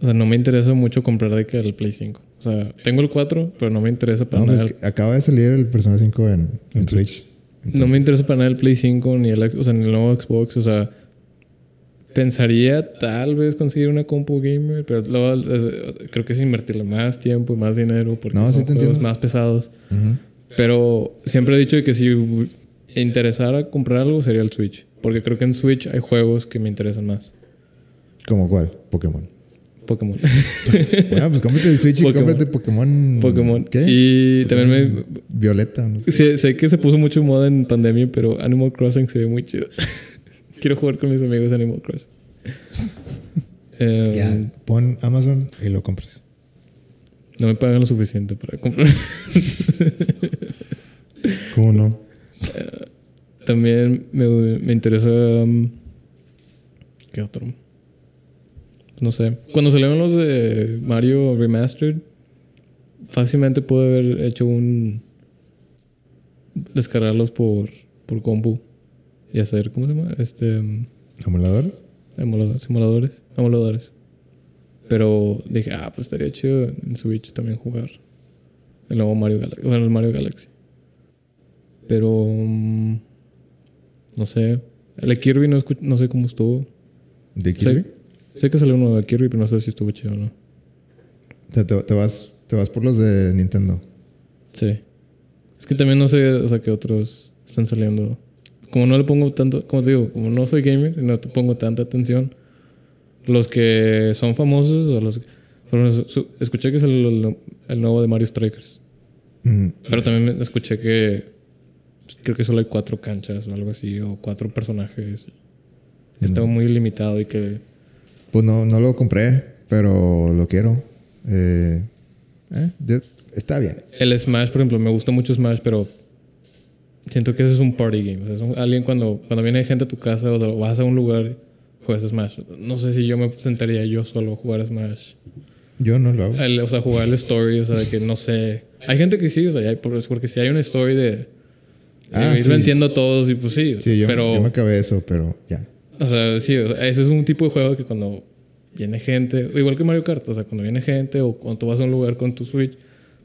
O sea, no me interesa mucho comprar de que el Play 5. O sea, tengo el 4, pero no me interesa para No, nada. pues el- que acaba de salir el Persona 5 en, en En Switch. no me interesa para nada el Play 5 ni el, o sea, ni el nuevo Xbox. O sea, pensaría tal vez conseguir una compu gamer, pero luego es- creo que es invertirle más tiempo y más dinero porque No, son sí juegos más pesados. Pero siempre he dicho que si interesara comprar algo sería el Switch. Porque creo que en Switch hay juegos que me interesan más. ¿Cómo cuál? Pokémon. Pokémon. *laughs* bueno, pues cómprate el Switch y cómprate Pokémon. Pokémon. ¿Qué? Y también me, Violeta, no sé. sé, sé que se puso mucho en moda en pandemia, pero Animal Crossing se ve muy chido. Quiero jugar con mis amigos Animal Crossing. *laughs* Eh, Ya, pon Amazon y lo compras. No me pagan lo suficiente para comprar. *laughs* ¿Cómo no? También me, me interesa. um, ¿Qué otro? No sé. Cuando salieron los de Mario Remastered, fácilmente pude haber hecho un. descargarlos por, por compu y hacer. ¿Cómo se llama? Este. ¿Emuladores? emulador- simuladores. Emuladores. Pero dije, ah, pues estaría chido en Switch también jugar el nuevo Mario Galaxy. Bueno, el Mario Galaxy. Pero. mm, no sé. El de Kirby no, no sé cómo estuvo. ¿De Kirby? Sé, sé que salió uno de Kirby, pero no sé si estuvo chido o no. O sea, te, te vas, te vas por los de Nintendo. Sí. Es que también no sé, o sea, qué otros están saliendo. Como no le pongo tanto, como te digo, como no soy gamer y no te pongo tanta atención, los que son famosos o los. escuché que es el, el nuevo de Mario Strikers. Mm, Pero también escuché que creo que solo hay cuatro canchas o algo así, o cuatro personajes. estaba muy limitado y que... Pues no, no lo compré, pero lo quiero. Eh, eh, está bien. El Smash, por ejemplo, me gusta mucho Smash, pero siento que ese es un party game. O sea, es un- alguien cuando, cuando viene gente a tu casa o vas a un lugar, juegas Smash. No sé si yo me sentaría yo solo a jugar Smash. Yo no lo hago. El- o sea, jugar el story, o sea, de que no sé. Hay gente que sí, o sea, hay- por- porque si hay una story de, de Ah, ir sí. venciendo a todos y pues sí. Sí, yo, pero, yo me acabé eso, pero ya. o sea, sí, o sea, ese es un tipo de juego que cuando viene gente, igual que Mario Kart, o sea, cuando viene gente o cuando tú vas a un lugar con tu Switch,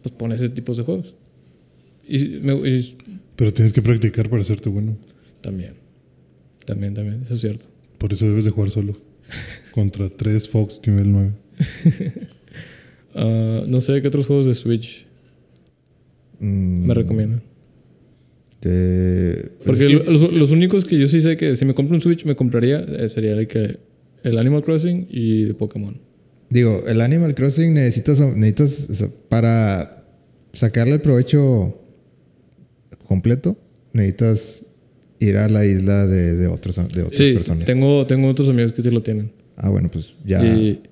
pues pones ese tipo de juegos. Y, me- y Pero tienes que practicar para hacerte bueno. también, también, también, eso es cierto. Por eso debes de jugar solo. *laughs* Contra tres Fox nivel 9. *laughs* Ah, no sé qué otros juegos de Switch Mm, me recomiendan. te- pues Porque es que- lo- los, los únicos que yo sí sé que si me compro un Switch me compraría eh, sería el que el Animal Crossing y de Pokémon. Digo, el Animal Crossing necesitas, necesitas para sacarle el provecho completo, necesitas ir a la isla de, de otros, de otras Sí, personas. tengo, tengo otros amigos que sí lo tienen. Ah, bueno, pues ya. Y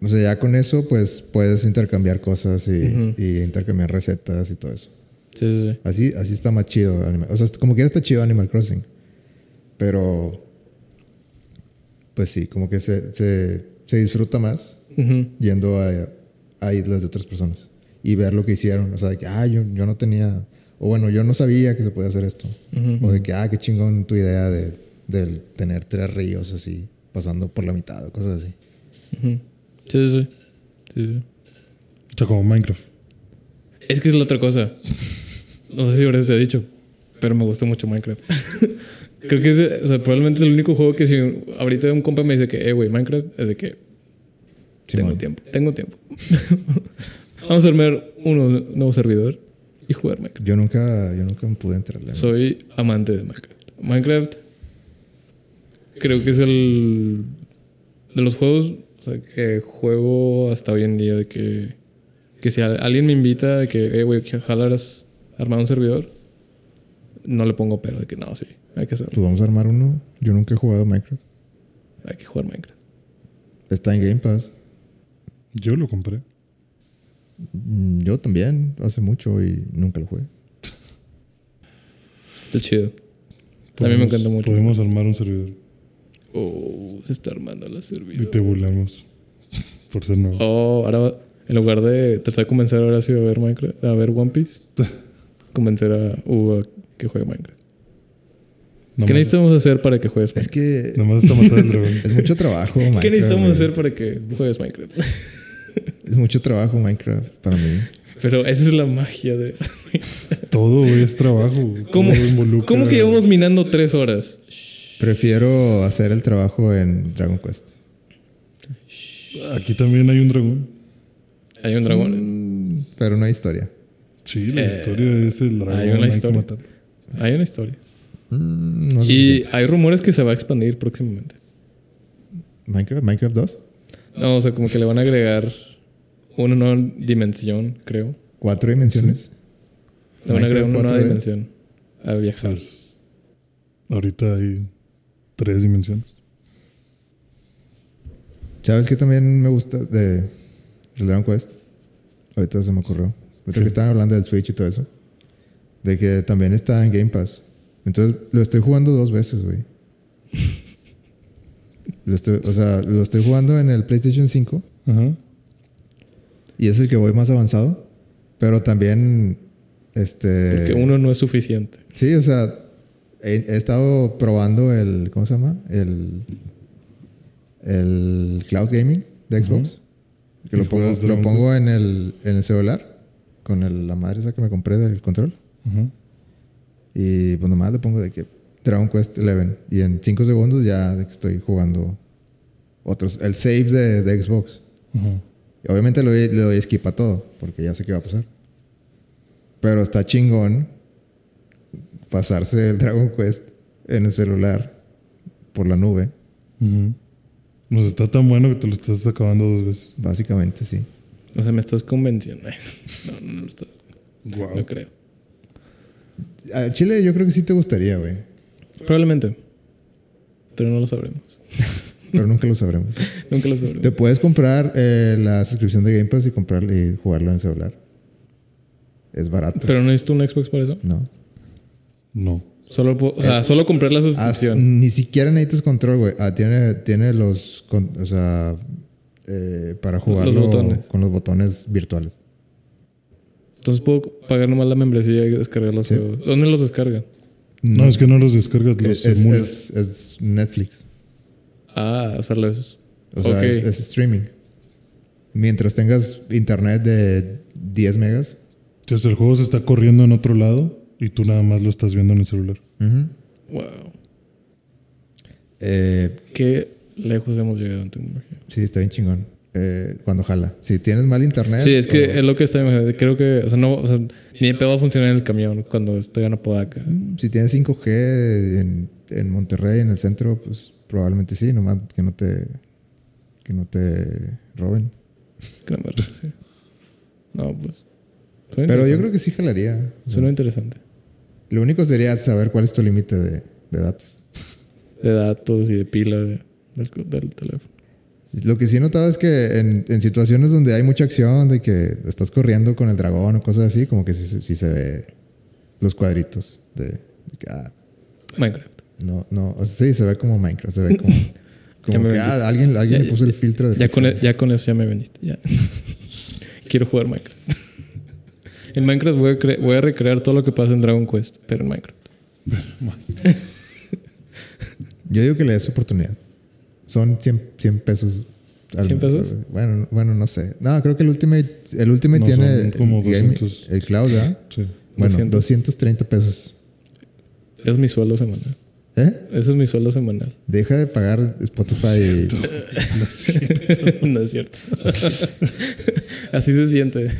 O sea, ya con eso, pues puedes intercambiar cosas y, intercambiar recetas y todo eso. sí, sí, sí. Así, así está más chido. Animal- O sea, como quiera está chido Animal Crossing. Pero. Pues sí, como que se, se, se disfruta más yendo a, a islas de otras personas y ver lo que hicieron. O sea, de que, ah, yo, yo no tenía. O bueno, yo no sabía que se podía hacer esto. O de que, ah, qué chingón tu idea de, del tener tres ríos así, pasando por la mitad o cosas así. Sí, sí, sí. Sí, sí. O sea, como Minecraft. Es que es la otra cosa. No sé si ahora te he dicho, pero me gusta mucho Minecraft. *laughs* Creo que es, o sea, probablemente es el único juego que si ahorita un compa me dice que, eh, güey, Minecraft, es de que tengo tiempo, tengo tiempo. *laughs* Vamos a armar un nuevo servidor y jugar Minecraft. Yo nunca, yo nunca me pude entrarle. Soy amante de Minecraft. Minecraft creo que es el de los juegos o sea, que juego hasta hoy en día de que que si alguien me invita de que eh güey que jalaras armar un servidor no le pongo pero de que no sí hay que hacerlo Pues vamos a armar uno. Yo nunca he jugado Minecraft. hay que jugar Minecraft Está en Game Pass. Yo lo compré. Mm, Yo también, hace mucho y nunca lo jugué. está chido a mí me encanta mucho Podemos armar un servidor. oh se está armando la Y servidor te burlamos. Por ser nuevo. oh ahora en lugar de tratar de convencer a Horacio a ver Minecraft a ver One Piece *laughs* convencer a Hugo a que juegue Minecraft ¿Qué necesitamos hacer para que juegues Es Minecraft? que Nomás está matar el dragón. es mucho trabajo. ¿Qué Minecraft, necesitamos güey. hacer para que juegues Minecraft? Es mucho trabajo Minecraft para mí. Pero esa es la magia de... Todo es trabajo. *laughs* ¿Cómo, Todo involucra- ¿Cómo que llevamos minando tres horas? Prefiero hacer el trabajo en Dragon Quest. Aquí también hay un dragón. Hay un dragón. Mm, Pero no hay historia. Sí, la historia es el dragón. hay una historia. matarlo. Hay una historia. Mm, no Y suficiente. hay rumores que se va a expandir próximamente. Minecraft, Minecraft 2. No, o sea, como que le van a agregar una nueva dimensión, creo. Cuatro dimensiones. Le van a agregar una nueva 4D. dimensión a viajar. Pues, ahorita hay tres dimensiones. ¿Sabes qué también me gusta de, del Dragon Quest? Ahorita se me ocurrió. Ahorita Sí. que estaban hablando del Switch y todo eso. De que también está en Game Pass. Entonces lo estoy jugando dos veces, güey. *laughs* Lo estoy, o sea, lo estoy jugando en el PlayStation 5 Ajá. Y es el que voy más avanzado. Pero también, este... Porque uno no es suficiente. Sí, o sea, he, he estado probando el, ¿cómo se llama? El, el cloud gaming de Xbox. Que ¿Y lo pongo, lo pongo en el, en el celular con el- la madre esa que me compré del control. Ajá. Y pues nomás le pongo de que Dragon Quest 11 y en 5 segundos ya que estoy jugando otros, el save de, de Xbox. Ajá. Y obviamente le doy, le doy skip a todo, porque ya sé qué va a pasar. Pero está chingón pasarse el Dragon Quest en el celular por la nube. Sea, está tan bueno que te lo estás acabando dos veces. Básicamente sí. O sea, me estás convenciendo. No, no, no, estás, Wow. no creo. A Chile yo creo que sí te gustaría, güey. Probablemente. Pero no lo sabremos. Pero nunca lo sabremos. *laughs* Nunca lo sabremos. Te puedes comprar eh, la suscripción de Game Pass y comprarle y jugarlo en celular. Es barato. Pero no necesito un Xbox para eso. no. No. Solo, o sea, solo comprar la suscripción. ni siquiera necesitas control, güey. Ah, tiene, tiene los. con- o sea. eh, para jugarlo botones. con los botones virtuales. Entonces puedo pagar nomás la membresía y descargar los Sí. juegos. ¿Dónde los descargan? No, es que no los descargas, los Es, es, emulas. es- es Netflix. Ah, o sea, los... O sea, es, es streaming. Mientras tengas internet de 10 megas. Entonces el juego se está corriendo en otro lado y tú nada más lo estás viendo en el celular. Wow. Eh, Qué lejos hemos llegado en tecnología. sí, está bien chingón. Eh, cuando jala. Si tienes mal internet. Sí, es que o- es lo que está imaginando. Creo que, o sea, no, o sea, ni de pedo va a funcionar en el camión cuando estoy en Apodaca. Si tienes 5G en, en Monterrey, en el centro, pues probablemente sí, nomás que no te, que no te roben. Que no me sí. No, pues. Pero yo creo que sí jalaría. Suena interesante. lo único sería saber cuál es tu límite de, de datos. De datos y de pila de- del, del teléfono. Lo que sí he notado es que en, en situaciones donde hay mucha acción, de que estás corriendo con el dragón o cosas así, como que sí, sí se ve los cuadritos de, de que, ah, Minecraft. No, no, o sea, sí, se ve como Minecraft, se ve como, *laughs* como que ah, vendiste. alguien, alguien Ya- le puso el filtro de Ya con, e- ya con eso ya me vendiste. Ya. *laughs* Quiero jugar Minecraft. *laughs* en Minecraft voy a, cre- voy a recrear todo lo que pasa en Dragon Quest, pero en Minecraft. Yo digo que le des oportunidad. Son 100, 100 pesos. al ¿100 mes, pesos? Bueno, bueno, no sé. No, creo que el Ultimate, el Ultimate No, tiene son como el, game- 200. el cloud, ¿verdad? Sí. Bueno, 200. 230 pesos. Es mi sueldo semanal. ¿Eh? Ese es mi sueldo semanal. Deja de pagar Spotify. *laughs* no es cierto. Así se siente.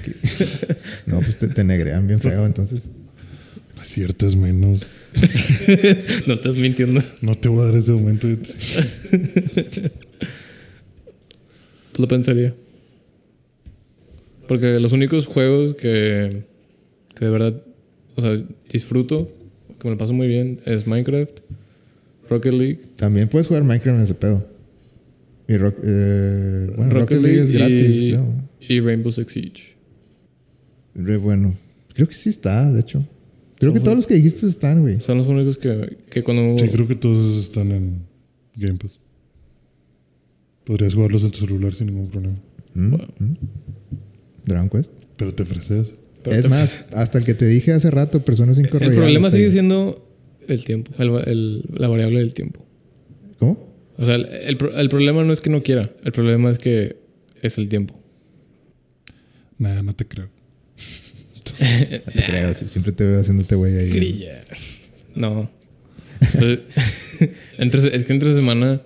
No, pues te, te negrean bien feo, entonces. No es cierto, es menos. no estás mintiendo. No te voy a dar ese aumento. lo pensaría. Porque los únicos juegos que, que de verdad, o sea, disfruto, que me lo paso muy bien, es Minecraft, Rocket League, También puedes jugar Minecraft en ese pedo. Y Rock- eh, bueno, Rocket, League es gratis, y, creo. y Rainbow Six Siege. Re bueno. Creo que sí está, de hecho. Creo Son- que todos los que dijiste están, güey. Son los únicos que, que cuando... Sí, creo que todos están en Game Pass. Podrías jugarlos en tu celular sin ningún problema. ¿Mm? Wow. ¿Mm? Dragon Quest. Pero te pero es te- más, hasta el que te dije hace rato, Persona 5 El Royal problema sigue ahí. siendo el tiempo, el- el- la variable del tiempo. ¿Cómo? O sea, el, el pro- el problema no es que no quiera, el problema es que es el tiempo. Nada, no te creo. *laughs* No te creo, siempre te veo haciéndote güey ahí. Grilla. No. Entonces, *laughs* entre- es que entre semana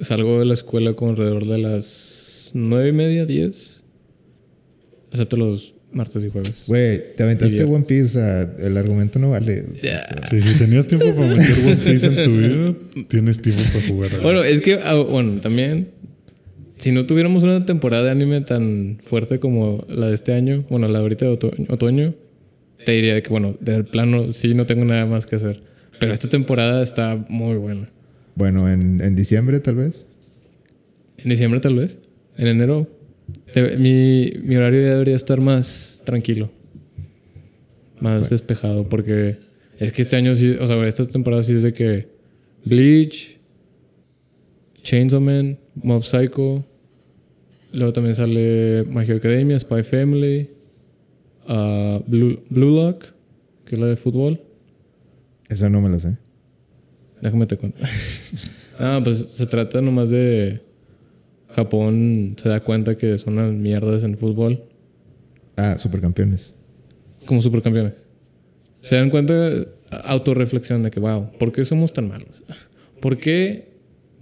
salgo de la escuela como alrededor de las nueve y media, diez. Excepto los martes y jueves. Güey, te aventaste. One Piece, o sea, el argumento no vale. Sí, si tenías tiempo para meter One Piece en tu *laughs* vida, tienes tiempo para jugar. algo. Bueno, es que, ah, bueno, también, si no tuviéramos una temporada de anime tan fuerte como la de este año, bueno, la ahorita de otoño, otoño, te diría que, bueno, del plano sí no tengo nada más que hacer. Pero esta temporada está muy buena. Bueno, en, en diciembre tal vez. En diciembre tal vez. En enero. Te- mi, mi horario ya debería estar más tranquilo. Más despejado. Porque es que este año sí, o sea, esta temporada sí es de que Bleach, Chainsaw Man, Mob Psycho. Luego también sale My Hero Academia, Spy Family, ah, Blue, Blue Lock, que es la de fútbol. Esa no me la sé. Déjame te cuento. *laughs* ah, pues se trata nomás de Japón se da cuenta que son unas mierdas en fútbol Ah, supercampeones. como supercampeones. Se dan cuenta, autorreflexión de que, wow, ¿por qué somos tan malos? ¿Por qué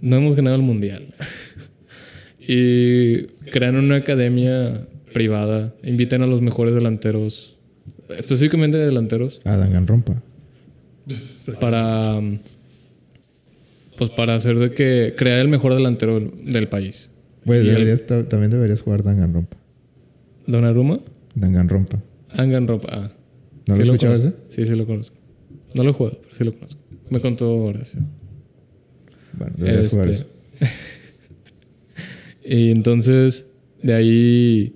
no hemos ganado el mundial? *laughs* y crean una academia privada, invitan a los mejores delanteros, específicamente delanteros, Ah, Danganronpa. para pues para hacer de que crear el mejor delantero del país. El- deberías, ta- también deberías jugar Danganronpa. Donnarumma, Danganronpa. Anganropa. Ah. ¿No lo Sí has escuchado conozco. ese? Sí, sí lo conozco. No lo he jugado, pero sí lo conozco. Me contó Horacio. Bueno, deberías jugar Este, eso. *laughs* Y entonces, de ahí,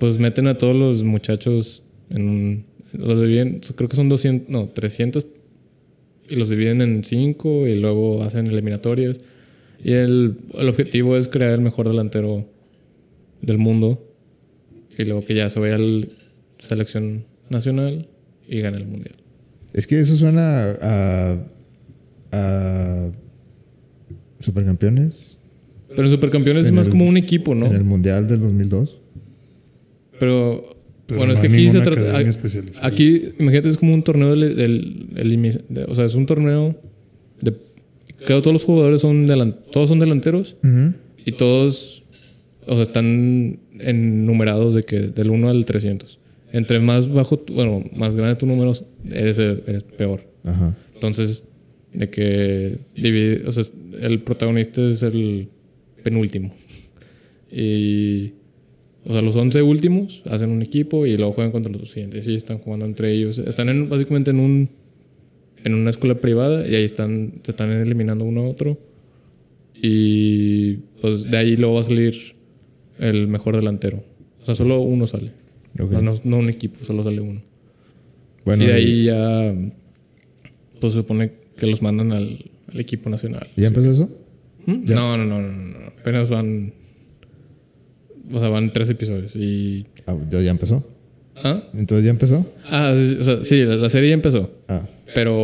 pues meten a todos los muchachos en un. Los dividen, creo que son 200, no, 300. Y los dividen en 5 y luego hacen eliminatorias. Y el, el objetivo es crear el mejor delantero del mundo. Y luego que ya se vaya a la selección nacional y gane el mundial. Es que eso suena a, a supercampeones Pero en Supercampeones es más el- como un equipo, ¿no? en el mundial del 2002. Pero, Pero bueno, es que aquí se trata. Aquí, imagínate, es como un torneo de- o sea, es un torneo. De, que todos los jugadores son, delan- todos son delanteros y todos. O sea, están enumerados de que del 1 al 300. Entre más bajo, tu- bueno, más grande tu número, eres, eres peor. Ajá. Entonces, de que divide, o sea, el protagonista es el penúltimo. Y, o sea, los 11 últimos hacen un equipo y luego juegan contra los siguientes. Y están jugando entre ellos. Están en, básicamente en un en una escuela privada y ahí están se están eliminando uno a otro. Y pues de ahí luego va a salir el mejor delantero. O sea, solo uno sale. Ok. No, no- no un equipo, solo sale uno Bueno, y de ahí ya, pues se supone que los mandan al, al equipo nacional. ¿ya empezó eso? ¿Mm? ya. No, no, no, no, no. Apenas van, o sea, van tres episodios. Y, Ah, ya, empezó. ¿ah? Entonces ya empezó. Ah, sí, o sea, sí, la, la serie ya empezó. Ah, Pero,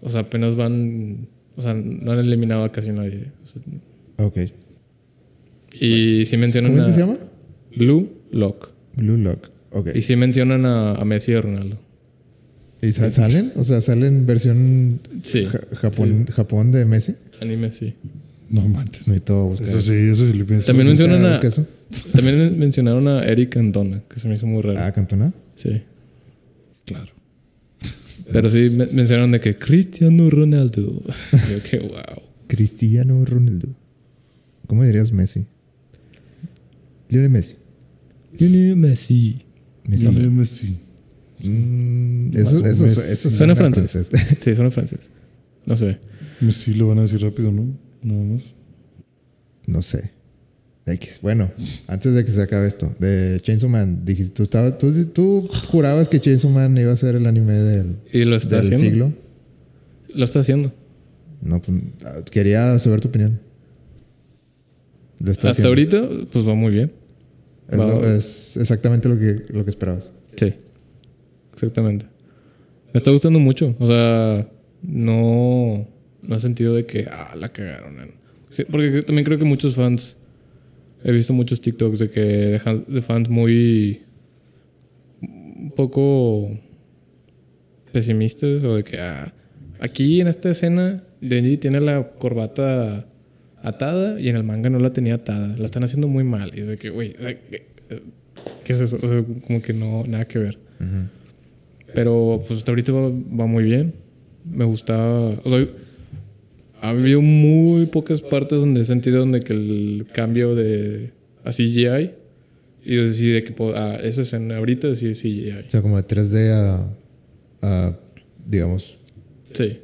o sea, apenas van, o sea, no han eliminado a casi nadie. O sea, ok. y sí mencionan ¿Cómo es a que se llama? Blue Lock. Blue Lock. Ok. Y sí mencionan a, a Messi y a Ronaldo. ¿Y sa- salen? O sea, salen versión Sí. ja- Japón, Japón de Messi. Anime, sí. No manches. Necesito buscar. Eso sí, eso sí lo pienso. También mencionan a, también men- mencionaron a Eric Cantona, que se me hizo muy raro. Ah, Cantona. Sí. Claro. Pero sí me- mencionaron de que Cristiano Ronaldo. *laughs* Yo que wow. Cristiano Ronaldo. ¿Cómo dirías Messi? Lionel Messi. Lionel Messi. Messi. No, Messi. Mm, eso, eso, eso Suena suena francés. *laughs* Sí, en francés. No sé. Messi lo van a decir rápido, ¿no? Nada más. No sé. X. Bueno, antes de que se acabe esto, de Chainsaw Man, dijiste, tú, estabas, tú, tú jurabas que Chainsaw Man iba a ser el anime del, ¿Y lo está del haciendo? siglo. Lo está haciendo. No, pues, quería saber tu opinión. Lo está Hasta haciendo. ahorita, pues va muy bien. Es, va- lo- es exactamente lo que, lo que esperabas. Sí. Exactamente. Me está gustando mucho. O sea, no, no he sentido de que, ah, la cagaron. Sí, porque también creo que muchos fans, he visto muchos TikToks de que de, fans muy, un poco pesimistas o de que, ah, aquí en esta escena, Denji tiene la corbata atada y en el manga no la tenía atada. La están haciendo muy mal. Y es de que, güey, ¿qué es eso? O sea, como que no, nada que ver. Pero pues hasta ahorita va, va muy bien. Me gusta. O sea, ha habido muy pocas partes donde he sentido donde que el cambio de a CGI y decir de que ah, esa escena ahorita sí es CGI. O sea, como de 3D a, a, digamos, Sí,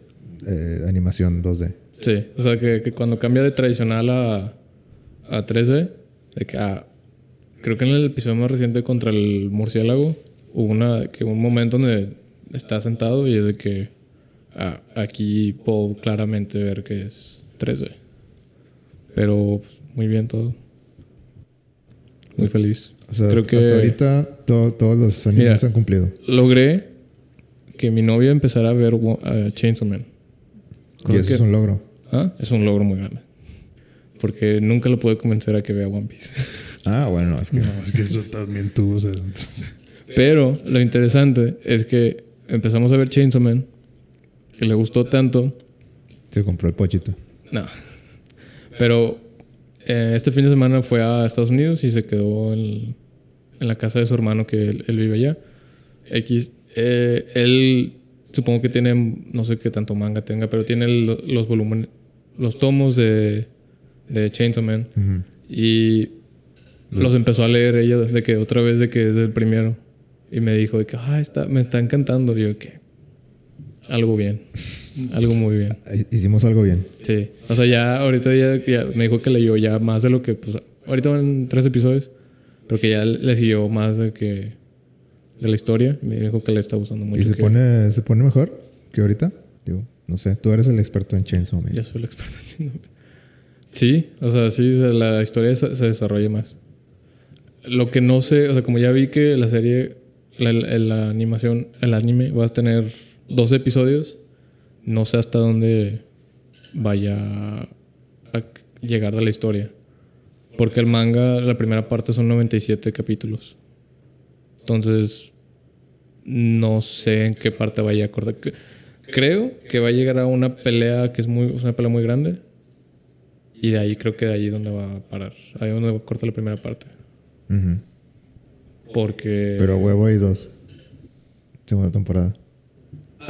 eh, animación 2D. sí. O sea, que, que cuando cambia de tradicional a, a 3D, de que ah, creo que en el episodio más reciente contra el murciélago hubo una, que un momento donde está sentado y es de que ah, aquí puedo claramente ver que es 3D. Pero pues, muy bien todo. Muy feliz. O sea, Creo hasta, que- hasta ahorita to- todos los animes Mira. se han cumplido. Logré que mi novia empezara a ver uh, Chainsaw Man. Y eso que- es un logro. ¿Ah? Es un logro muy grande. Porque nunca lo pude convencer a que vea One Piece. *laughs* Ah, bueno, es que No, es que eso también tú, o sea. Pero lo interesante es que empezamos a ver Chainsaw Man y le gustó tanto. se compró el pochito. No. Pero eh, este fin de semana fue a Estados Unidos y se quedó en, en la casa de su hermano que él, él vive allá. X. eh, él supongo que tiene, no sé qué tanto manga tenga, pero tiene lo- los volúmenes, los tomos de, de Chainsaw Man. Y los empezó a leer ella de que otra vez de que es el primero. Y me dijo de que, ah, está, me está encantando. Y yo, ¿qué? Algo bien. algo muy bien. Hicimos algo bien. Sí. O sea, ya ahorita ya, ya me dijo que leyó ya más de lo que, pues, ahorita van tres episodios, pero que ya le siguió más de que de la historia. Me dijo que le está gustando mucho. ¿Y se, que- pone, se pone mejor que ahorita? Digo, no sé. Tú eres el experto en Chainsaw Man. Ya soy el experto. en- Sí, o sea, sí, o sea, la historia se, se desarrolla más. Lo que no sé, o sea, como ya vi que la serie, la, la- la animación, el anime va a tener dos episodios, no sé hasta dónde vaya a llegar de la historia. Porque el manga, la primera parte son 97 capítulos. Entonces, no sé en qué parte vaya a acordar. Creo que va a llegar a una pelea que es muy, es una pelea muy grande. Y de ahí creo que de ahí es donde va a parar. Ahí es donde corta la primera parte. Porque. Pero a huevo hay dos. Segunda temporada.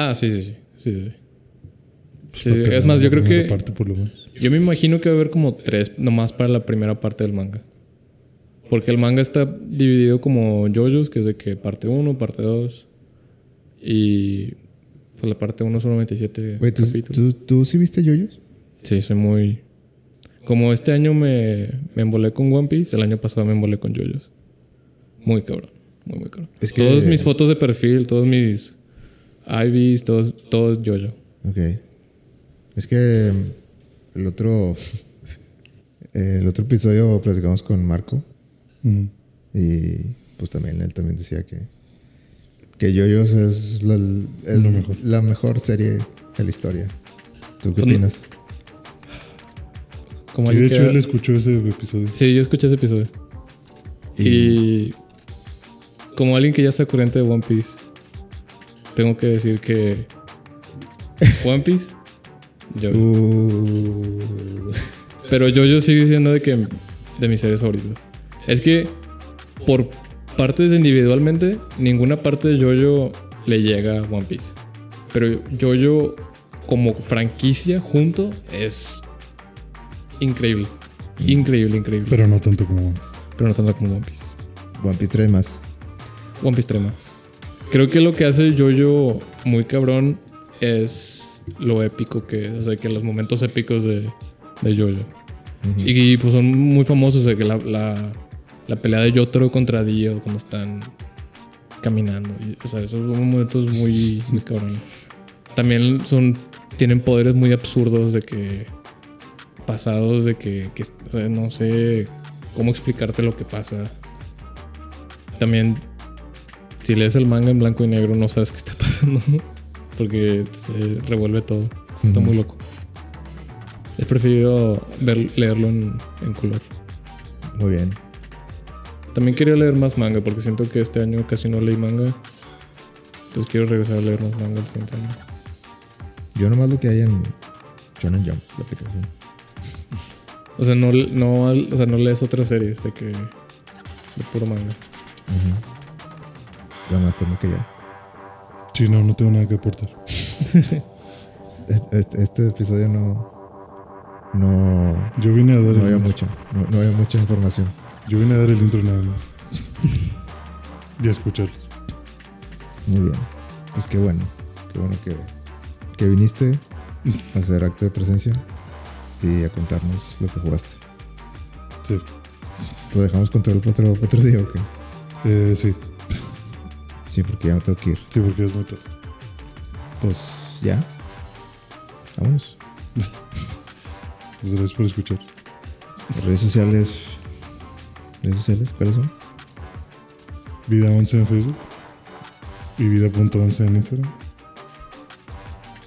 Ah, sí, sí, sí. sí, sí. Es más, yo creo que. parte, por lo menos. Yo me imagino que va a haber como tres nomás para la primera parte del manga. Porque el manga está dividido como yoyos, que es de que parte 1, parte 2. Y pues la parte 1 son 97 Güey, ¿tú, capítulos. tú, tú sí viste Yoyos? Sí, soy muy... Como este año me, me embolé con One Piece, el año pasado me embolé con yoyos. Muy cabrón, muy, muy cabrón. Es que- Todas mis fotos de perfil, todos mis IVs, todos, todos yoyo. Ok. Es que mm, el otro. *laughs* El otro episodio platicamos con Marco. Y pues también él también decía que. Que Yoyos es la, es Lo mejor. la mejor serie de la historia. ¿Tú qué opinas? Como Sí, de hecho, que- él escuchó ese episodio. Sí, yo escuché ese episodio. Y... como alguien que ya está corriente de One Piece, tengo que decir que One Piece, yo. Uh, Pero yo, yo sigo diciendo de que de mis series favoritas. Es que por partes individualmente, ninguna parte de Jojo le llega a One Piece. Pero Jojo como franquicia junto es increíble. Increíble, increíble. Pero, Pero no tanto como. no tanto como One Piece. One Piece trae más. One Piece trae más. Creo que lo que hace Jojo muy cabrón es lo épico que es. O sea, que los momentos épicos de, de Jojo. Y pues son muy famosos, o sea, que la, la, la pelea de Yotaro contra Dio cuando están caminando. Y, o sea, esos son momentos muy, muy cabrón. También son, tienen poderes muy absurdos de que pasados de que, que, o sea, no sé cómo explicarte lo que pasa. También, si lees el manga en blanco y negro, no sabes qué está pasando, ¿no? Porque se revuelve todo. Está muy loco. He preferido ver, leerlo en, en color. Muy bien. También quería leer más manga porque siento que este año casi no leí manga. Entonces quiero regresar a leer más manga el siguiente año. Yo nomás lo que hay en Shonen Jump, la aplicación. O sea, no, no, o sea, no lees otras series de que. de puro manga. Ujú. Nada más tengo que ya. Sí, no, no tengo nada que aportar. *laughs* Este, este- este episodio no. No. Yo vine a dar No el había mucha. No, no había mucha información. Yo vine a dar el intro nada más. y a escucharlos. Muy bien. Pues qué bueno. Qué bueno que, que viniste a hacer acto de presencia y a contarnos lo que jugaste. Sí. ¿Lo dejamos control para otro, otro día o qué? Eh, sí, Sí, porque ya me tengo que ir. sí, porque es muy tarde. Pues ya. Vámonos. Pues gracias por escuchar. Redes sociales. ¿Redes sociales? ¿Cuáles son? Vida 11 en Facebook y vida.11 en Instagram.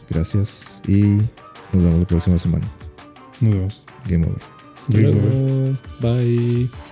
Gracias y nos vemos la próxima semana. Nos vemos. Game over. Game over. Bye.